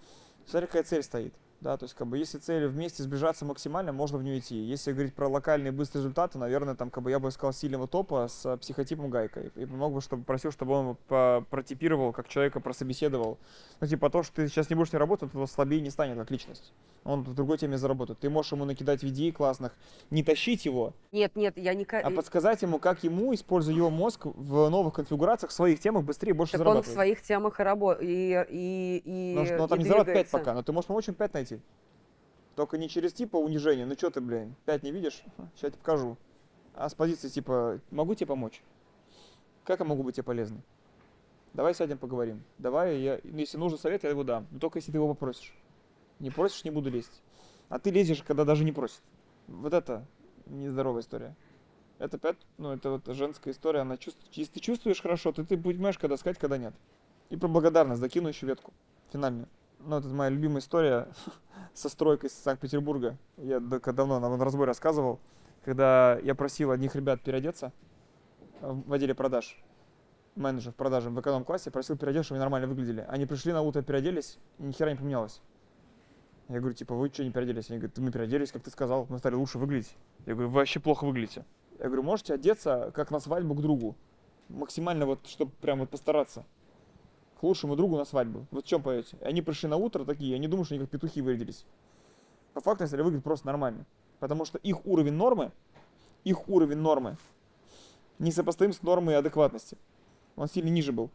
Смотри, какая цель стоит. Да, то есть, как бы, если цель вместе сбежаться максимально, можно в нее идти. Если говорить про локальные быстрые результаты, наверное, там, как бы, я бы искал сильного топа с э, психотипом гайкой. И мог бы, чтобы просил, чтобы он протипировал, как человека прособеседовал. Ну, типа, то, что ты сейчас не будешь не работать, он слабее не станет, как личность. Он в другой теме заработает. Ты можешь ему накидать идей классных, не тащить его, Нет, нет, я не... а подсказать ему, как ему, используя его мозг в новых конфигурациях, в своих темах быстрее и больше Так он в зарабатывать. своих темах и работает, и, и, и, Ну, что- ну, там и не зарабатывает 5 двигается. пока, но ты можешь помочь ему 5 найти. Только не через типа унижение, ну что ты, блин, 5 не видишь? Сейчас тебе покажу. А с позиции типа, могу тебе помочь? Как я могу быть тебе полезным? Давай сядем поговорим. Давай, я, ну, если нужен совет, я его дам. Но только если ты его попросишь. Не просишь, не буду лезть. А ты лезешь, когда даже не просит. Вот это нездоровая история. Это опять, ну, это вот женская история, она чувствует, если ты чувствуешь хорошо, то ты понимаешь, когда сказать, когда нет. И про благодарность, закину еще ветку, финальную. Ну, это моя любимая история со стройкой из Санкт-Петербурга. Я давно на разборе рассказывал, когда я просил одних ребят переодеться в отделе продаж, менеджер в продаже в эконом-классе, просил переодеться, чтобы они нормально выглядели. Они пришли на утро, переоделись, и ни хера не поменялось. Я говорю, типа, вы что не переоделись? Они говорят, мы переоделись, как ты сказал, мы стали лучше выглядеть. Я говорю, вы вообще плохо выглядите. Я говорю, можете одеться, как на свадьбу к другу. Максимально вот, чтобы прям вот постараться. К лучшему другу на свадьбу. Вот в чем поете? Они пришли на утро такие, они думают, что они как петухи вырядились. По факту, если выглядит просто нормально. Потому что их уровень нормы, их уровень нормы несопоставим с нормой адекватности. Он сильно ниже был.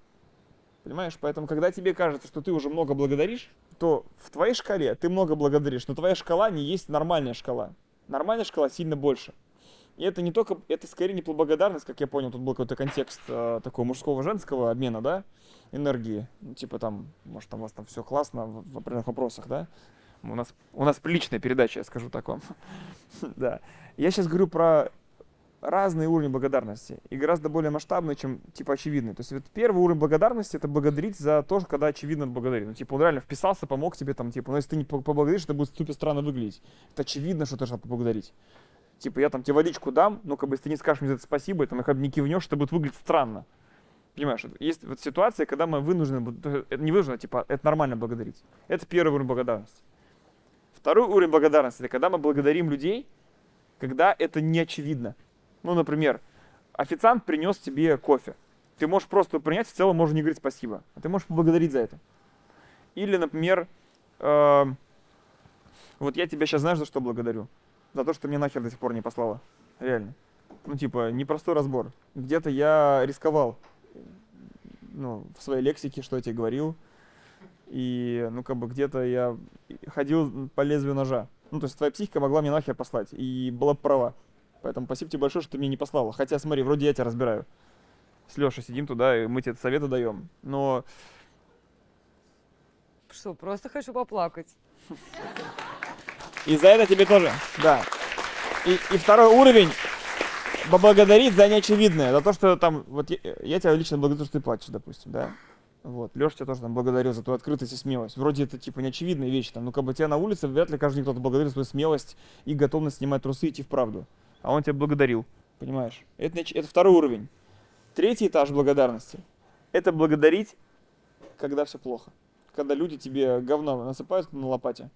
Понимаешь? Поэтому, когда тебе кажется, что ты уже много благодаришь, то в твоей шкале ты много благодаришь, но твоя шкала не есть нормальная шкала. Нормальная шкала сильно больше. И это не только, это скорее не благодарность, как я понял, тут был какой-то контекст э, такого мужского-женского обмена, да, энергии. Ну, типа там, может, там у вас там все классно в, в определенных вопросах, да. У нас, у нас приличная передача, я скажу так вам. да. Я сейчас говорю про разные уровни благодарности и гораздо более масштабные, чем типа очевидные. То есть вот первый уровень благодарности это благодарить за то, что когда очевидно благодарить. Ну, типа, он реально вписался, помог тебе там, типа, но если ты не по- поблагодаришь, это будет супер странно выглядеть. Это очевидно, что ты должен поблагодарить. Типа, я там тебе водичку дам, но как бы если ты не скажешь мне за это спасибо, там как бы не кивнешь, это будет выглядеть странно. Понимаешь, есть вот ситуация, когда мы вынуждены, это не вынуждены, типа, это нормально благодарить. Это первый уровень благодарности. Второй уровень благодарности, это когда мы благодарим людей, когда это не очевидно. Ну, например, официант принес тебе кофе. Ты можешь просто принять, в целом можешь не говорить спасибо. А ты можешь поблагодарить за это. Или, например, эм, вот я тебя сейчас знаешь, за что благодарю? За то, что мне нахер до сих пор не послала. Реально. Ну, типа, непростой разбор. Где-то я рисковал. Ну, в своей лексике, что я тебе говорил. И, ну, как бы где-то я ходил по лезвию ножа. Ну, то есть твоя психика могла мне нахер послать. И была бы права. Поэтому спасибо тебе большое, что ты мне не послала. Хотя, смотри, вроде я тебя разбираю. С Лешей сидим туда, и мы тебе советы даем. Но Что, просто хочу поплакать. И за это тебе тоже. Да. И, и второй уровень поблагодарить за неочевидное, за то, что там, вот я, я тебя лично благодарю, что ты плачешь, допустим, да. Вот, Леша тебя тоже там благодарю за твою открытость и смелость. Вроде это типа неочевидные вещи, там, ну как бы тебя на улице вряд ли каждый кто-то благодарит за свою смелость и готовность снимать трусы и идти в правду. А он тебя благодарил, понимаешь? Это, это второй уровень. Третий этаж благодарности – это благодарить, когда все плохо. Когда люди тебе говно насыпают на лопате,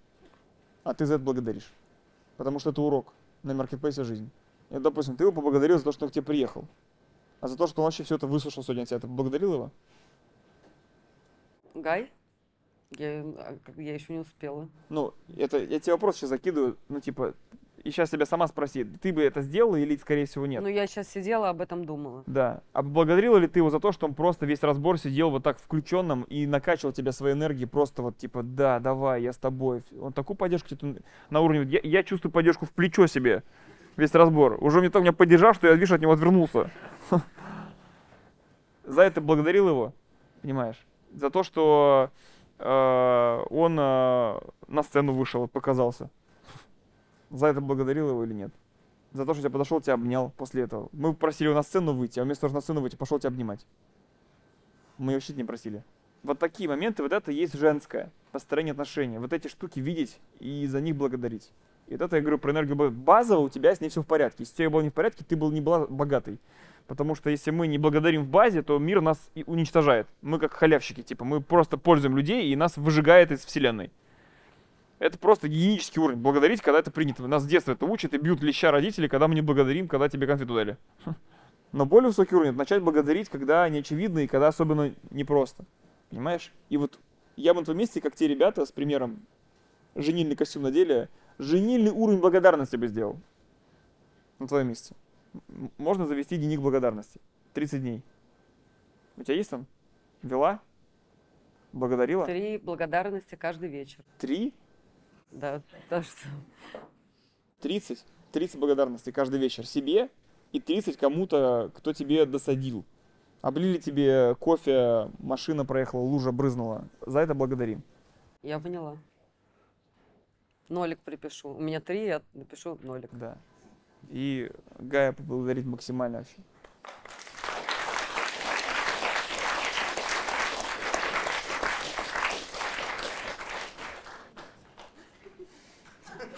а ты за это благодаришь. Потому что это урок на маркетплейсе жизни. И, допустим, ты его поблагодарил за то, что он к тебе приехал. А за то, что он вообще все это выслушал сегодня от тебя, ты поблагодарил его? Гай? Я, а, я еще не успела. Ну, это я тебе вопрос сейчас закидываю, ну, типа, и сейчас тебя сама спроси, ты бы это сделала или, скорее всего, нет? Ну, я сейчас сидела, об этом думала. Да. А поблагодарила ли ты его за то, что он просто весь разбор сидел вот так включенным и накачивал тебя своей энергией просто вот типа, да, давай, я с тобой. Он такую поддержку на уровне, я, я чувствую поддержку в плечо себе весь разбор. Уже мне так меня поддержал, что я, видишь, от него отвернулся. За это благодарил его, понимаешь? За то, что э, он э, на сцену вышел, показался. За это благодарил его или нет? За то, что тебя подошел, тебя обнял после этого. Мы просили его на сцену выйти, а вместо того, чтобы на сцену выйти, пошел тебя обнимать. Мы вообще не просили. Вот такие моменты, вот это есть женское построение отношений. Вот эти штуки видеть и за них благодарить. И вот это я говорю про энергию. ба- Базово у тебя с ней все в порядке. Если у тебя было не в порядке, ты был не была богатой. Потому что если мы не благодарим в базе, то мир нас и уничтожает. Мы как халявщики, типа, мы просто пользуем людей и нас выжигает из вселенной. Это просто гигиенический уровень. Благодарить, когда это принято. Нас с детства это учат и бьют леща родители, когда мы не благодарим, когда тебе конфету дали. Но более высокий уровень это начать благодарить, когда не очевидно и когда особенно непросто. Понимаешь? И вот я бы на твоем месте, как те ребята с примером женильный костюм надели, женильный уровень благодарности бы сделал. На твоем месте. Можно завести дневник благодарности. 30 дней. У тебя есть там? Вела? Благодарила? Три благодарности каждый вечер. Три? Да, так что 30. 30 благодарностей каждый вечер себе и 30 кому-то, кто тебе досадил. Облили тебе кофе, машина проехала, лужа брызнула. За это благодарим. я поняла. Нолик припишу. У меня три, я напишу нолик. Да. И Гая поблагодарить максимально вообще.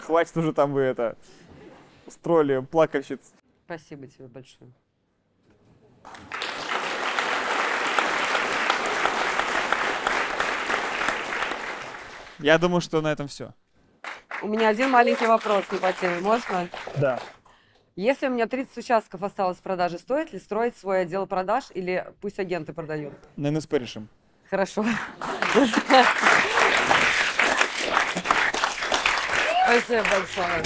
Хватит уже там вы это устроили плакальщиц. Спасибо тебе большое. Я думаю, что на этом все. У меня один маленький вопрос не по теме. Можно? Да. Если у меня 30 участков осталось в продаже, стоит ли строить свой отдел продаж или пусть агенты продают? На НСП решим. Хорошо. Спасибо большое.